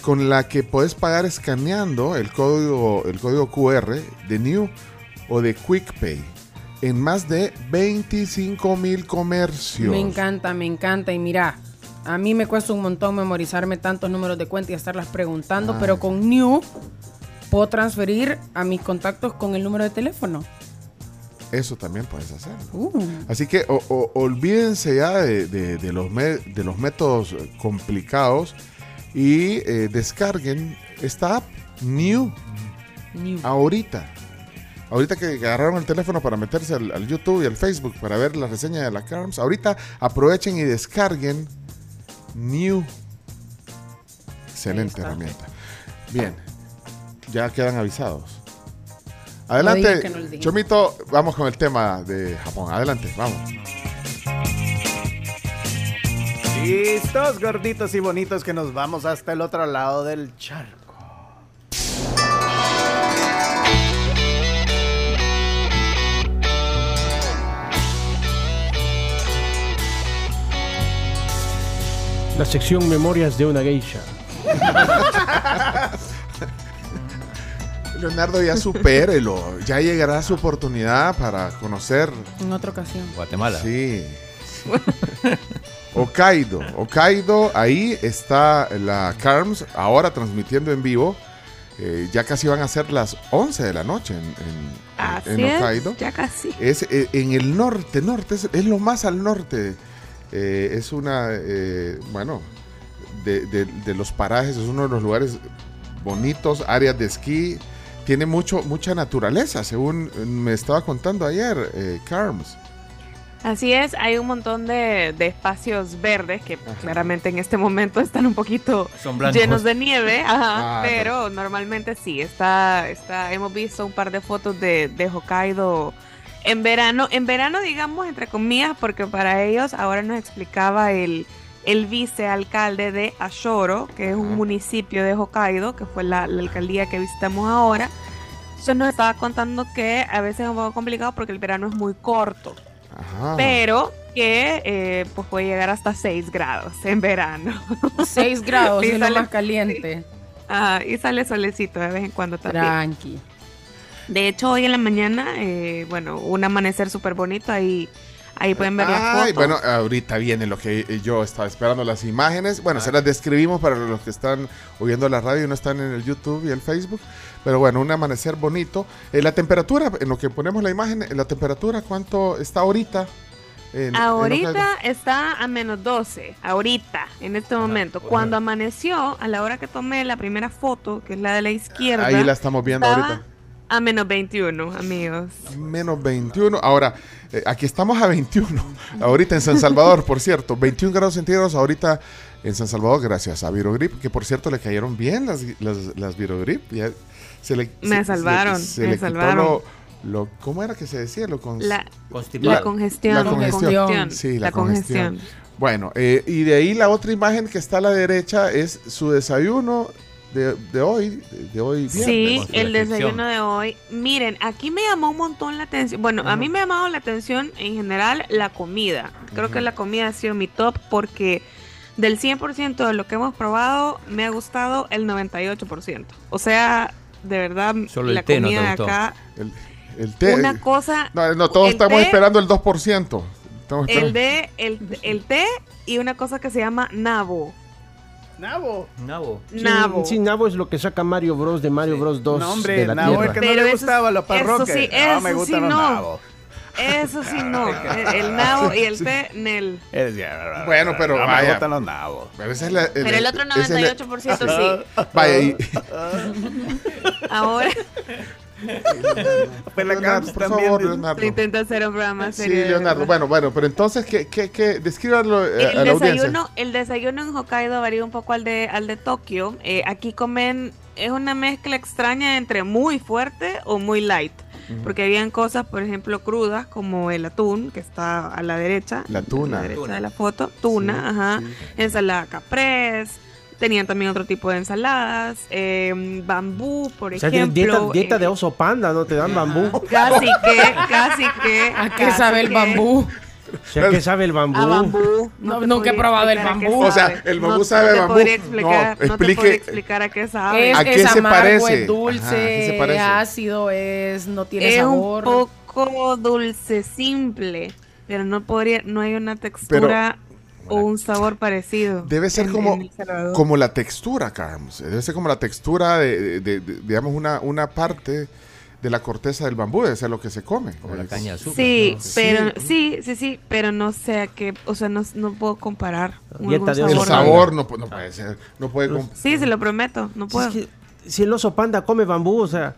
con la que puedes pagar escaneando el código, el código QR de New o de QuickPay en más de 25 mil comercios. Me encanta, me encanta. Y mira, a mí me cuesta un montón memorizarme tantos números de cuenta y estarlas preguntando, Ah. pero con New puedo transferir a mis contactos con el número de teléfono. Eso también puedes hacer. Uh. Así que o- o- olvídense ya de, de- de los me- de los métodos complicados y eh, descarguen esta app, New, ahorita. Ahorita que agarraron el teléfono para meterse al, al YouTube y al Facebook para ver la reseña de la CARMS, ahorita aprovechen y descarguen New. Excelente herramienta. Bien, ya quedan avisados. Adelante, no. Chomito, vamos con el tema de Japón. Adelante, vamos. Listos, gorditos y bonitos, que nos vamos hasta el otro lado del charco. La sección Memorias de una geisha. Leonardo, ya supérelo. Ya llegará su oportunidad para conocer. En otra ocasión. Guatemala. Sí. [laughs] Hokkaido. Hokkaido, ahí está la Carms, ahora transmitiendo en vivo. Eh, ya casi van a ser las 11 de la noche en, en- Así en es, Hokkaido. ya casi. Es eh, en el norte, norte, es, es lo más al norte. Eh, es una, eh, bueno, de, de- de los parajes, es uno de los lugares bonitos, áreas de esquí. Tiene mucho, mucha naturaleza, según me estaba contando ayer, eh, Carms. Así es, hay un montón de, de espacios verdes que claramente en este momento [laughs] están un poquito llenos de nieve, [laughs] ajá, Ah, pero normalmente sí, está, está, hemos visto un par de fotos de, de Hokkaido en verano, en verano digamos entre comillas, porque para ellos ahora nos explicaba el, el vicealcalde de Ashoro, que es un municipio de Hokkaido, que fue la, la alcaldía que visitamos ahora. Entonces nos estaba contando que a veces es un poco complicado porque el verano es muy corto Ajá. pero que eh, pues puede llegar hasta 6 grados en verano. 6 [laughs] grados es lo más caliente. Ajá, y sale solecito de vez en cuando también. Tranqui. De hecho, hoy en la mañana, eh, bueno, un amanecer súper bonito, ahí, ahí pueden ver las Ay, fotos. bueno, ahorita viene lo que yo estaba esperando, las imágenes. Bueno, se las describimos para los que están oyendo la radio y no están en el YouTube y el Facebook. Pero bueno, un amanecer bonito. Eh, la temperatura, en lo que ponemos la imagen, eh, la temperatura, ¿cuánto está ahorita? en- en Ahorita Hokkaido? está a menos 12, ahorita, en este momento. Cuando amaneció, a la hora que tomé la primera foto, que es la de la izquierda, Ahí la estamos viendo ahorita. A menos 21, amigos. Menos 21. Ahora, eh, aquí estamos a 21. [laughs] Ahorita en San Salvador, por cierto. 21 grados centígrados ahorita en San Salvador, gracias a Virogrip, que por cierto le cayeron bien las, las, las Virogrip. Ya se le, Me se- salvaron, se, se me le quitó salvaron. Lo, lo- ¿Cómo era que se decía? Lo cons- La, congestión. La congestión. Sí, la, La congestión. congestión. Bueno, eh, y de ahí la otra imagen que está a la derecha es su desayuno de, de hoy, de, de hoy viernes. Sí, el desayuno de hoy. Miren, aquí me llamó un montón la atención. Bueno, a mí me ha llamado la atención en general la comida. Creo que la comida ha sido mi top porque del 100% de lo que hemos probado me ha gustado el 98%. O sea, de verdad, Solo el la té no te comida de gustó. acá, El, el té. una cosa... No, no, todos el estamos té- esperando el 2%. Estamos El esperando. de el, el té y una cosa que se llama nabo. Nabo. Nabo. Sí, Nabo. Sí, Nabo es lo que saca Mario Bros. de Mario Bros. 2 No, hombre, de la Nabo Tierra. es que no le eso- gustaban los eso parroques. sí, No, me eso gustan sí los no. nabos. Eso sí no. El, el nabo y el té, Nel. Bueno, pero no me vaya. gustan los nabos. Pero, esa es la- Pero el otro esa es la- 98% sí. [laughs] Vaya, y- Ahora Pues la Leonardo, por también. favor, Leonardo. intenta hacer un programa Sí, serio. de Leonardo. Bueno, bueno, pero entonces, ¿qué, qué, qué? Descríbanlo eh, a El la audiencia. desayuno, el desayuno en Hokkaido varía un poco al de, al de Tokio. Eh, aquí comen, es una mezcla extraña entre muy fuerte o muy light. Porque habían cosas, por ejemplo, crudas, como el atún, que está a la derecha. La tuna. A la derecha Tuna. de la foto. Tuna, Sí, ajá. sí. Ensalada caprese. Tenían también otro tipo de ensaladas. eh, bambú, por O sea, ejemplo. dieta, dieta eh, de oso panda, no te dan bambú. Casi que, casi que. ¿A qué sabe el bambú? Que sabe el bambú. A bambú. No, te nunca he podría probado el bambú. O sea, el bambú No- sabe no te bambú. podría explicar, No, no, te explique- podría explicar a qué sabe. Es, ¿A qué es se amargo, parece? es dulce, Ajá, ¿a qué se parece? es ácido, es no tiene es sabor. un poco dulce, simple, pero no podría, no hay una textura o un sabor parecido. Debe ser en- como, en como la textura, Carms. Debe ser como la textura de, de- de- digamos, una, una parte de la corteza del bambú. Debe ser lo que se come. Como la caña de azúcar. Sí, ¿no? pero sí, sí, sí, pero no sé a qué, o sea, no, no puedo comparar un- algún El sabor. no, pu- no puede ser. No puede Sí, se lo prometo, no Si, puedo. es que- si el oso panda come bambú, o sea,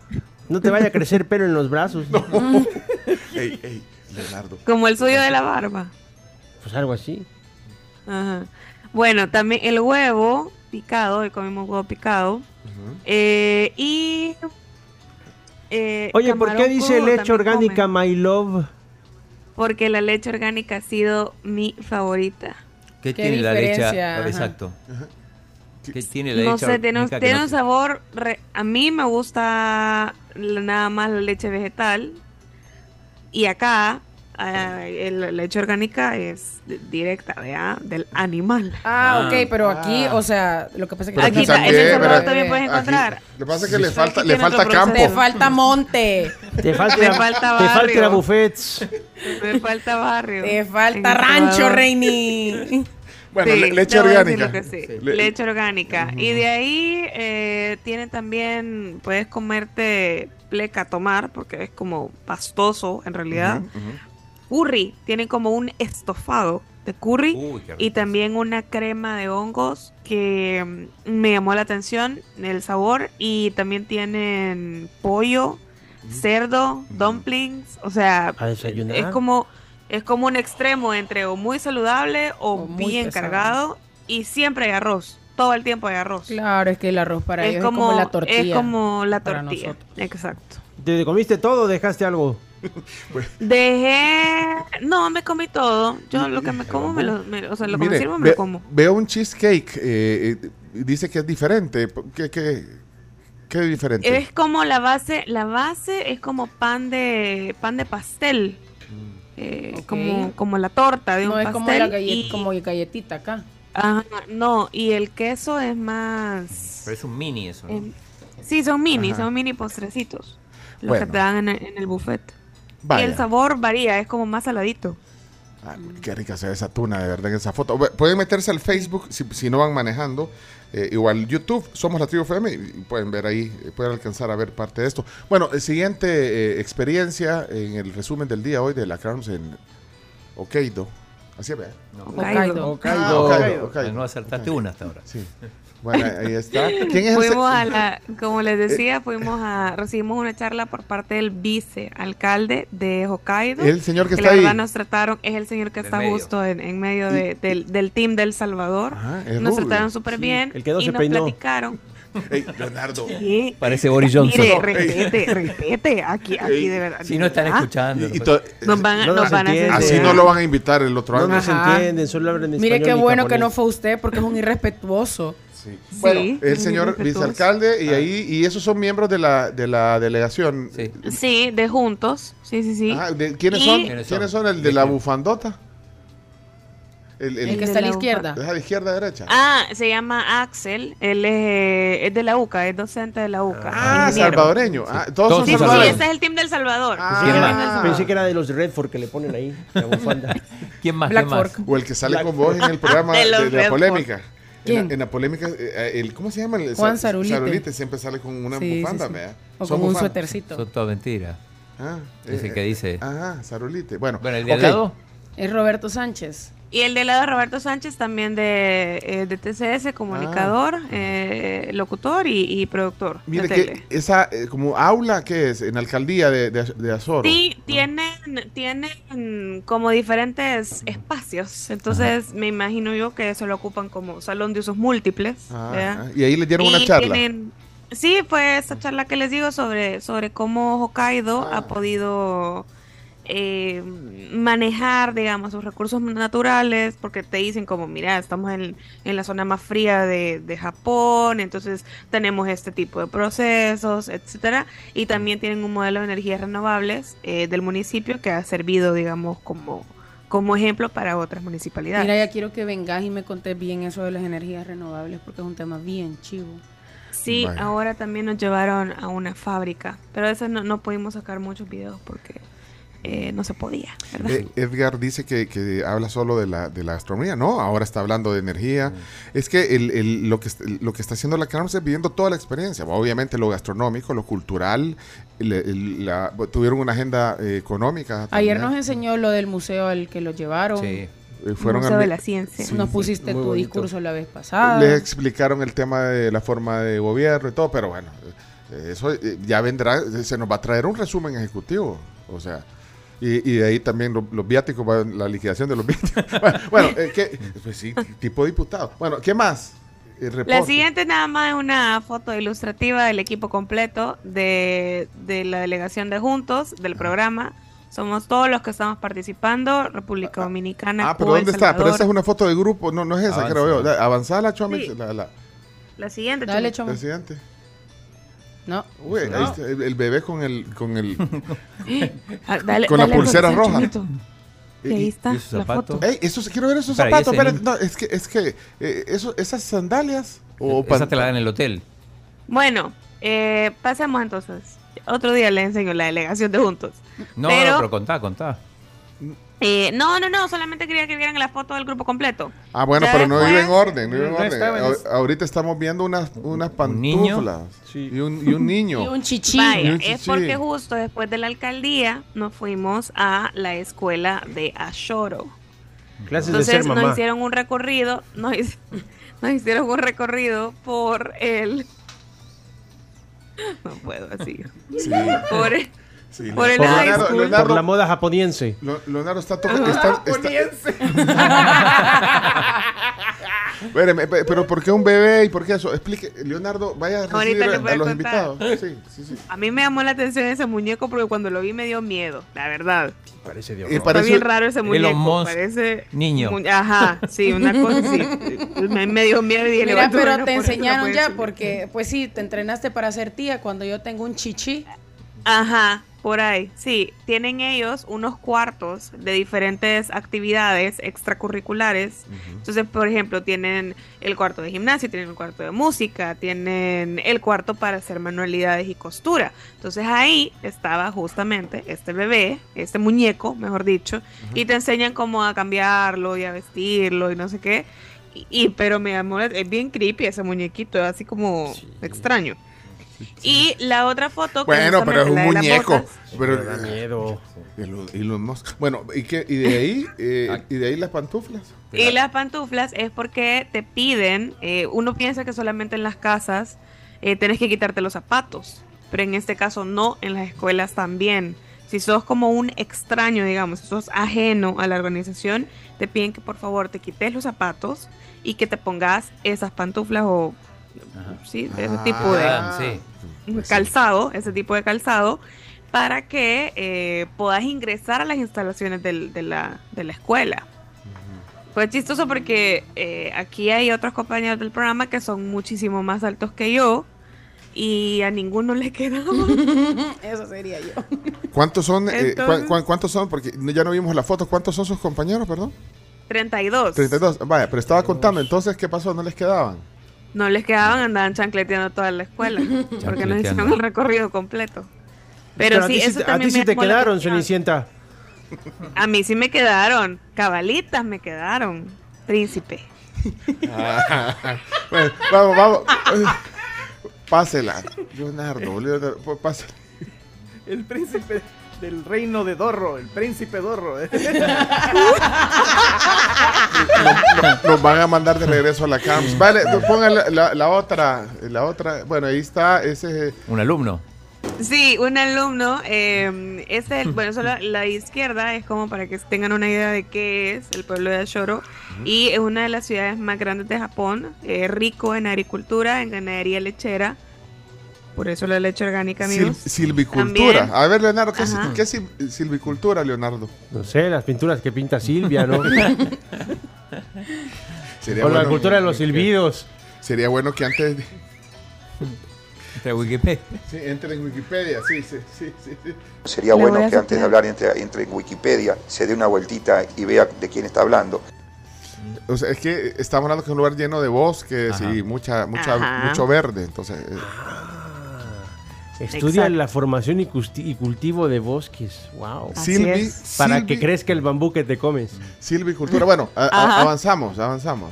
no te vaya a crecer pelo en los brazos. [laughs] Ey, ey, Leonardo. Como el suyo de la barba. Pues algo así. Ajá. Bueno, también el huevo picado, hoy comimos huevo picado. Eh, y. eh, Oye, ¿por qué dice leche orgánica, comen, my love? Porque la leche orgánica ha sido mi favorita. ¿Qué, ¿Qué tiene la leche? Ajá. Exacto. ¿Qué tiene la No leche? sé, tiene un, tiene no sabor. re- a mí me gusta nada más la leche vegetal. Y acá ah, el- la leche orgánica es directa, ¿vea? Del animal. Ah, ok, pero aquí, o sea, lo que pasa es que Pero aquí ta- en El Salvador ¿verdad? también puedes Aquí- encontrar. Lo que pasa es que le Sí. falta, Aquí le tiene falta campo. te falta monte, Te falta, falta te falta ir a barrio. buffets. Me falta barrio. te falta rancho. Reini. Bueno, Sí, le- leche orgánica. que sí. Le- Leche orgánica. Y de ahí eh, tienen también, puedes comerte pleca tomar, porque es como pastoso en realidad. Ujú, ujú. Curry, tienen como un estofado de curry Uy, y también una crema de hongos que mm, me llamó la atención el sabor y también tienen pollo, cerdo, dumplings, o sea, es como es como un extremo entre o muy saludable o, O muy bien pesado. cargado y siempre hay arroz, todo el tiempo hay arroz. Claro, es que el arroz para ellos es como, la tortilla. Es como la tortilla. Exacto. ¿Te comiste todo o dejaste algo? Dejé, no, me comí todo. Yo lo que me como, me lo, me- o sea, lo que me sirvo me ve- lo como. Veo un cheesecake. eh, eh, dice que es diferente. ¿Qué, qué, qué es diferente? Es como la base, la base es como pan de pan de pastel. Eh, Ok. como, como la torta de un No es pastel. como la gallet- y- como galletita acá. Ajá, no, y el queso es más. Pero es un mini eso, ¿no? em, sí, son mini, Ajá. son mini postrecitos. Los Bueno. que te dan en el, en el buffet. Vaya. Y el sabor varía, es como más saladito. Ah, qué rica se ve esa tuna, de verdad, en esa foto. Pueden meterse al Facebook si, si no van manejando. eh, igual YouTube, somos la Tribu FM y pueden ver ahí, eh, pueden alcanzar a ver parte de esto. Bueno, eh, siguiente eh, experiencia en el resumen del día hoy de la Crowns en Hokkaido. Así ve. Hokkaido. Hokkaido. Ah, Hokkaido, Hokkaido. No acertaste una hasta ahora. Sí. Bueno, ahí está. ¿Quién es ese? Fuimos a la, [laughs] como les decía, fuimos a, recibimos una charla por parte del vicealcalde de Hokkaido. El señor que la está ahí. verdad nos trataron, es el señor que Del está medio. justo en, en medio de- del, del team del Salvador. Ajá, es nos rubio. trataron súper bien el que no y se nos peinó. platicaron. Ey, Leonardo. Sí. [laughs] Parece Boris Johnson. Mire, respete, respete, aquí, aquí de verdad. Si no están escuchando. Y- y no to- Nos van a, No nos nos van a así no lo van a invitar el otro No año. nos Ajá. entienden, solo hablan Mire español qué bueno que no fue usted porque es un irrespetuoso. Sí. Sí, Bueno, el señor vicealcalde y ahí y esos son miembros de la de la delegación. Sí. Sí, de juntos. Sí, sí, sí. Ah, de- ¿quiénes, Y- son? ¿Quiénes ¿Quiénes son? El de la bufandota. El, el- El que está a la la izquierda. ¿Es a la izquierda derecha? Ah, se llama Axel. Él es, es de la UCA, es docente de la UCA. Ah, ingeniero. salvadoreño. Ah, todos, Todos son Sí, sí, ese es el team del Salvador. Ah. Pensé que era- de los Redford que le ponen ahí, la bufanda. [laughs] ¿Quién más? Black ¿Quién más? Fork. O el que sale Black con vos en el programa De [laughs] de, los de la polémica. En la, en la polémica, eh, el, ¿cómo se llama? El, Juan Sa- Sarulite. siempre sale con una Sí, sí, bufanda, sí. ¿verdad? O Son con un suétercito. Son todas mentiras. Ah, Ese eh, que dice. Ajá, Sarulite. Bueno, Bueno, el de al ok. lado. Es Roberto Sánchez. Y el de lado de Roberto Sánchez también de, eh, de TCS, comunicador, eh, locutor y, y productor Mire de que tele. esa eh, como aula que es en la alcaldía de, de, de Azoro. Sí, tienen, tienen como diferentes espacios. Entonces, me imagino yo que eso lo ocupan como salón de usos múltiples. Ah, ah, y ahí les dieron una charla. tienen- sí, fue esa charla que les digo sobre, sobre cómo Hokkaido Ah. ha podido eh, manejar, digamos, sus recursos naturales, porque te dicen como, mira, estamos en, en la zona más fría de, de Japón, entonces tenemos este tipo de procesos, etcétera, y también tienen un modelo de energías renovables eh, del municipio que ha servido, digamos, como, como ejemplo para otras municipalidades. Mira, ya quiero que vengas y me contés bien eso de las energías renovables porque es un tema bien chivo. Sí, Vaya. ahora también nos llevaron a una fábrica, pero eso no, no pudimos sacar muchos videos porque eh, no se podía, ¿verdad? Eh, Edgar dice que, que habla solo de la, de la astronomía, no, ahora está hablando de energía. Mm. Es que el, el- lo que lo que está haciendo la Crowns es viviendo toda la experiencia. Obviamente lo gastronómico, lo cultural, el- la- tuvieron una agenda eh, económica. Ayer también. nos enseñó lo del museo al que lo llevaron. Sí. Eh, fueron Museo a de la Ciencia. Sí. Nos pusiste tu bonito. discurso la vez pasada. Les explicaron el tema de la forma de gobierno y todo, pero bueno, eh, eso eh, ya vendrá, se nos va a traer un resumen ejecutivo, o sea, y, y de ahí también lo- los viáticos, la liquidación de los [laughs] viáticos. bueno, bueno, eh, ¿qué? pues sí, tipo diputado. Bueno, ¿qué más? La siguiente nada más es una foto ilustrativa del equipo completo de, de la delegación de Juntos, del programa. Somos todos los que estamos participando, República Dominicana, Ah, pero Cuba, ¿dónde El está? Pero esa es una foto de grupo, no, no es esa, Avanza. creo yo. Da- Avanzada la Chomix, Sí. la, la, La siguiente, Dale, la siguiente. No. Uy, ahí No. está el, el bebé con el con el [laughs] Ah, dale- con la dale pulsera corazón, roja. Y ahí está la foto. Ey, esos, quiero ver esos ¿y zapatos. espérate, no, es que es que eh, eso, esas sandalias o Esa pan- te la dan en el hotel. Bueno, eh, pasemos entonces. Otro día le enseño la delegación de juntos. No, Pero- no, pero contá, contá. Eh, no, no, no, solamente quería que vieran la foto del grupo completo. Ah, bueno, Ya pero no iba en orden, no iba en orden. Ahorita estamos viendo unas unas pantuflas y un, y un niño. Y un chichi. Vaya, Y un es porque justo después de la alcaldía nos fuimos a la escuela de Ashoro. Clases Entonces de ser nos hicieron un recorrido, [laughs] nos, nos hicieron un recorrido por el... [laughs] No puedo así. Sí. Por el, Sí, por el school. Leonardo- por la moda japoniense. Leonardo está tocando. [laughs] Pe- pero ¿por qué un bebé y por qué eso? Explique, Leonardo, vaya a recibir a, los contar. invitados. [laughs] Sí, sí, sí. A mí me llamó la atención ese muñeco porque cuando lo vi me dio miedo, la verdad. Parece Y Está bien raro ese muñeco. Parece niño. mu- Ajá, sí, una cosa así. [laughs] Me, me dio miedo y dije, Mira, "Levanto, pero te enseñaron ya enseñar". porque, pues sí, te entrenaste para ser tía cuando yo tengo un chichi. Ajá, por ahí. Sí, tienen ellos unos cuartos de diferentes actividades extracurriculares. Entonces, por ejemplo, tienen el cuarto de gimnasia, tienen el cuarto de música, tienen el cuarto para hacer manualidades y costura. Entonces ahí estaba justamente este bebé, este muñeco, mejor dicho, y te enseñan cómo a cambiarlo y a vestirlo y no sé qué. Y, y- pero me la- es bien creepy ese muñequito, así como extraño. Y la otra foto que Bueno, pero es un muñeco. Pero, da miedo. Elon, Elon Musk. Bueno, ¿y, qué, y de ahí eh, y de ahí las pantuflas? Y las pantuflas es porque te piden, eh, uno piensa que solamente en las casas eh, tenés que quitarte los zapatos, pero en este caso no, en las escuelas también. Si sos como un extraño, digamos, si sos ajeno a la organización, te piden que por favor te quites los zapatos y que te pongas esas pantuflas o sí, de ese tipo de Ah, sí. calzado, ese tipo de calzado, para que eh, puedas ingresar a las instalaciones del- de, la, de la escuela. Fue chistoso porque eh, aquí hay otros compañeros del programa que son muchísimo más altos que yo y a ninguno le [laughs] quedaba. [laughs] Eso sería yo. ¿Cuántos son? eh, Entonces- cua- ¿Cuántos son? Porque ya no vimos la foto. ¿Cuántos son sus compañeros, perdón? 32. 32. Vaya, pero estaba contando. Entonces, ¿qué pasó? ¿No les quedaban? No les quedaban, andaban chancleteando toda la escuela [laughs] porque no hicieron el recorrido completo. Pero, a sí, eso te- a ti sí te quedaron. Cenicienta. A mí sí me quedaron, cabalitas me quedaron, príncipe. [laughs] Bueno, vamos, vamos. Pásela. Leonardo, Leonardo, p- pásela. El príncipe del reino de Dorro, el príncipe Dorro. [laughs] Nos, nos van a mandar de regreso a la CAMS. Vale, pongan la, la- la otra. La otra. Bueno, ahí está. Ese. Un alumno. Sí, un alumno, eh, es el, bueno, solo la izquierda es como para que tengan una idea de qué es el pueblo de Ashoro y es una de las ciudades más grandes de Japón, eh, rico en agricultura, en ganadería lechera, por eso la leche orgánica, sil- amigos. silvicultura. También- A ver, Leonardo, ¿qué, es, Ajá. qué es sil- silvicultura, Leonardo? No sé, las pinturas que pinta Silvia, ¿no? [laughs] Sería o la cultura de los silbidos. Sería bueno que antes. de- Entre Wikipedia. Sí, entre en Wikipedia, sí, sí, sí. sí, sí. Sería bueno que antes de hablar entre, entre en Wikipedia, se dé una vueltita y vea de quién está hablando. O sea, es que estamos hablando que es un lugar lleno de bosques Ajá. y mucha, mucha, Ajá. mucho verde. Entonces, eh, Estudia Exacto. la formación y, cultivo de bosques. Wow. Silvi. Para silvi- que crezca el bambú que te comes. silvicultura. Bueno, a- a- Ajá. avanzamos, avanzamos.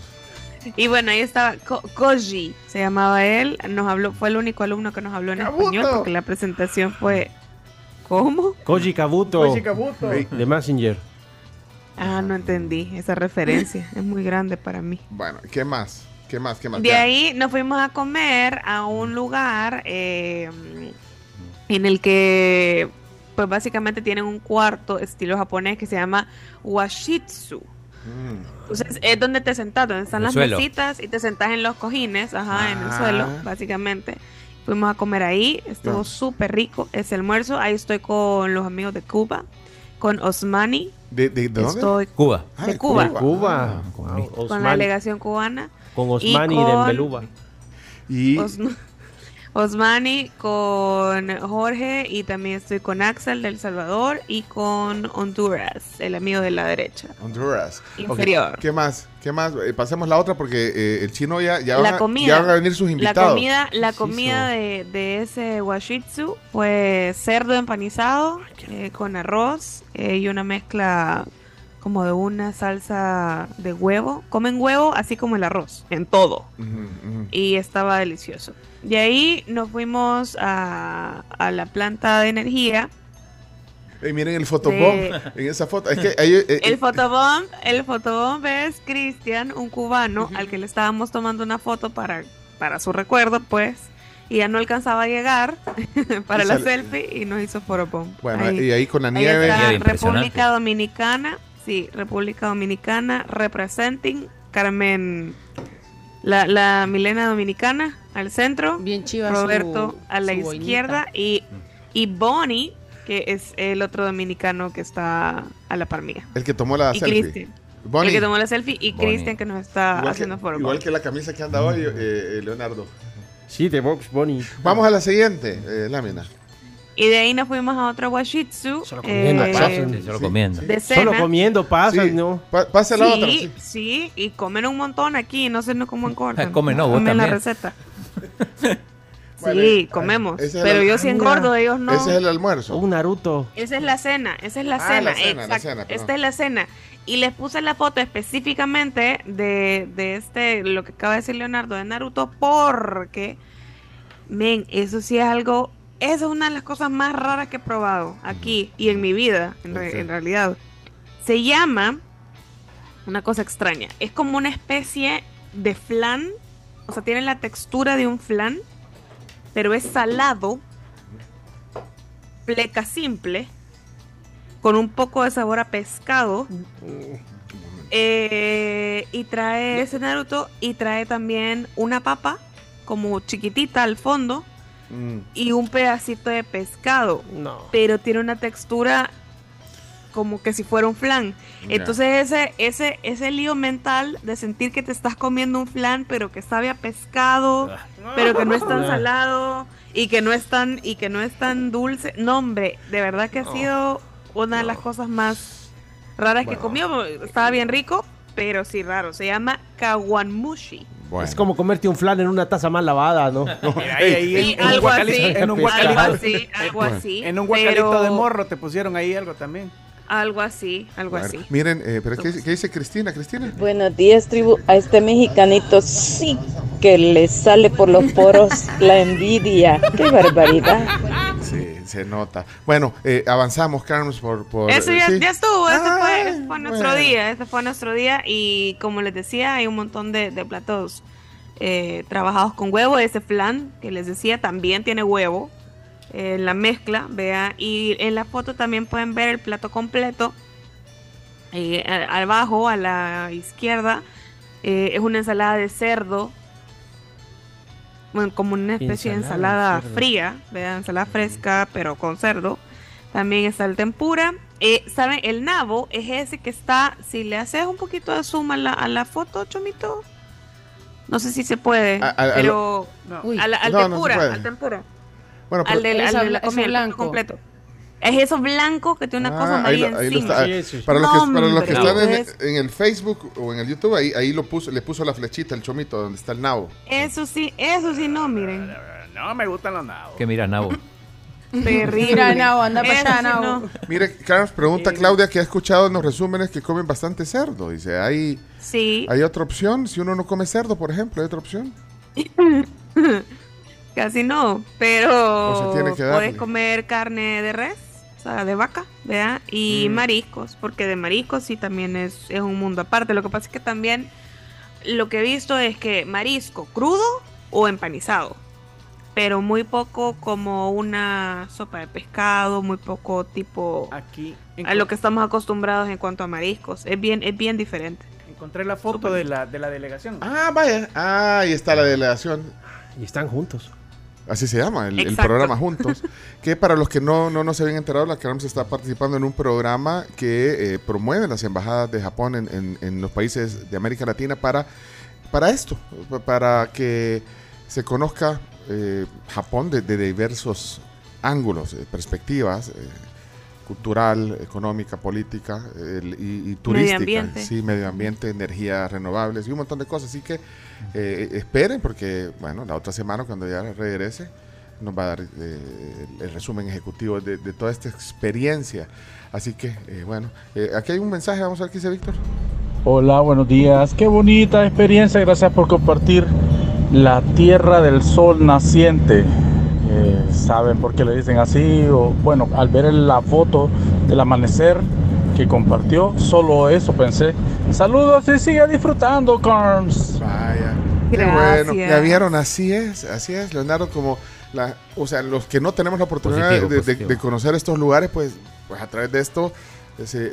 Y bueno, ahí estaba Ko- Koji, se llamaba él, nos habló, fue el único alumno que nos habló en ¡Kabuto! español porque la presentación fue ¿Cómo? Koji Kabuto. Koji Kabuto. De Messenger. Ah, no entendí esa referencia, es muy grande para mí. Bueno, ¿qué más? ¿Qué más? ¿Qué más? De Ya. ahí nos fuimos a comer a un lugar eh, en el que, pues básicamente tienen un cuarto estilo japonés que se llama Washitsu. Mm. Entonces es donde te sentás, donde están el las suelo. mesitas y te sentás en los cojines, ajá, en el Ah. suelo, básicamente. Fuimos a comer ahí, estuvo No. súper rico ese almuerzo. Ahí estoy con los amigos de Cuba, con Osmani, ¿De, de, de dónde? estoy Cuba. Ah, de Cuba. Cuba. con Wow, mi- con la delegación cubana. Con y Osmani con-. Y Osma- Osmani, con Jorge y también estoy con Axel del Salvador y con Honduras, el amigo de la derecha. Honduras. Inferior. ¿Qué más? ¿Qué más? Eh, pasemos la otra porque eh, el chino ya, ya, van la a, comida. ya van a venir sus La invitados. comida, la comida de, de ese washitsu fue cerdo empanizado eh, con arroz eh, y una mezcla como de una salsa de huevo. Comen huevo así como el arroz, en todo. Ujú, ujú. Y estaba delicioso. De ahí nos fuimos a, a la planta de energía. Eh, miren el fotobomb De- en esa foto. Es que [laughs] ahí, eh, eh, El fotobomb, el fotobomb es Cristian, un cubano al que le estábamos tomando una foto para, para su recuerdo, pues, y ya no alcanzaba a llegar [laughs] para Y la sale- selfie y nos hizo fotobomb. Bueno, y ahí con la ahí nieve. está Nieve. República Dominicana, sí, República Dominicana, representing Carmen, la, la Milena Dominicana al centro, Bien chiva Roberto su- a la izquierda y, y Bonnie, que es el otro dominicano que está a la par mía. el que tomó la y selfie. Bonnie. El que tomó la selfie y Bonnie. Cristian que nos está Igual haciendo que, foro. igual que la camisa que anda hoy, eh, eh, Leonardo. Sí, de Box Bunny. Vamos a la siguiente eh, lámina. Y de ahí nos fuimos a otro Washitsu. comiendo eh, pasan. Sí, solo comiendo. De cena. Solo comiendo pasas, ¿no? pase sí, la otra. Sí, sí. y comen un montón aquí, no sé no cómo en corto. [laughs] Comen, no, vos Comen la receta. [laughs] Bueno, sí, comemos. es Pero el- yo sí engordo, ellos no. Ese es el almuerzo. Un Naruto. Esa es la cena, esa es la Ah, cena, la cena, la exacto. cena, perdón. Esta es la cena. Y les puse la foto específicamente de, de este, lo que acaba de decir Leonardo de Naruto, porque, men, eso sí es algo, eso es una de las cosas más raras que he probado aquí y en mi vida, en, re- Ok. en realidad. Se llama, una cosa extraña, es como una especie de flan, o sea, tiene la textura de un flan, pero es salado, pleca simple, con un poco de sabor a pescado. eh, y trae ese Naruto y trae también una papa como chiquitita al fondo Mm. y un pedacito de pescado. No. Pero tiene una textura como que si fuera un flan. Entonces ese, ese, ese lío mental de sentir que te estás comiendo un flan, pero que sabe a pescado, pero que no es tan Ah. salado y que no es tan, y que no es tan dulce. No, hombre, de verdad que ha sido una de las cosas más raras que he comido. Estaba bien rico, pero sí raro. Se llama kawanmushi. Es como comerte un flan en una taza mal lavada, ¿no? [laughs] Ahí, ahí, Sí, en, algo así, en un algo guacalito- así, algo así, En un guacalito pero- de morro te pusieron ahí algo también. Algo así, algo Bueno, así. Miren, eh, pero ¿qué, qué dice Cristina? Cristina. Buenos días, tribu. A este mexicanito sí que le sale por los poros la envidia. ¡Qué barbaridad! Se nota. Bueno, eh, avanzamos, Carlos, por... por Eso eh, ya, sí. ya estuvo, ese fue, ese fue nuestro bueno. día, ese fue nuestro día y como les decía, hay un montón de, de platos eh, trabajados con huevo, ese flan que les decía también tiene huevo eh, en la mezcla, vea, y en la foto también pueden ver el plato completo, Eh, abajo a la izquierda eh, es una ensalada de cerdo, bueno, como una especie de Ensalada de ensalada cerdo. fría, vea, ensalada fresca pero con cerdo. También está el tempura. Eh, ¿Saben? El nabo es ese que está. Si le haces un poquito de zoom a la, a la foto, Chomito. No sé si se puede. A- a- a pero. al No, tempura. al tempura. Bueno, pero- al de, al de la comida, completo. Es eso blanco que tiene una cosa Ah, ahí amarilla lo- ahí lo encima. está. Para, los que, para los que No, están en, el Facebook o en el YouTube, ahí, ahí lo puso, le puso la flechita, el chomito, donde está el nabo. Eso sí, eso sí, no, miren. No me gustan los nabos. ¿Qué mira, Nabo? Mira, Nao, anda para allá, sí, Nao. no. Mire, Carlos, pregunta Claudia que ha escuchado en los resúmenes que comen bastante cerdo. Dice, ¿hay, Sí. ¿hay otra opción? Si uno no come cerdo, por ejemplo, ¿hay otra opción? [laughs] Casi no, pero O se tiene que darle. puedes comer carne de res, o sea, de vaca, ¿verdad? Y Mm. mariscos, porque de mariscos sí también es, es un mundo aparte. Lo que pasa es que también lo que he visto es que marisco crudo o empanizado, pero muy poco como una sopa de pescado, muy poco tipo Aquí a lo que estamos acostumbrados en cuanto a mariscos. Es bien, es bien diferente. encontré la foto de la, de la delegación. Ah, vaya. Ah, ahí está la delegación. Y están juntos. Así se llama, el, programa Juntos. [laughs] que para los que no, no, no se habían enterado, la Carms está participando en un programa que eh, promueve las embajadas de Japón en, en- en los países de América Latina para, para esto, pa- para que se conozca eh, Japón desde diversos ángulos, eh, perspectivas, eh, cultural, económica, política el- y, y turística. ambiente. Sí, medio ambiente, energías renovables y un montón de cosas. Así que eh, esperen porque, bueno, la otra semana cuando ya regrese nos va a dar eh, el, el resumen ejecutivo de, de toda esta experiencia. Así que, eh, bueno, eh, aquí hay un mensaje, vamos a ver qué dice Víctor. Hola, buenos días. Qué bonita experiencia. Gracias por compartir la tierra del sol naciente. Eh, ¿Saben por qué le dicen así? O, bueno, al ver la foto del amanecer que compartió, solo eso pensé. Saludos y sigue disfrutando, Carms. Vaya. Qué bueno, ya vieron, así es, así es, Leonardo, como la, o sea, los que no tenemos la oportunidad Positivo, de, de- positivo. de conocer estos lugares, pues, pues a través de esto eh, se,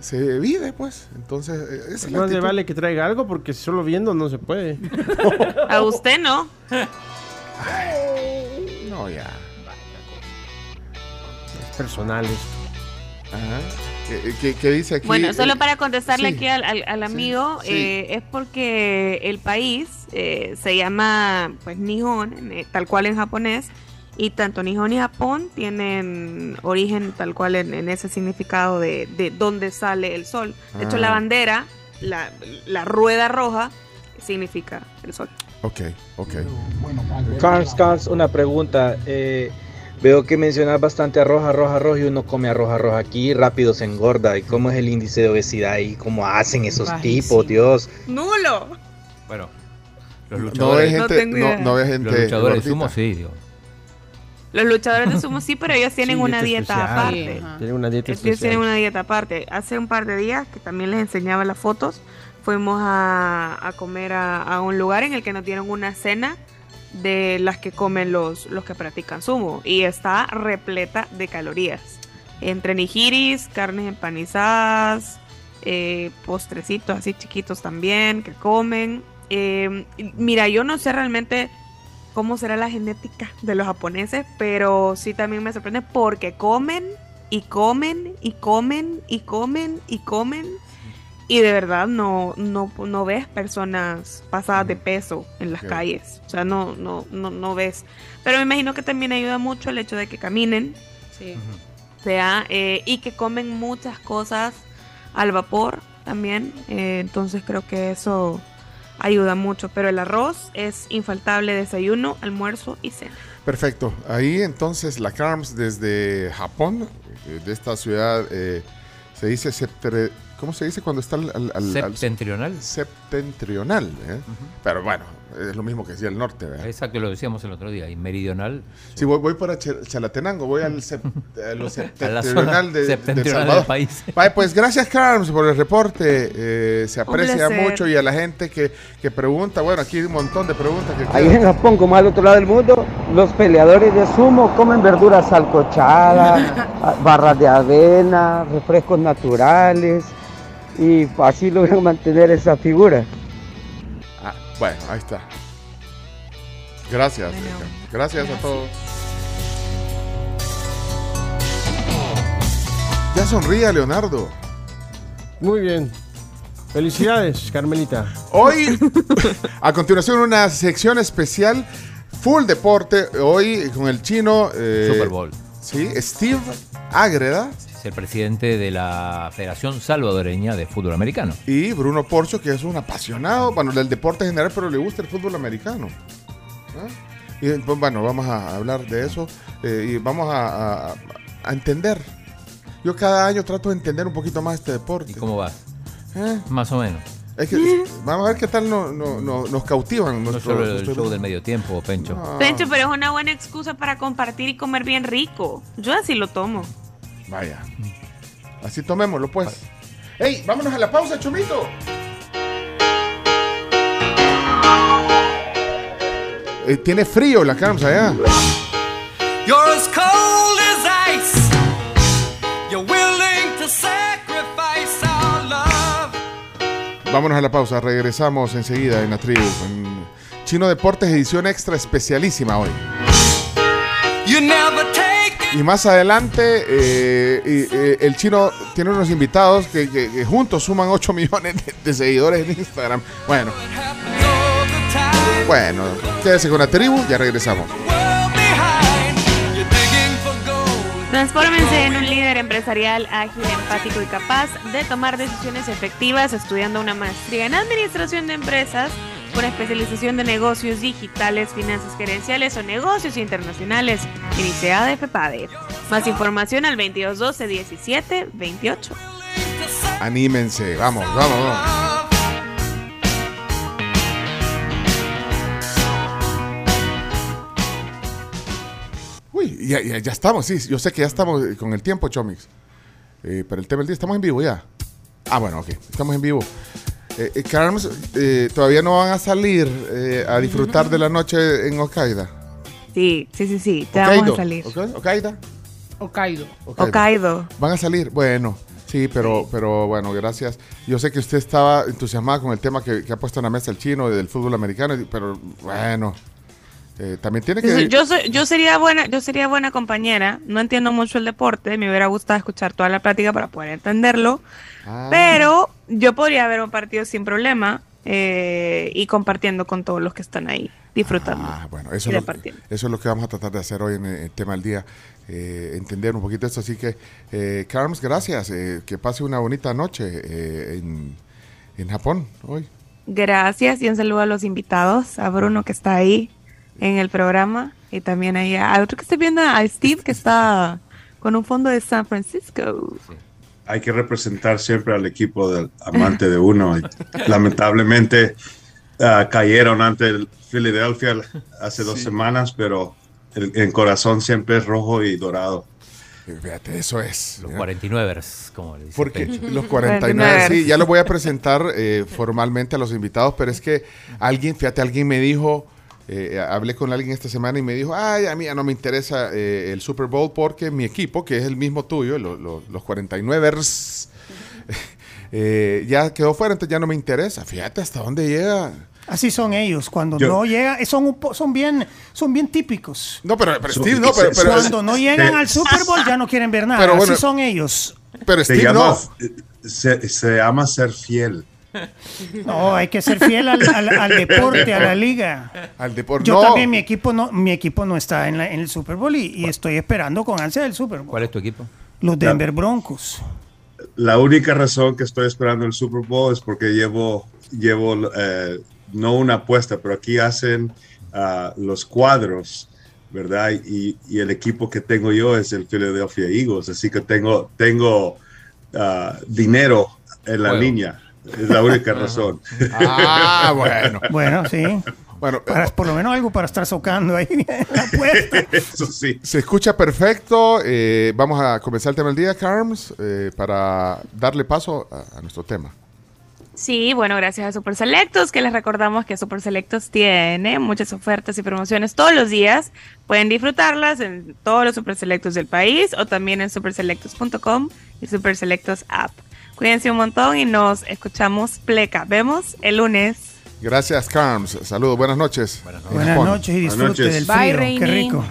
se vive, pues. Entonces, eh, esa es la Más le vale que traiga algo porque solo viendo no se puede. A usted no. [laughs] Ya. Es personal esto. Ajá. ¿Qué, qué- qué dice aquí? Bueno, solo para contestarle sí. aquí al, al- al amigo, sí. eh, es porque el país eh, se llama pues Nihon, eh, tal cual en japonés, y tanto Nihon y Japón tienen origen tal cual en, en ese significado de, de dónde sale el sol. De hecho, Ah. la bandera, la, la rueda roja, significa el sol. Ok, ok. Carls, Carls, una pregunta. eh, veo que mencionas bastante arroz, arroz, arroz y uno come arroz, arroz aquí rápido se engorda. ¿Y cómo es el índice de obesidad y cómo hacen esos Bajísimo. tipos, Dios? ¡Nulo! Bueno, los No luchadores, ve gente, tengo no, idea. no ve gente los luchadores de sumo, sí, digo. Los luchadores de sumo sí, pero ellos tienen Sí, una dieta dieta especial. aparte. Tienen una dieta ellos tienen una dieta aparte. Hace un par de días, que también les enseñaba las fotos, fuimos a, a comer a, un lugar en el que nos dieron una cena de las que comen los, los que practican sumo. Y está repleta de calorías. Entre nigiris, carnes empanizadas, eh, postrecitos así chiquitos también que comen. Eh, mira, yo no sé realmente cómo será la genética de los japoneses, pero sí también me sorprende porque comen y comen y comen y comen y comen de verdad no, no, no ves personas pasadas de peso en las calles, o sea, no, no, no, no ves. Pero me imagino que también ayuda mucho el hecho de que caminen, Sí. ¿vea? Eh, y que comen muchas cosas al vapor también, eh, entonces creo que eso ayuda mucho, pero el arroz es infaltable desayuno, almuerzo y cena. Perfecto. Ahí entonces la CARMS desde Japón, eh, de esta ciudad, eh, se dice ¿Cómo se dice cuando está al, al- al- al- Septentrional. septentrional? ¿eh? Pero bueno, es lo mismo que decía el norte. ¿verdad? Exacto, lo decíamos el otro día. Y meridional. Si voy, voy para Ch- Chalatenango, voy al sep- a lo [laughs] septentrional de, de septentrional Salvador. del país. [laughs] Vaya, pues gracias, Carms, por el reporte. Eh, se aprecia mucho y a la gente que, que pregunta. Bueno, aquí hay un montón de preguntas que Ahí en. Japón, como al otro lado del mundo, los peleadores de sumo comen verduras salcochadas, [laughs] barras de avena, refrescos naturales y así logran mantener esa figura. Bueno, ahí está. Gracias. gracias, a todos. Ya sonríe, Leonardo. Muy bien. Felicidades, [laughs] Carmelita. Hoy, [laughs] a continuación, una sección especial, full deporte. Hoy con el chino. eh, Super Bowl. Sí, Steve Ágreda Es el presidente de la Federación Salvadoreña de Fútbol Americano. y Bruno Porcho, que es un apasionado, bueno, del deporte en general, pero le gusta el fútbol americano. ¿Ah? Y pues, bueno, vamos a hablar de eso eh, y vamos a, a- a entender. Yo cada año trato de entender un poquito más este deporte. ¿Y cómo vas? ¿Eh? Más o menos. Es que, vamos a ver qué tal no- no- no- nos cautivan No nuestro, solo el nuestro- show del medio tiempo, Pencho. Pencho, pero es una buena excusa para compartir y comer bien rico. Yo así lo tomo. Vaya. Así tomémoslo, pues. ¡Ey! ¡Vámonos a la pausa, Chomito! Eh, tiene frío la Carms allá. You're as cold as ice. You're willing to sacrifice our love. Vámonos a la pausa, regresamos enseguida en la tribu. en Chino Deportes, edición extra especialísima hoy. Y más adelante, eh, eh, el chino tiene unos invitados que, juntos suman 8 millones de, seguidores en Instagram. Bueno. Bueno, quédese con la tribu, ya regresamos. Transfórmense en un líder empresarial ágil, empático y capaz de tomar decisiones efectivas estudiando una maestría en administración de empresas con especialización de negocios digitales, finanzas gerenciales o negocios internacionales, iniciada de FEPADE. Más información al 2212 17 28. Anímense, vamos, vamos, vamos. Uy, ya, ya, ya estamos, sí, yo sé que ya estamos eh, con el tiempo, Chomix. Eh, pero el tema del día, estamos en vivo ya. Ah, bueno, ok, estamos en vivo. Eh, eh, Carms, eh, todavía no van a salir eh, a disfrutar de la noche en Hokkaido. Sí, sí, sí, sí, ya vamos a salir. ¿Ok? ¿Hokkaido? Hokkaido. Hokkaido. Van a salir, bueno, sí, pero, pero bueno, gracias. Yo sé que usted estaba entusiasmado con el tema que, que ha puesto en la mesa el chino del fútbol americano, pero bueno, eh, también tiene que... Yo, soy- yo sería buena, yo sería buena compañera. No entiendo mucho el deporte. Me hubiera gustado escuchar toda la plática para poder entenderlo. Ah. Pero yo podría ver un partido sin problema eh, y compartiendo con todos los que están ahí, disfrutando. Ah, bueno, eso es, lo, departiendo. eso es lo que vamos a tratar de hacer hoy en el tema del día, eh, entender un poquito esto. Así que, eh, Carms, gracias. eh, que pase una bonita noche eh, en, en Japón hoy. Gracias y un saludo a los invitados, a Bruno que está ahí en el programa y también ahí a otro que estoy viendo, a Steve que está con un fondo de San Francisco. Hay que representar siempre al equipo del amante de uno. Y lamentablemente ah, cayeron ante el Philadelphia hace dos semanas, pero el, el corazón siempre es rojo y dorado. Fíjate, eso es. Los 49ers, como le dice Porque Pecho. los 49, sí, ya los voy a presentar eh, formalmente a los invitados, pero es que alguien, fíjate, alguien me dijo, eh, hablé con alguien esta semana y me dijo, ay, a mí ya no me interesa eh, el Super Bowl porque mi equipo, que es el mismo tuyo, lo- lo- los 49ers, [laughs] eh, ya quedó fuera, entonces ya no me interesa. Fíjate hasta dónde llega. Así son ellos, cuando Yo- no llegan, son, un po- son, bien, son bien típicos. No, pero, pero Steve, no, pero, pero- cuando no llegan Eh, al Super Bowl ya no quieren ver nada. Pero bueno, Así son ellos. Pero se, llama, se, se llama ser fiel. [laughs] No, hay que ser fiel al, al- al [laughs] deporte, a la liga. Al deporte. Yo no. también, mi equipo no, mi equipo no está en, la- en el Super Bowl y, y estoy esperando con ansia el Super Bowl. ¿Cuál es tu equipo? Los Denver Broncos. La única razón que estoy esperando el Super Bowl es porque llevo, llevo eh, no una apuesta, pero aquí hacen ah, los cuadros, ¿verdad? Y, y el equipo que tengo yo es el Philadelphia Eagles, así que tengo, tengo ah, dinero en la Juego. línea. Es la única razón. Ah, bueno. Bueno, sí. Bueno, Para- por lo menos algo para estar socando ahí en la apuesta. [laughs] Eso sí. Se escucha perfecto. eh, vamos a comenzar el tema del día, Carms, eh, para darle paso a, a nuestro tema. Sí, bueno, gracias a Super Selectos, que les recordamos que Super Selectos tiene muchas ofertas y promociones todos los días. Pueden disfrutarlas en todos los Super Selectos del país o también en superselectos.com y Super Selectos app. Cuídense un montón y nos escuchamos pleca. Vemos el lunes. Gracias, Carms. Saludos, buenas noches. Buenas noches y disfrute del Bye, frío. Qué rico.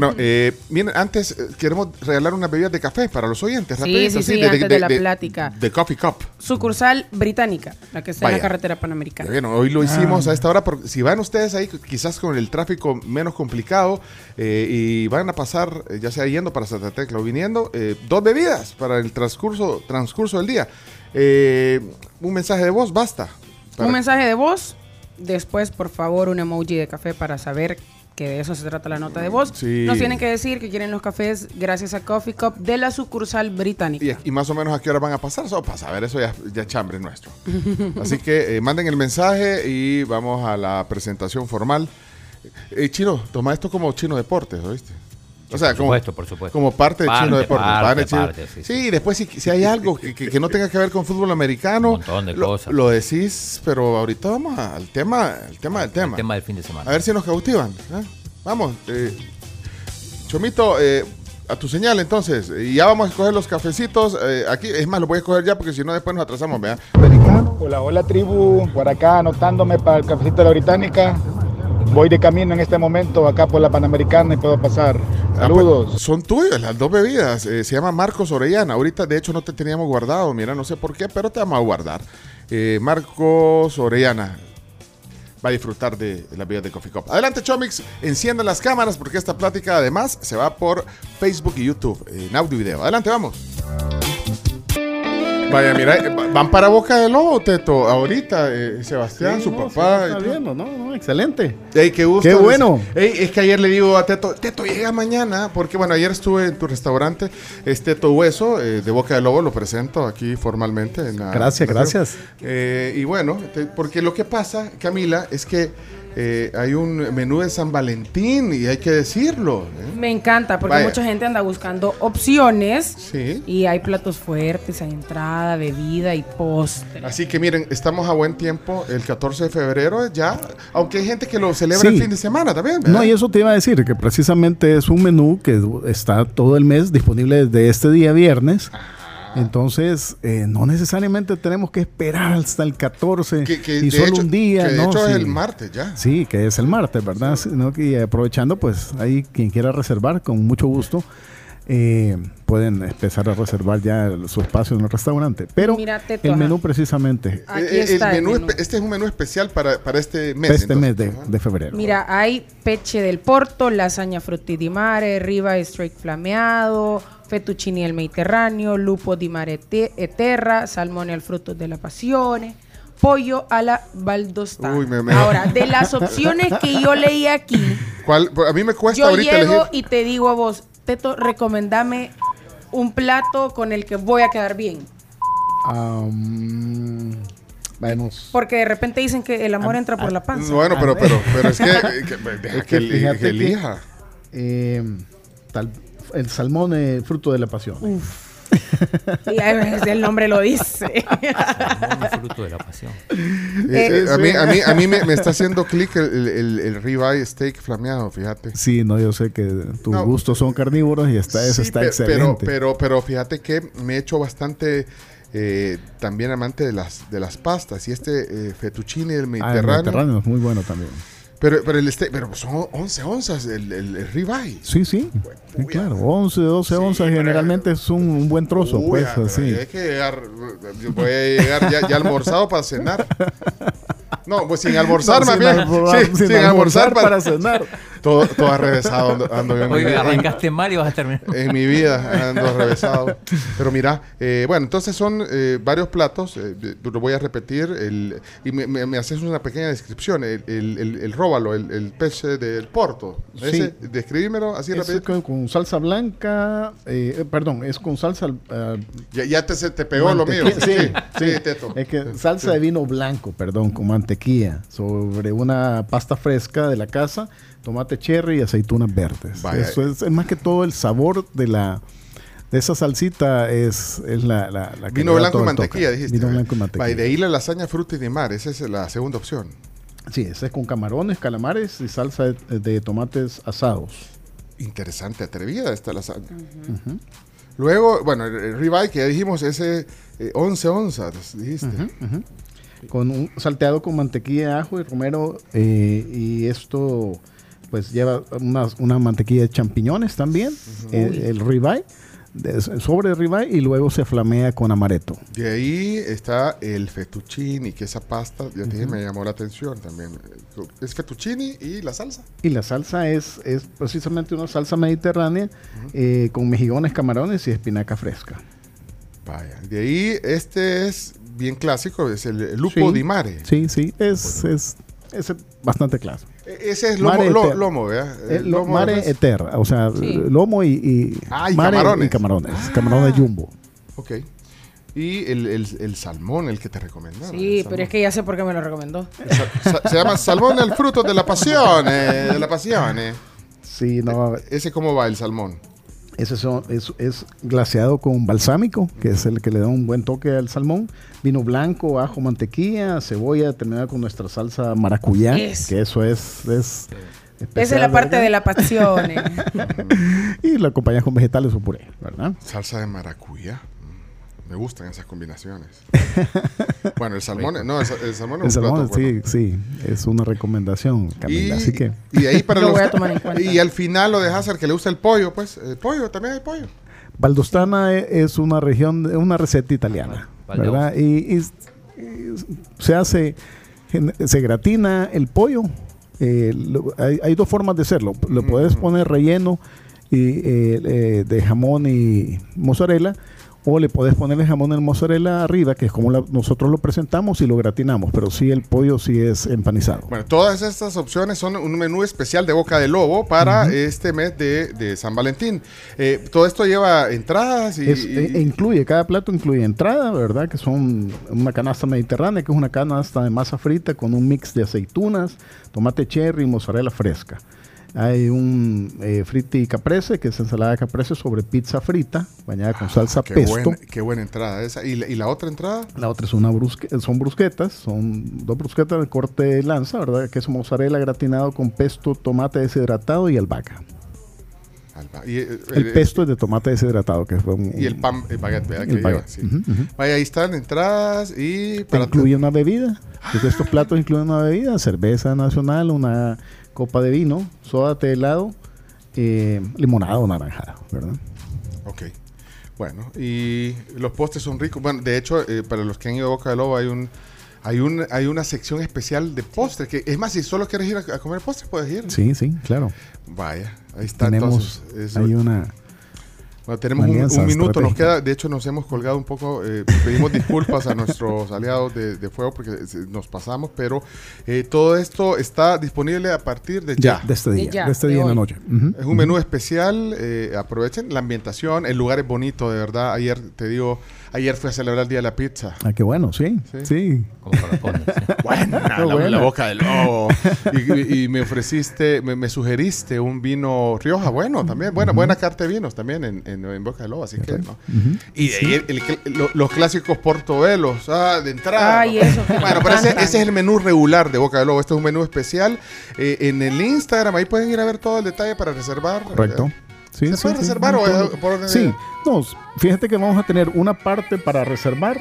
Bueno, eh, miren, antes eh, queremos regalar una bebida de café para los oyentes. Sí, rapidito, sí, así, sí, antes de la plática. De Coffee Cup. Sucursal británica, la que está en la carretera panamericana. Vieron, hoy lo hicimos Ah. a esta hora, porque si van ustedes ahí, quizás con el tráfico menos complicado, eh, y van a pasar, eh, ya sea yendo para Santa Tecla o viniendo, eh, dos bebidas para el transcurso, transcurso del día. Eh, un mensaje de voz, basta. Para- Un mensaje de voz, después por favor un emoji de café para saber que de eso se trata la nota de voz. Sí. Nos tienen que decir que quieren los cafés gracias a Coffee Cup de la sucursal británica. Y, y más o menos a qué hora van a pasar, solo para saber eso ya, ya es chambre nuestro. [laughs] Así que eh, manden el mensaje y vamos a la presentación formal. Eh, chino, toma esto como Chino Deportes, ¿oíste? O sea, Por como, supuesto, por supuesto. como parte de Parte, Chino Deportes. parte, Parte de Chino- parte, sí, sí, después si, si hay algo que, que- que no tenga que ver con fútbol americano, montón de lo, cosas. lo decís, pero ahorita vamos al tema, al tema del tema. El tema del fin de semana. A ver si nos cautivan. ¿eh? Vamos, eh, Chomito, eh, a tu señal entonces. Y ya vamos a escoger los cafecitos. eh, aquí, es más, los voy a escoger ya porque si no después nos atrasamos, ¿verdad? Hola, hola tribu, por acá anotándome para el cafecito de la británica. Voy de camino en este momento acá por la Panamericana y puedo pasar. Saludos. Ah, pues, son tuyas las dos bebidas. eh, se llama Marcos Orellana. Ahorita, de hecho, no te teníamos guardado. Mira, no sé por qué, pero te vamos a guardar. Eh, Marcos Orellana. va a disfrutar de las bebidas de Coffee Cup. Adelante, Chomix, enciendan las cámaras porque esta plática además se va por Facebook y YouTube en audio y video. Adelante, vamos. Vaya, mira, eh, van para Boca de Lobo, Teto, ahorita, eh, Sebastián, su papá. Está viendo, ¿no? No, excelente. Ey, qué gusto. Qué bueno. Ey, es que ayer le digo a Teto, Teto, llega mañana, porque bueno, ayer estuve en tu restaurante, es Teto Hueso, eh, de Boca de Lobo, lo presento aquí formalmente. En la- Gracias, en la- gracias. Eh, y bueno, te- porque lo que pasa, Camila, es que eh, hay un menú de San Valentín y hay que decirlo. ¿eh? Me encanta porque Vaya. mucha gente anda buscando opciones Sí. y hay platos fuertes, hay entrada, bebida y postre. Así que miren, estamos a buen tiempo, el 14 de febrero ya, aunque hay gente que lo celebra el fin de semana también. ¿verdad? No, y eso te iba a decir, que precisamente es un menú que está todo el mes disponible desde este día viernes. Entonces, eh, no necesariamente tenemos que esperar hasta el 14 Que- que y solo hecho- un día. que de ¿no? hecho es Sí. el martes ya. Sí, que es el martes, ¿verdad? Sí, ¿no? Y aprovechando, pues ahí quien quiera reservar, con mucho gusto, eh, pueden empezar a reservar ya su espacio en el restaurante. Pero el menú precisamente, Aquí Eh, el está el menú menú. espe- este es un menú especial para, para este mes. este entonces. mes de, de febrero. Mira, hay peche del Porto, lasaña frutti di mare, riba straight flameado, fettuccini al Mediterráneo, lupo di mare te- e terra, salmone al frutto della passione, pollo a la valdostana. Uy, me- me- Ahora, de las opciones que yo leí aquí, ¿Cuál? A mí me cuesta yo ahorita llego elegir. y te digo a vos, Teto, recomendame un plato con el que voy a quedar bien. Am, vamos. Porque de repente dicen que el amor entra por la panza. Bueno, pero, pero, pero es que, [laughs] que- deja Es que, que eli- fíjate que que- elija. Eh, tal- el salmón es fruto de la pasión. El nombre lo dice. [laughs] El fruto de la pasión. Eh, eh, a mí, a mí, a mí me, me está [laughs] haciendo clic el, el, el, el ribeye steak flameado, fíjate. Sí, no, yo sé que tus gustos son carnívoros y está, eso Sí, está pe- excelente. Pero, pero, pero fíjate que me he hecho bastante eh, también amante de las, de las pastas. Y este eh, fettuccine del Ah, el Mediterráneo. Mediterráneo es muy bueno también. Pero, pero, el steak, pero son 11 onzas el, el, el ribeye. Sí, sí. Sí, claro, 11, 12 onzas generalmente es un, un buen trozo, Uy, pues ah, así. Hay que llegar, yo voy a llegar ya, ya almorzado para cenar. [laughs] No, pues sin almorzar, [laughs] No, más sin bien. almorzar- Sí, sin sin, almorzar almorzar para cenar. Todo, todo arrevesado ando, ando yo en mi Oye, vida. arrancaste mal y vas a terminar. En mi vida ando arrevesado. Pero mira, eh, bueno, entonces son eh, varios platos. eh, lo voy a repetir. El, y me, me- me haces una pequeña descripción. El, el, el, el róbalo, el, el pez eh, del Porto. Ese, Describímelo así Es rápido. con, con salsa blanca, eh, eh, perdón, es con salsa... eh, Ya, ya te, se te pegó lo mío. mantequilla, Sí, sí, Teto. Es que salsa de vino blanco, perdón, con mantequilla, sobre una pasta fresca de la casa, tomate cherry y aceitunas verdes. Vaya. Eso es, es más que todo el sabor de la de esa salsita es, es la, la, la que Vino blanco y toque. mantequilla, dijiste. Vino blanco y mantequilla. Y de ahí la lasaña frutti di mare. Esa es la segunda opción. Sí, ese es con camarones, calamares y salsa de, de tomates asados. Interesante, atrevida esta lasaña. Luego, bueno, el, ribeye que ya dijimos, ese eh, 11 onzas, dijiste. Con un salteado con mantequilla, ajo y romero. eh, y esto, pues lleva una, una mantequilla de champiñones también. eh, el ribeye, de- sobre el ribeye, y luego se flamea con amaretto. De ahí está el fettuccine, que esa pasta, ya te dije, me llamó la atención también. Es fettuccine y la salsa. Y la salsa es, es precisamente una salsa mediterránea eh, con mejillones, camarones y espinaca fresca. Vaya. De ahí, este es bien clásico, es el, el lupo Sí, di mare. Sí, sí, es, es, es bastante clásico. E- Ese es lomo, Mare lo- eterno. lomo, ¿verdad? Eh, El lomo mare eterra, o sea, Sí. lomo y, y, Ah, y mare camarones. y camarones, camarones jumbo. Ok. Y el, el, el salmón, el que te recomendaba. Sí, pero es que ya sé por qué me lo recomendó. Sa- sa- se llama salmón el fruto de la pasión, eh, de la pasión. eh. Sí, no, Ese cómo va el salmón. Ese son- es, es glaseado con balsámico, que es el que le da un buen toque al salmón. Vino blanco, ajo, mantequilla, cebolla, terminada con nuestra salsa maracuyá, Es. que eso es... es Esa es la parte de la pasión. eh. [laughs] Y lo acompañas con vegetales o puré, ¿verdad? Salsa de maracuyá. Me gustan esas combinaciones. [laughs] bueno, el salmón, no, el, sa- el salmón El es un salmón, plato, sí, sí, es una recomendación, Y. Así que y ahí para [laughs] Lo los- voy a tomar en cuenta. Y al final lo dejas al que le gusta el pollo, pues. El pollo, también hay pollo. Valdostana e- es una región, una receta italiana, Valdeos. ¿verdad? Y, y- y se hace se gratina el pollo. Eh, lo- hay, hay dos formas de hacerlo. Lo puedes poner relleno y, eh, eh, de jamón y mozzarella. O le puedes poner el jamón el mozzarella arriba, que es como la- nosotros lo presentamos y lo gratinamos. Pero sí, el pollo sí es empanizado. Bueno, todas estas opciones son un menú especial de Boca de Lobo para este mes de, de San Valentín. Eh, todo esto lleva entradas y... Es- e, e incluye, cada plato incluye entrada, ¿verdad? Que son una canasta mediterránea, que es una canasta de masa frita con un mix de aceitunas, tomate cherry y mozzarella fresca. Hay un eh, fritti caprese, que es ensalada caprese sobre pizza frita, bañada con salsa Ah, qué, pesto. buena, qué buena entrada esa. ¿Y la, y la otra entrada? La otra es una brusque- son brusquetas, son dos brusquetas de corte de lanza, ¿verdad? Que es mozzarella gratinado con pesto, tomate deshidratado y albahaca. Alba- y, eh, El eh, pesto es de tomate deshidratado, que fue un, Y el pan, el baguette, ¿verdad? El lleva, baguette. Vaya, ahí están entradas y... Te Para incluye una bebida. Entonces, estos platos incluyen una bebida, cerveza nacional, una copa de vino, soda, té helado, eh, limonada o naranjada, ¿verdad? Ok. Bueno, y los postres son ricos. Bueno, de hecho, eh, para los que han ido a Boca de Lobo hay un... Hay, un, hay una sección especial de postres. Que, es más, si solo quieres ir a, a comer postres, puedes ir. Sí, sí, claro. Vaya, ahí está Tenemos, entonces. hay una... Bueno, tenemos un, minuto, nos queda, de hecho nos hemos colgado un poco, eh, pedimos disculpas a [laughs] nuestros aliados de, de Fuego porque se- nos pasamos, pero eh, todo esto está disponible a partir de ya. de este día, De ya, de este de día en la noche. Es un menú especial, eh, aprovechen la ambientación, el lugar es bonito, de verdad. Ayer, te digo, ayer fui a celebrar el Día de la Pizza. Ah, qué bueno, sí, sí. [laughs] Buena, Qué la, buena. la boca del lobo. Y, y me ofreciste, me, me sugeriste un vino Rioja, bueno, también, buena, buena carta de vinos también en, en, en Boca del Lobo, así que, ¿no? Y de ahí el- el- lo- los clásicos portobelos, ah, de entrada. Ay, eso Bueno, pero ese, ese es el menú regular de Boca del Lobo. Este es un menú especial. Eh, en el Instagram, ahí pueden ir a ver todo el detalle para reservar. Correcto. Sí, ¿Se sí, puede sí, reservar o de- por orden de- Sí, no, s- fíjate que vamos a tener una parte para reservar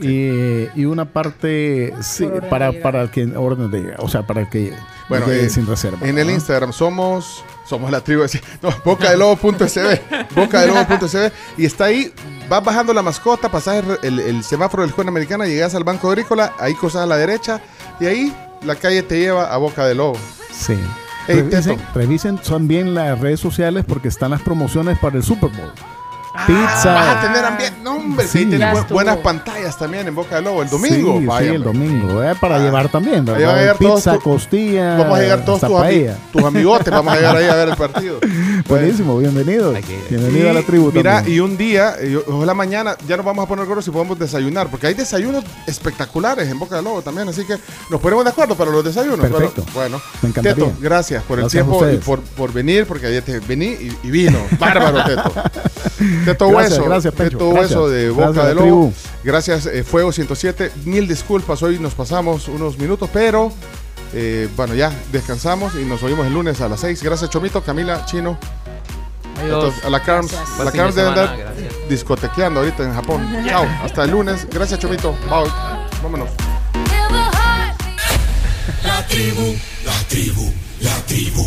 y, y una parte sí, para, de para el que orden de o sea, para el que Bueno, eh, sin reserva. En el ¿no? Instagram somos somos la tribu de- no, bocadelobo.sb bocadelobo.sb y está ahí vas bajando la mascota pasas el, el- el semáforo del Juego Americana llegas al Banco Agrícola ahí cruzas a la derecha y ahí la calle te lleva a Boca de Lobo Sí. Revisen también las redes sociales porque están las promociones para el Super Bowl. Pizza. vas a tener ambiente no hombre sí, bu- estuvo. buenas pantallas también en Boca de Lobo el domingo Sí, vaya, sí, el domingo. eh, para Ah. llevar también, Ahí ¿verdad? van a llegar todos Pizza, tu- costilla. vamos a llegar todos tus, ami- tus amigotes vamos a llegar ahí a ver el partido [laughs] Buenísimo, bienvenido. Bienvenido Y, a la tribu Mira, también. y un día, eh, ojalá mañana, ya nos vamos a poner gordos y podemos desayunar, porque hay desayunos espectaculares en Boca del Lobo también, así que nos ponemos de acuerdo para los desayunos. Perfecto. Pero, bueno, Me encantaría. Teto, gracias por el Gracias tiempo y por, por venir, porque ayer te vení y, y vino. Bárbaro, Teto. [laughs] Teto Gracias, Hueso, gracias. Teto Gracias. Hueso de Gracias Boca a la del Lobo. tribu. Gracias, eh, Fuego 107. Mil disculpas, hoy nos pasamos unos minutos, pero eh, bueno, ya descansamos y nos oímos el lunes a las 6. Gracias, Chomito, Camila, Chino. Entonces, a la Carms, Gracias. a la Carms de deben semana, andar gracias. discotequeando ahorita en Japón. Chao, hasta el lunes. Gracias, Chomito. Bye. Vámonos. La tribu, la tribu, la tribu.